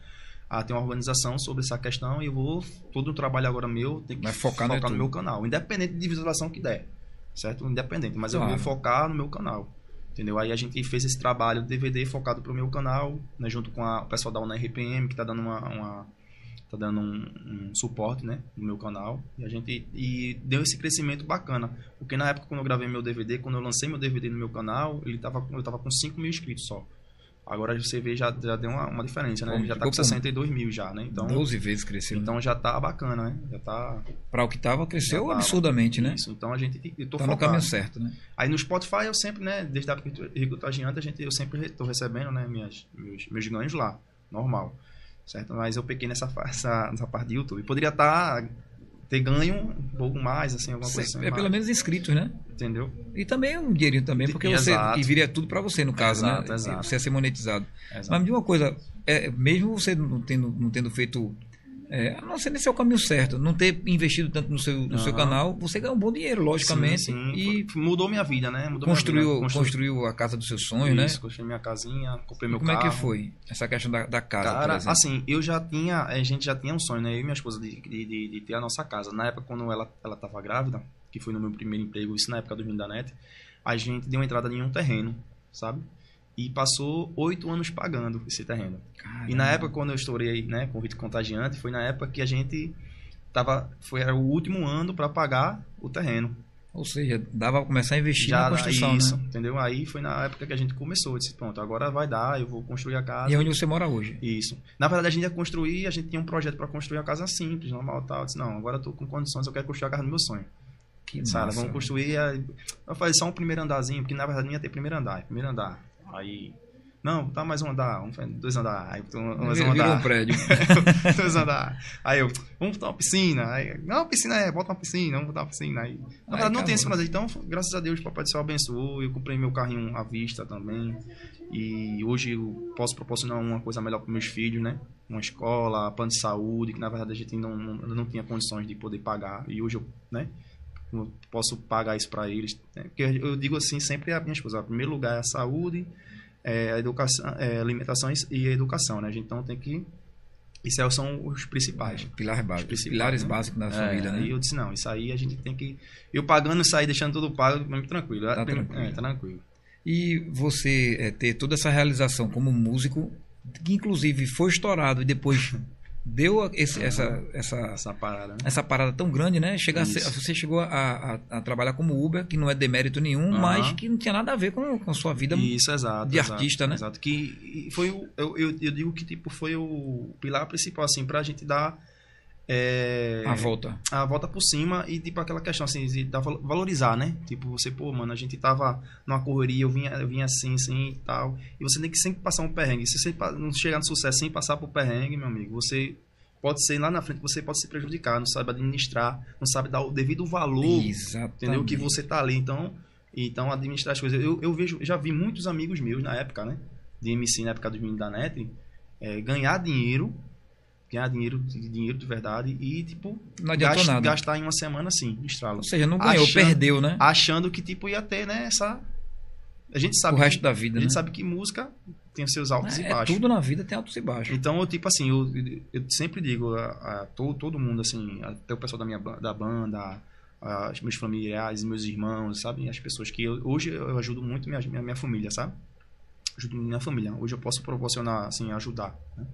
a ter uma organização sobre essa questão e eu vou, todo o trabalho agora meu, tem que Vai focar no no, YouTube. meu canal, independente de visualização que der, certo? Independente, mas eu Claro. vou focar no meu canal. Entendeu? Aí a gente fez esse trabalho DVD focado pro meu canal, né, junto com a- o pessoal da UNRPM, que tá dando uma, uma- tá dando um, um suporte, né, no meu canal. E a gente e deu esse crescimento bacana, porque na época quando eu gravei meu DVD, quando eu lancei meu DVD no meu canal, ele tava eu tava com 5 mil inscritos só. Agora você vê já já deu uma, uma diferença, né? Pô, já tá com com 62 mil já, né? Então 12 vezes cresceu. então já tá bacana, né? Já tá Para o que tava, cresceu tava. absurdamente, né? isso. Então a gente eu tô Tá no focado. caminho certo, né? Aí no Spotify eu sempre, né, desde a época que Rico Tagiante, a gente, eu sempre estou recebendo, né, minhas, meus, meus ganhos lá, normal, certo? Mas eu peguei nessa, essa, nessa parte de YouTube. Poderia estar, ter ganho um pouco mais, assim, alguma coisa assim, é pelo menos inscritos, né? entendeu? E também um dinheirinho também, porque você. Exato. E viria tudo para você, no caso, Exato, né? exato. Você ia ser monetizado. Exato. Mas me diga uma coisa, é, mesmo você não tendo, não tendo feito. É, não sei nem se é o caminho certo, não ter investido tanto no seu, no seu canal, você ganhou um bom dinheiro, logicamente. Sim, sim. E mudou minha vida, né? Mudou minha construiu, vida. construiu a casa dos seus sonhos, né? Construí minha casinha, comprei meu como carro. é que foi essa questão da, da casa, Cara, assim, eu já tinha, a gente já tinha um sonho, né? Eu e minha esposa de, de, de- de ter a nossa casa. Na época, quando ela, ela tava grávida, que foi no meu primeiro emprego, isso na época do Rio da Net, a gente deu entrada em um terreno, sabe? E passou oito anos pagando esse terreno. E na Caramba. época, quando eu estourei, né, com o Ritmo Contagiante, foi na época que a gente tava, foi era o último ano para pagar o terreno. Ou seja, dava pra começar a investir Já na construção, isso, né? entendeu? Aí foi na época que a gente começou, eu disse, pronto, agora vai dar, eu vou construir a casa. E é onde você mora hoje? Isso. Na verdade, a gente ia construir, a gente tinha um projeto para construir a casa simples, normal tal. Eu disse, não, agora eu tô com condições, eu quero construir a casa do meu sonho. Que Sara, massa, vamos construir. a- Eu falei só um primeiro andarzinho, porque na verdade não ia ter primeiro andar, é primeiro andar. Aí. Não, tá mais um andar, fazer dois andar. Aí um, mais um Virou um andar. prédio. dois andar. Aí eu, vamos botar uma piscina. Aí, não, piscina é, bota uma piscina, vamos botar uma piscina. Aí, na verdade, não tem esse prazer. Então, graças a Deus, o Papai do Céu abençoou. Eu comprei meu carrinho à vista também. E hoje eu posso proporcionar uma coisa melhor para meus filhos, né? Uma escola, plano de saúde, que na verdade a gente não, não, não tinha condições de poder pagar. E hoje eu, né? Eu posso pagar isso para eles. né? Porque eu digo assim sempre a minha esposa: o primeiro lugar é a saúde, é a educação, é alimentação e a educação, né? A gente então tem que. Isso são os principais. Pilares básicos. principais, Pilares né? básicos da É, família, né? Aí eu disse, não, isso aí a gente tem que. Eu pagando isso aí, deixando tudo pago, mas tranquilo. Tá É, tranquilo. É, tá tranquilo. E você é, ter toda essa realização como músico, que inclusive foi estourado e depois deu esse- essa, essa, Essa parada, né? essa parada tão grande, né? Chega a ser- Isso. você chegou a, a- a trabalhar como Uber, que não é demérito nenhum, Aham. mas que não tinha nada a ver com, com a sua vida. Isso, exato. de exato, artista, né? Exato. Que foi o. Eu, eu, eu digo que tipo, foi o pilar principal, assim, pra gente dar. É, A volta. a volta por cima e tipo aquela questão assim de valorizar, né? Tipo, você, pô, mano, a gente tava numa correria, eu vinha, eu vinha assim, assim e tal. E você tem que sempre passar um perrengue. Se você não chegar no sucesso sem passar por perrengue, meu amigo, você pode ser lá na frente, você pode se prejudicar, não sabe administrar, não sabe dar o devido valor, Exatamente. entendeu? Que você tá ali, então, então administrar as coisas. Eu, eu vejo, já vi muitos amigos meus na época, né? De MC na época dos meninos da net, é, ganhar dinheiro, ganhar dinheiro, de- dinheiro de verdade e tipo Não adiantou gas- nada. gastar em uma semana assim, estralo. Ou seja, não ganhou, Achando- perdeu, né? Achando que tipo ia ter, né, essa a gente sabe o resto que, da vida, a gente né? sabe que música tem os seus altos e É, baixos. tudo na vida tem altos e baixos. Então, eu, tipo assim, eu, eu sempre digo a, a todo, todo mundo, assim, até o pessoal da minha da banda, a- os meus familiares, meus irmãos, sabe? As pessoas que eu, hoje eu ajudo muito minha, minha, minha família, sabe? Ajudo minha família. Hoje eu posso proporcionar, assim, ajudar. né?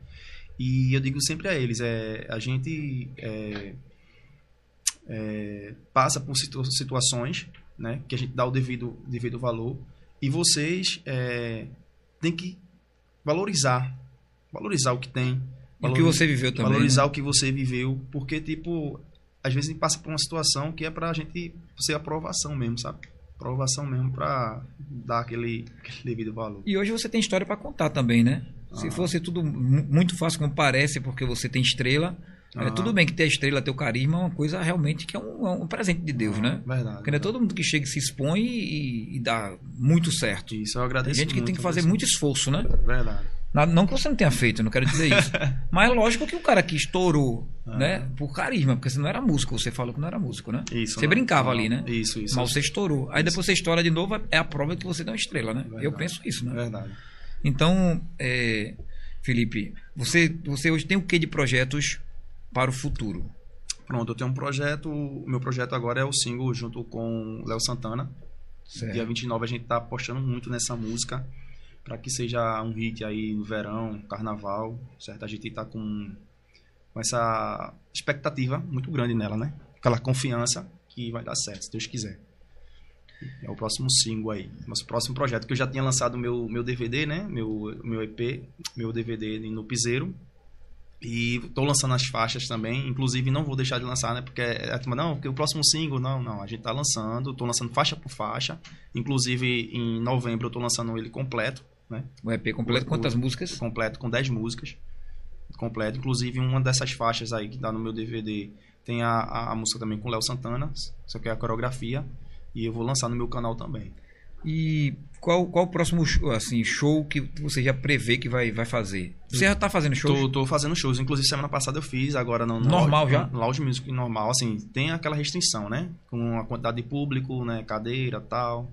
E eu digo sempre a eles, é, a gente é, é, passa por situ- situações, né? Que a gente dá o devido, devido valor. E vocês é, têm que valorizar. Valorizar o que tem. E o que você viveu também. Valorizar né? o que você viveu. Porque, tipo, às vezes a gente passa por uma situação que é pra gente ser aprovação mesmo, sabe? Aprovação mesmo pra dar aquele, aquele devido valor. E hoje você tem história para contar também, né? Se fosse tudo mu- muito fácil como parece, porque você tem estrela, é, Ah. tudo bem que ter estrela, ter o carisma é uma coisa realmente que é um, é um presente de Deus, né? Verdade. Porque não é todo mundo que chega e se expõe e, e dá muito certo. Isso, eu Tem agradeço gente que tem que fazer muito esforço, né? Verdade. Não que você não tenha feito, eu não quero dizer isso. Mas é lógico que o cara que estourou, Ah. né? Por carisma, porque você não era músico, você falou que não era músico, né? Isso. Você não- brincava não, ali, né? Isso, isso. Mas você estourou. Aí depois você estoura de novo, é a prova que você deu uma estrela, né? Verdade. Eu penso isso, né? Verdade. Então, é, Felipe, você, você hoje tem o que de projetos para o futuro? Pronto, eu tenho um projeto. O meu projeto agora é o single junto com Léo Santana. Certo. Dia 29 a gente tá apostando muito nessa música para que seja um hit aí no verão, carnaval, certo? A gente tá com, com essa expectativa muito grande nela, né? Aquela confiança que vai dar certo, se Deus quiser. É o próximo single aí, nosso próximo projeto, que eu já tinha lançado o meu, meu DVD, né? Meu, meu EP, meu DVD no Piseiro. E tô lançando as faixas também, inclusive não vou deixar de lançar, né? Porque é, a turma, não, porque o próximo single, não, não, a gente tá lançando, tô lançando faixa por faixa. Inclusive em novembro eu tô lançando ele completo, né? O EP completo, O- quantas o- músicas? Completo com 10 músicas. Completo, inclusive uma dessas faixas aí que tá no meu DVD tem a, a, a música também com Léo Santana, só que é a coreografia, e eu vou lançar no meu canal também. E qual, qual o próximo show, assim, show que você já prevê que vai, vai fazer? Você já tá fazendo show? Tô, tô fazendo shows, inclusive semana passada eu fiz, agora não. no Normal lounge- já? Lounge Music normal, assim, tem aquela restrição, né? Com a quantidade de público, né? Cadeira tal.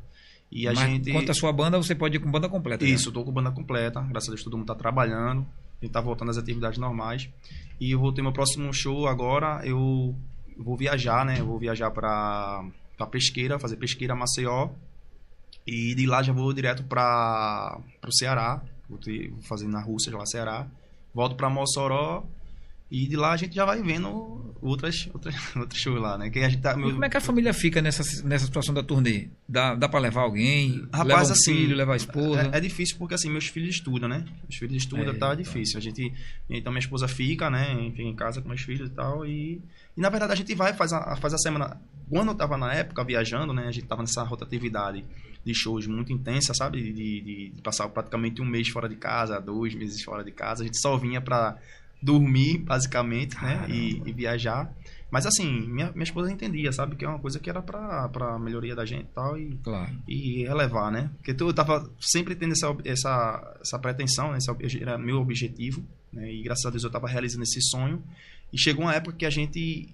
E a Mas gente. quanto à sua banda, você pode ir com banda completa. já. Isso, eu tô com banda completa, graças a Deus todo mundo tá trabalhando, a gente tá voltando às atividades normais. E eu vou ter meu próximo show agora, eu vou viajar, né? Eu vou viajar pra, pra Pesqueira, fazer Pesqueira Maceió. E de lá já vou direto pra, pro Ceará, vou, ter, vou fazer na Rússia, lá Ceará. Volto pra Mossoró e de lá a gente já vai vendo outras, outras, outros shows lá, né? Que a gente tá, E meu- como é que a família fica nessa, nessa situação da turnê? Dá, dá pra levar alguém? Rapaz, leva um assim, filho, levar a esposa? É, é difícil porque assim, meus filhos estudam, né? Meus filhos estudam, É, tá então. difícil. A gente, então minha esposa fica, né? Fica em casa com meus filhos e tal. E, e na verdade a gente vai, faz a, faz a semana. Quando eu tava na época viajando, né? A gente tava nessa rotatividade de shows muito intensa, sabe? De, de- de passar praticamente um mês fora de casa, dois meses fora de casa. A gente só vinha pra dormir, basicamente, né? E, e viajar. Mas assim, minha, minha esposa entendia, sabe? Que é uma coisa que era pra, pra melhoria da gente e tal. E Claro. e relevar, né? Porque tu- eu tava sempre tendo essa, essa, essa pretensão, né? Esse era meu objetivo, né? E graças a Deus eu tava realizando esse sonho. E chegou uma época que a gente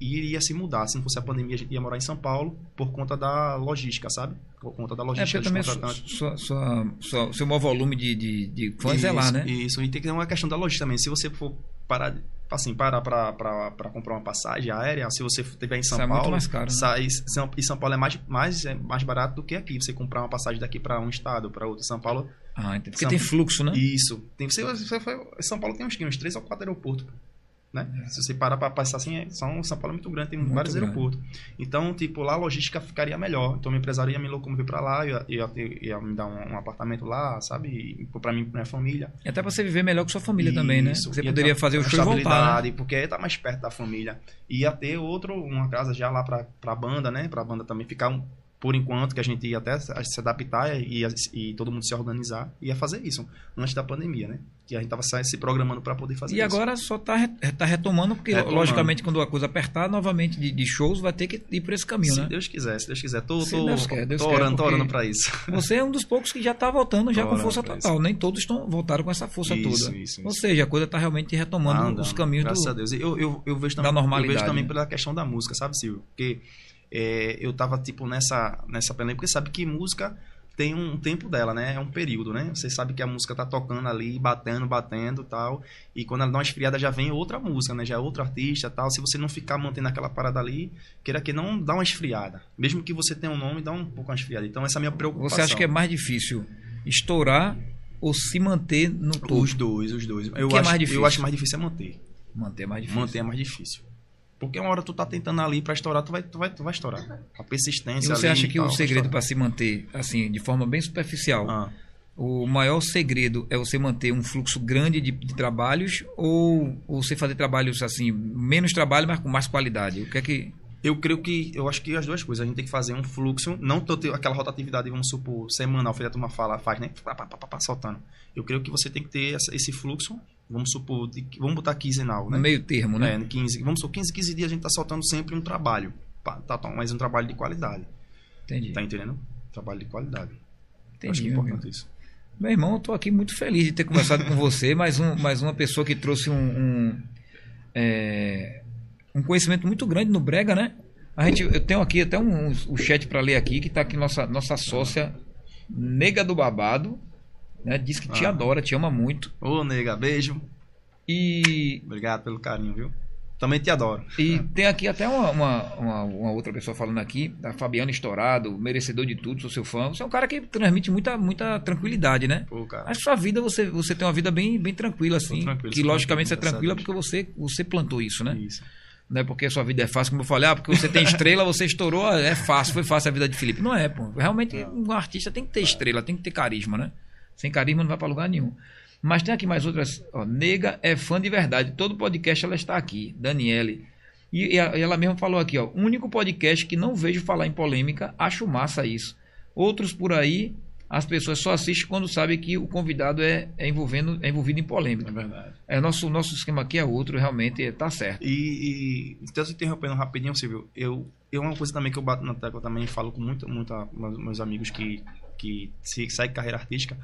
iria se mudar. Se não fosse a pandemia, a gente ia morar em São Paulo por conta da logística, sabe? Por conta da É, logística porque também dos sua, contratantes. sua, sua, seu maior volume de, de, de fãs é lá, Isso, né? Isso, e tem que ter uma questão da logística também. Se você for parar, assim, parar pra comprar uma passagem aérea, se você estiver em São Sai Paulo, muito mais caro, né? sai, São, e São Paulo é mais, mais, é mais barato do que aqui. Você comprar uma passagem daqui para um estado, para outro. São Paulo, Ah, entendi. Porque São- tem fluxo, né? isso. Tem, você, você São Paulo tem uns, uns três ou quatro aeroportos. Né? Se você parar para passar assim, é- São, São Paulo é muito grande, tem É. Muito vários grande. aeroportos. Então, tipo, lá a logística ficaria melhor. Então, meu empresário ia me locomover para lá, ia, ia, ia me dar um, um apartamento lá, sabe? Para mim, pra minha família. E Até pra você viver melhor com sua família também, né? Isso. Você Ia poderia fazer o show e voltar. Né? Porque tá mais perto da família. Ia ter outro, uma casa já lá pra, pra banda, né? Pra banda também ficar um, por enquanto, que a gente ia até se se adaptar e, e todo mundo se organizar. Ia fazer isso antes da pandemia, né? Que a gente tava sa- se programando pra poder fazer E isso. agora só tá, re- tá retomando, porque Retomando. logicamente quando a coisa apertar novamente de, de shows, vai ter que ir por esse caminho, Se né? Deus quiser, se Deus quiser. Tô, Se tô, Deus quer, Deus tô orando, orando pra isso. Você é um dos poucos que já tá voltando já Tô com força total. Nem todos estão voltaram com essa força Isso, toda. isso, Ou seja, a coisa tá realmente retomando Andando, os caminhos graças a do... Deus. Eu, eu, eu vejo também, da normalidade, Eu vejo também pela questão da música, sabe, Silvio? Porque é, eu tava, tipo, nessa, nessa peleia, porque sabe que música tem um tempo dela, né? É um período, né? Você sabe que a música tá tocando ali, batendo, batendo tal. E quando ela dá uma esfriada, já vem outra música, né? Já é outro artista tal. Se você não ficar mantendo aquela parada ali, queira que não dá uma esfriada. Mesmo que você tenha um nome, dá um pouco uma esfriada. Então, essa é a minha preocupação. Você acha que é mais difícil estourar ou se manter no topo? Os dois, os dois. Eu, que é acho, mais difícil? eu acho mais difícil é manter. Manter é mais difícil. Manter é mais difícil. Porque uma hora tu tá tentando ali pra estourar, tu vai, tu vai, tu vai estourar. A E persistência você ali acha e que tal, o segredo para se manter, assim, de forma bem superficial, Ah. o maior segredo é você manter um fluxo grande de, de trabalhos ou, ou você fazer trabalhos, assim, menos trabalho, mas com mais qualidade? O que é que... Eu creio que, eu acho que as duas coisas. A gente tem que fazer um fluxo, não ter aquela rotatividade, vamos supor, semanal, feita a turma fala, faz, né? Pá, pá, pá, pá, soltando. Eu creio que você tem que ter essa- esse fluxo, vamos supor, de- vamos botar quinzenal, né? No meio termo, né? É, no 15, vamos supor, 15, 15 dias a gente tá soltando sempre um trabalho. Pá, tá, tá, mas um trabalho de qualidade. Entendi. Tá entendendo? Trabalho de qualidade. Entendi, acho que é importante isso. Meu irmão, eu tô aqui muito feliz de ter conversado com você, mais, um, mais uma pessoa que trouxe um, um, é, um conhecimento muito grande no Brega, né? A gente, eu tenho aqui até um, um, um chat para ler aqui, que tá aqui nossa, nossa sócia, Nega do Babado, né? Diz que te Ah. adora, te ama muito. Ô, nega, beijo. E, Obrigado pelo carinho, viu? Também te adoro. e tem aqui até uma, uma, uma- uma outra pessoa falando aqui, a Fabiana Estourado, merecedor de tudo, sou seu fã. Você é um cara que transmite muita, muita tranquilidade, né? Pô, cara. Que sua vida, você, você tem uma vida bem, bem tranquila, assim. tranquilo, que logicamente você é tranquila porque você, você plantou isso, né? Isso. Não é porque a sua vida é fácil, como eu falei, ah, porque você tem estrela, você estourou, ah, é fácil, foi fácil a vida de Felipe. Não é, pô. Realmente, um artista tem que ter estrela, tem que ter carisma, né? Sem carisma não vai pra lugar nenhum. Mas tem aqui mais outras. Ó, Nega é fã de verdade. Todo podcast ela está aqui. Daniele. E, e ela mesma falou aqui, ó. Único podcast que não vejo falar em polêmica, acho massa isso. Outros por aí, as pessoas só assistem quando sabem que o convidado é, é, envolvendo, é envolvido em É polêmica. verdade. É, nosso, nosso esquema aqui é outro, realmente é, tá certo. E, e então, se interrompendo rapidinho, Silvio, eu, eu uma coisa também que eu bato na tecla também falo com muita, muita meus, amigos que que se, saem carreira artística,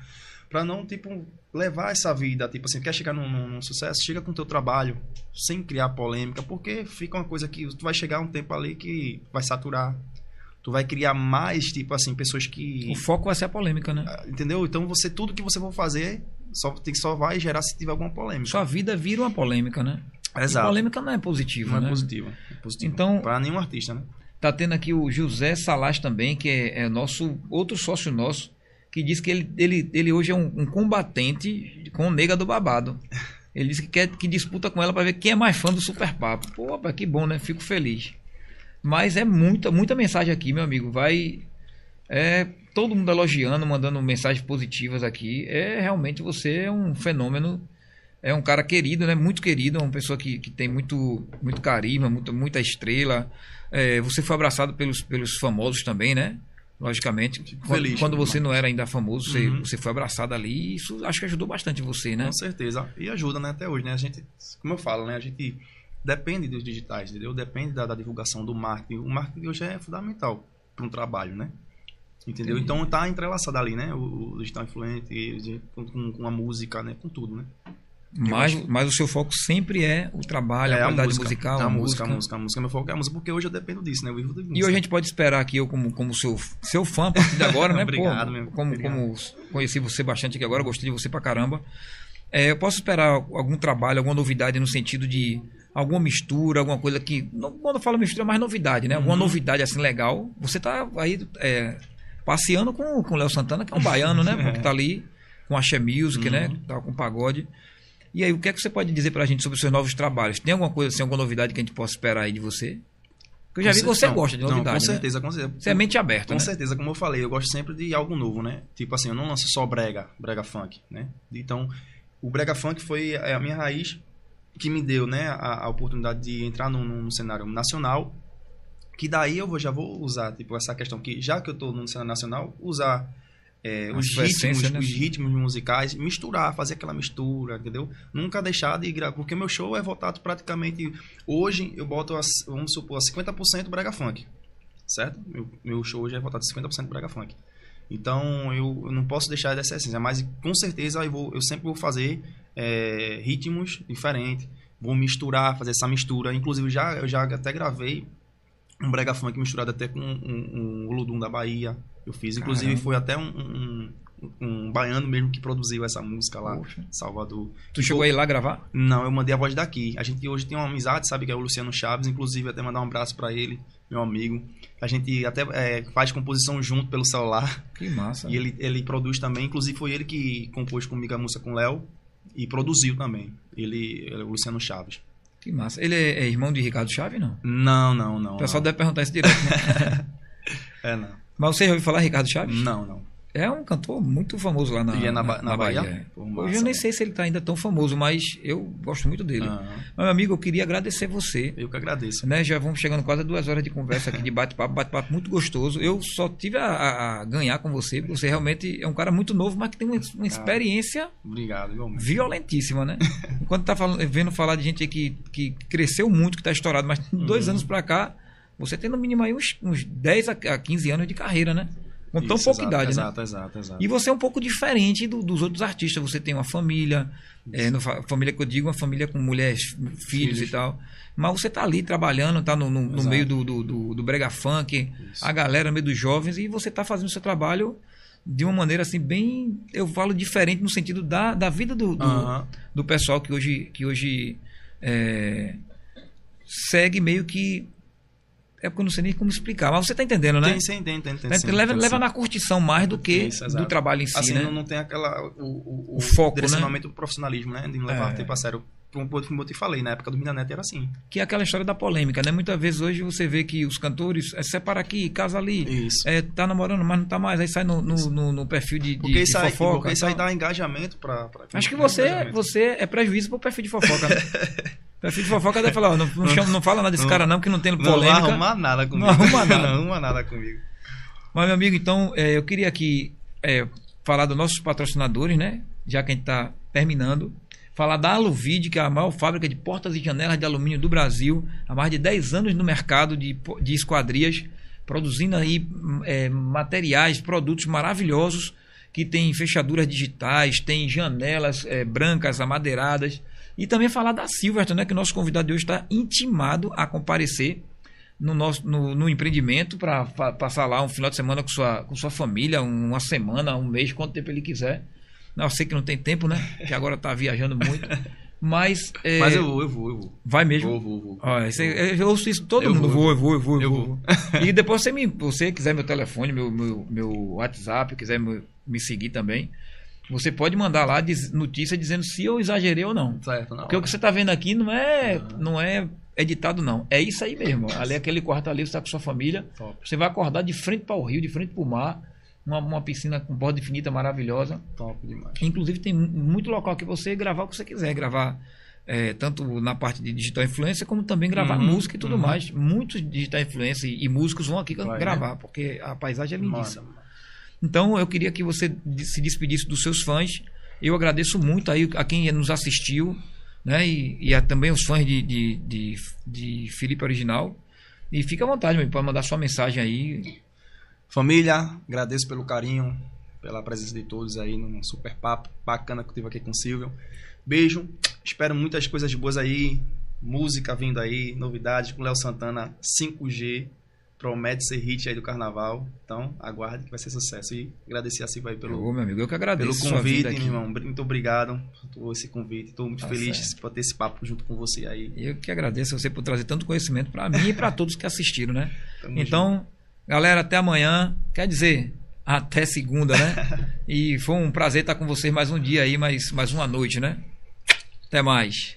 para não tipo levar essa vida, tipo assim, quer chegar num, num- num sucesso, chega com o teu trabalho sem criar polêmica, porque fica uma coisa que tu vai chegar um tempo ali que vai saturar. Tu vai criar mais, tipo assim, pessoas que O foco vai ser a polêmica, né? entendeu? Então você tudo que você for fazer só tem só vai gerar se tiver alguma polêmica. Sua vida vira uma polêmica, né? E Exato. polêmica não é positiva, Não né? é positivo. É positivo. Então- para nenhum artista, né? Tá tendo aqui o José Salas também, que é, é nosso outro sócio nosso, que diz que ele, ele, ele hoje é um, um combatente com o nega do babado. Ele disse que quer que disputa com ela para ver quem é mais fã do Super Papo. Pô, que bom, né? Fico feliz. Mas é muita, muita mensagem aqui, meu amigo. Vai. É, todo mundo elogiando, mandando mensagens positivas aqui. É realmente você é um fenômeno. É um cara querido, né? Muito querido, é uma pessoa que, que tem muito, muito carisma, muito, muita estrela. É, você foi abraçado pelos, pelos famosos também, né? Logicamente. Quando, feliz, quando você não era ainda famoso, você, Uhum. você foi abraçado ali. E isso acho que ajudou bastante você, né? Com certeza. E ajuda, né? Até hoje, né? A gente, como eu falo, né? A gente depende dos digitais, entendeu? Depende da, da divulgação do marketing. O marketing hoje é fundamental para um trabalho, né? Entendeu? Entendi. Então tá entrelaçado ali, né? O, o digital influente com, com, a música, né? Com tudo, né? Mas, acho- mas o seu foco sempre é o trabalho, a É qualidade música, musical, a, a, música, música. a música, a música. Meu foco é a música, porque hoje eu dependo disso, né? Eu vivo de música. E hoje a gente pode esperar aqui, eu como, como seu, seu fã a partir de agora, né? Obrigado, Pô, meu. como, Obrigado. como conheci você bastante aqui agora, gostei de você pra caramba. É, eu posso esperar algum trabalho, alguma novidade no sentido de alguma mistura, alguma coisa que. não- Quando eu falo mistura, é mais novidade, né? Alguma Uhum. novidade assim legal. Você tá aí é, passeando com, com o Léo Santana, que é um baiano, né? pô, Que tá ali com a Axé Music, Uhum. né? Tá com pagode. E aí, o que é que você pode dizer pra gente sobre os seus novos trabalhos? Tem alguma coisa assim, alguma novidade que a gente possa esperar aí de você? Porque eu já vi que Com você não, gosta de não, novidade. com né? certeza, com certeza. Você é mente aberta, Com né? certeza, como eu falei, eu gosto sempre de algo novo, né? Tipo assim, eu não lanço só brega, brega funk, né? Então, o brega funk foi a minha raiz que me deu, né, a, a oportunidade de entrar no, no cenário nacional, que daí eu vou, já vou usar, tipo, essa questão que, já que eu tô no cenário nacional, usar é, os, ritmos, né? os ritmos musicais, misturar, fazer aquela mistura, entendeu? Nunca deixar de gravar, porque meu show é voltado praticamente, hoje eu boto, as, vamos supor, a 50% brega funk, certo? Meu, meu show hoje é voltado a 50% brega funk. Então eu, eu não posso deixar dessa essência, mas com certeza eu, vou, eu sempre vou fazer é, ritmos diferentes, vou misturar, fazer essa mistura. Inclusive já, eu já até gravei um brega funk misturado até com um, um, um da Bahia. Eu fiz, inclusive Caramba. foi até um, um, um baiano mesmo que produziu essa música lá, Poxa. Salvador. Tu chegou aí lá gravar? Não, eu mandei a voz daqui. A gente hoje tem uma amizade, sabe, que é o Luciano Chaves, inclusive até mandar um abraço pra ele, meu amigo. A gente até é, faz composição junto pelo celular. Que massa. E ele, ele produz também, inclusive foi ele que compôs comigo a música com o Léo e produziu também. Ele, ele é o Luciano Chaves. Que massa. Ele é, é irmão de Ricardo Chaves, não? Não, não, não. O pessoal não. deve perguntar isso direto, né? É, não. Mas você já ouviu falar Ricardo Chaves? Não, não. É um cantor muito famoso lá na, é na Ba- na Bahia? é. Pô, Hoje eu nem né? sei se ele está ainda tão famoso, mas eu gosto muito dele. Mas, meu amigo, eu queria agradecer você. Eu que agradeço. Né, já vamos chegando quase a duas horas de conversa aqui, de bate-papo, bate-papo muito gostoso. Eu só tive a, a- ganhar com você, porque você realmente é um cara muito novo, mas que tem uma, uma experiência Obrigado, igualmente. violentíssima, né? Enquanto tá falando, vendo falar de gente que, que cresceu muito, que está estourado, mas Uhum. dois anos para cá, você tem no mínimo aí uns, uns 10 a a 15 anos de carreira, né? Com tão Isso, pouca exato, idade, né? Exato, exato, exato. E você é um pouco diferente do- dos outros artistas. Você tem uma família, é, no fa- família que eu digo, uma família com mulheres, filhos, Filhos. e tal. Mas você tá ali trabalhando, tá no, no- no meio do, do, do, do brega funk, Isso. a galera no meio dos jovens, e você tá fazendo o seu trabalho de uma maneira assim, bem, eu falo diferente no sentido da, da vida do, do, Aham. do pessoal que hoje, que hoje é, segue meio que. É porque eu não sei nem como explicar, mas você tá entendendo, né? Tem, sim, tem, tem, tem. Né? sim, leva, tem, leva sim. na curtição mais do que Isso, do trabalho em si, Assim, né? não, não tem aquela. O, o, O foco, direcionamento do profissionalismo, né? De não levar É. tempo a sério. Que eu te falei, na época do Minanet era assim. Que é aquela história da polêmica, né? Muitas vezes hoje você vê que os cantores é, separa aqui, casa ali, Isso. é, tá namorando, mas não tá mais, aí sai no, no, no- no perfil de, de, Porque de isso aí, fofoca. porque isso aí tal. dá engajamento pra. pra Acho que você, você é prejuízo pro perfil de fofoca. Né? perfil de fofoca deve falar, ó, não, não, chama- não fala nada desse Não- cara não, que não tem Não polêmica. arrumar nada comigo. Não arruma nada. não arruma nada comigo. Mas, meu amigo, então, é, eu queria aqui é, falar dos nossos patrocinadores, né? Já que a gente está terminando. Falar da Aluvid, que é a maior fábrica de portas e janelas de alumínio do Brasil, há mais de 10 anos no mercado de, de esquadrias, produzindo aí é, materiais, produtos maravilhosos, que tem fechaduras digitais, tem janelas é, brancas, amadeiradas. E também falar da Silverton, né? Que o nosso convidado de hoje está intimado a comparecer no nosso no, no empreendimento para passar lá um final de semana com sua, com sua família, um- uma semana, um mês, quanto tempo ele quiser. Não, eu sei que não tem tempo, né? Que agora está viajando muito. Mas, é, Mas eu vou, eu vou, eu vou. vai mesmo. Vou, vou, vou. Ó, esse- eu ouço isso todo Eu mundo. vou, eu vou, eu vou, eu eu vou. vou. E depois você me, você quiser meu telefone, meu, meu, meu WhatsApp, quiser me, me seguir também, você pode mandar lá diz- notícia dizendo se eu exagerei ou não. Certo, não. Porque o que você está vendo aqui não é, não é editado, não. É isso aí mesmo. Ali, aquele quarto ali, você está com sua família. Top, Você vai acordar de frente para o rio, de frente para o mar. Uma, uma piscina com borda infinita maravilhosa. top demais. Inclusive, tem mu- muito local que você gravar o que você quiser. Gravar é, tanto na parte de digital influência, como também gravar Uhum, música e tudo uhum. mais. Muitos digital influencer e, e músicos vão aqui Vai, gravar, porque a paisagem é lindíssima. Manda. Então eu queria que você se despedisse dos seus fãs. Eu agradeço muito aí a quem nos assistiu, né? E, e também os fãs de, de, de, de Felipe Original. E fica à vontade, pode mandar sua mensagem aí. Família, agradeço pelo carinho, pela presença de todos aí num super papo bacana que eu tive aqui com o Silvio. Beijo, espero muitas coisas boas aí, música vindo aí, novidades com Léo Santana 5G, promete ser hit aí do carnaval. Então, aguarde que vai ser sucesso. E agradecer a Silvia aí pelo, Ô, meu amigo, eu que agradeço pelo convite, meu irmão. Muito obrigado por esse convite. Estou muito Tá feliz certo. por ter esse papo junto com você aí. Eu que agradeço você por trazer tanto conhecimento para mim e para todos que assistiram, né? Tamo Então, galera, até amanhã. Quer dizer, até segunda, né? E foi um prazer estar com vocês mais um dia aí, mais, mais uma noite, né? Até mais.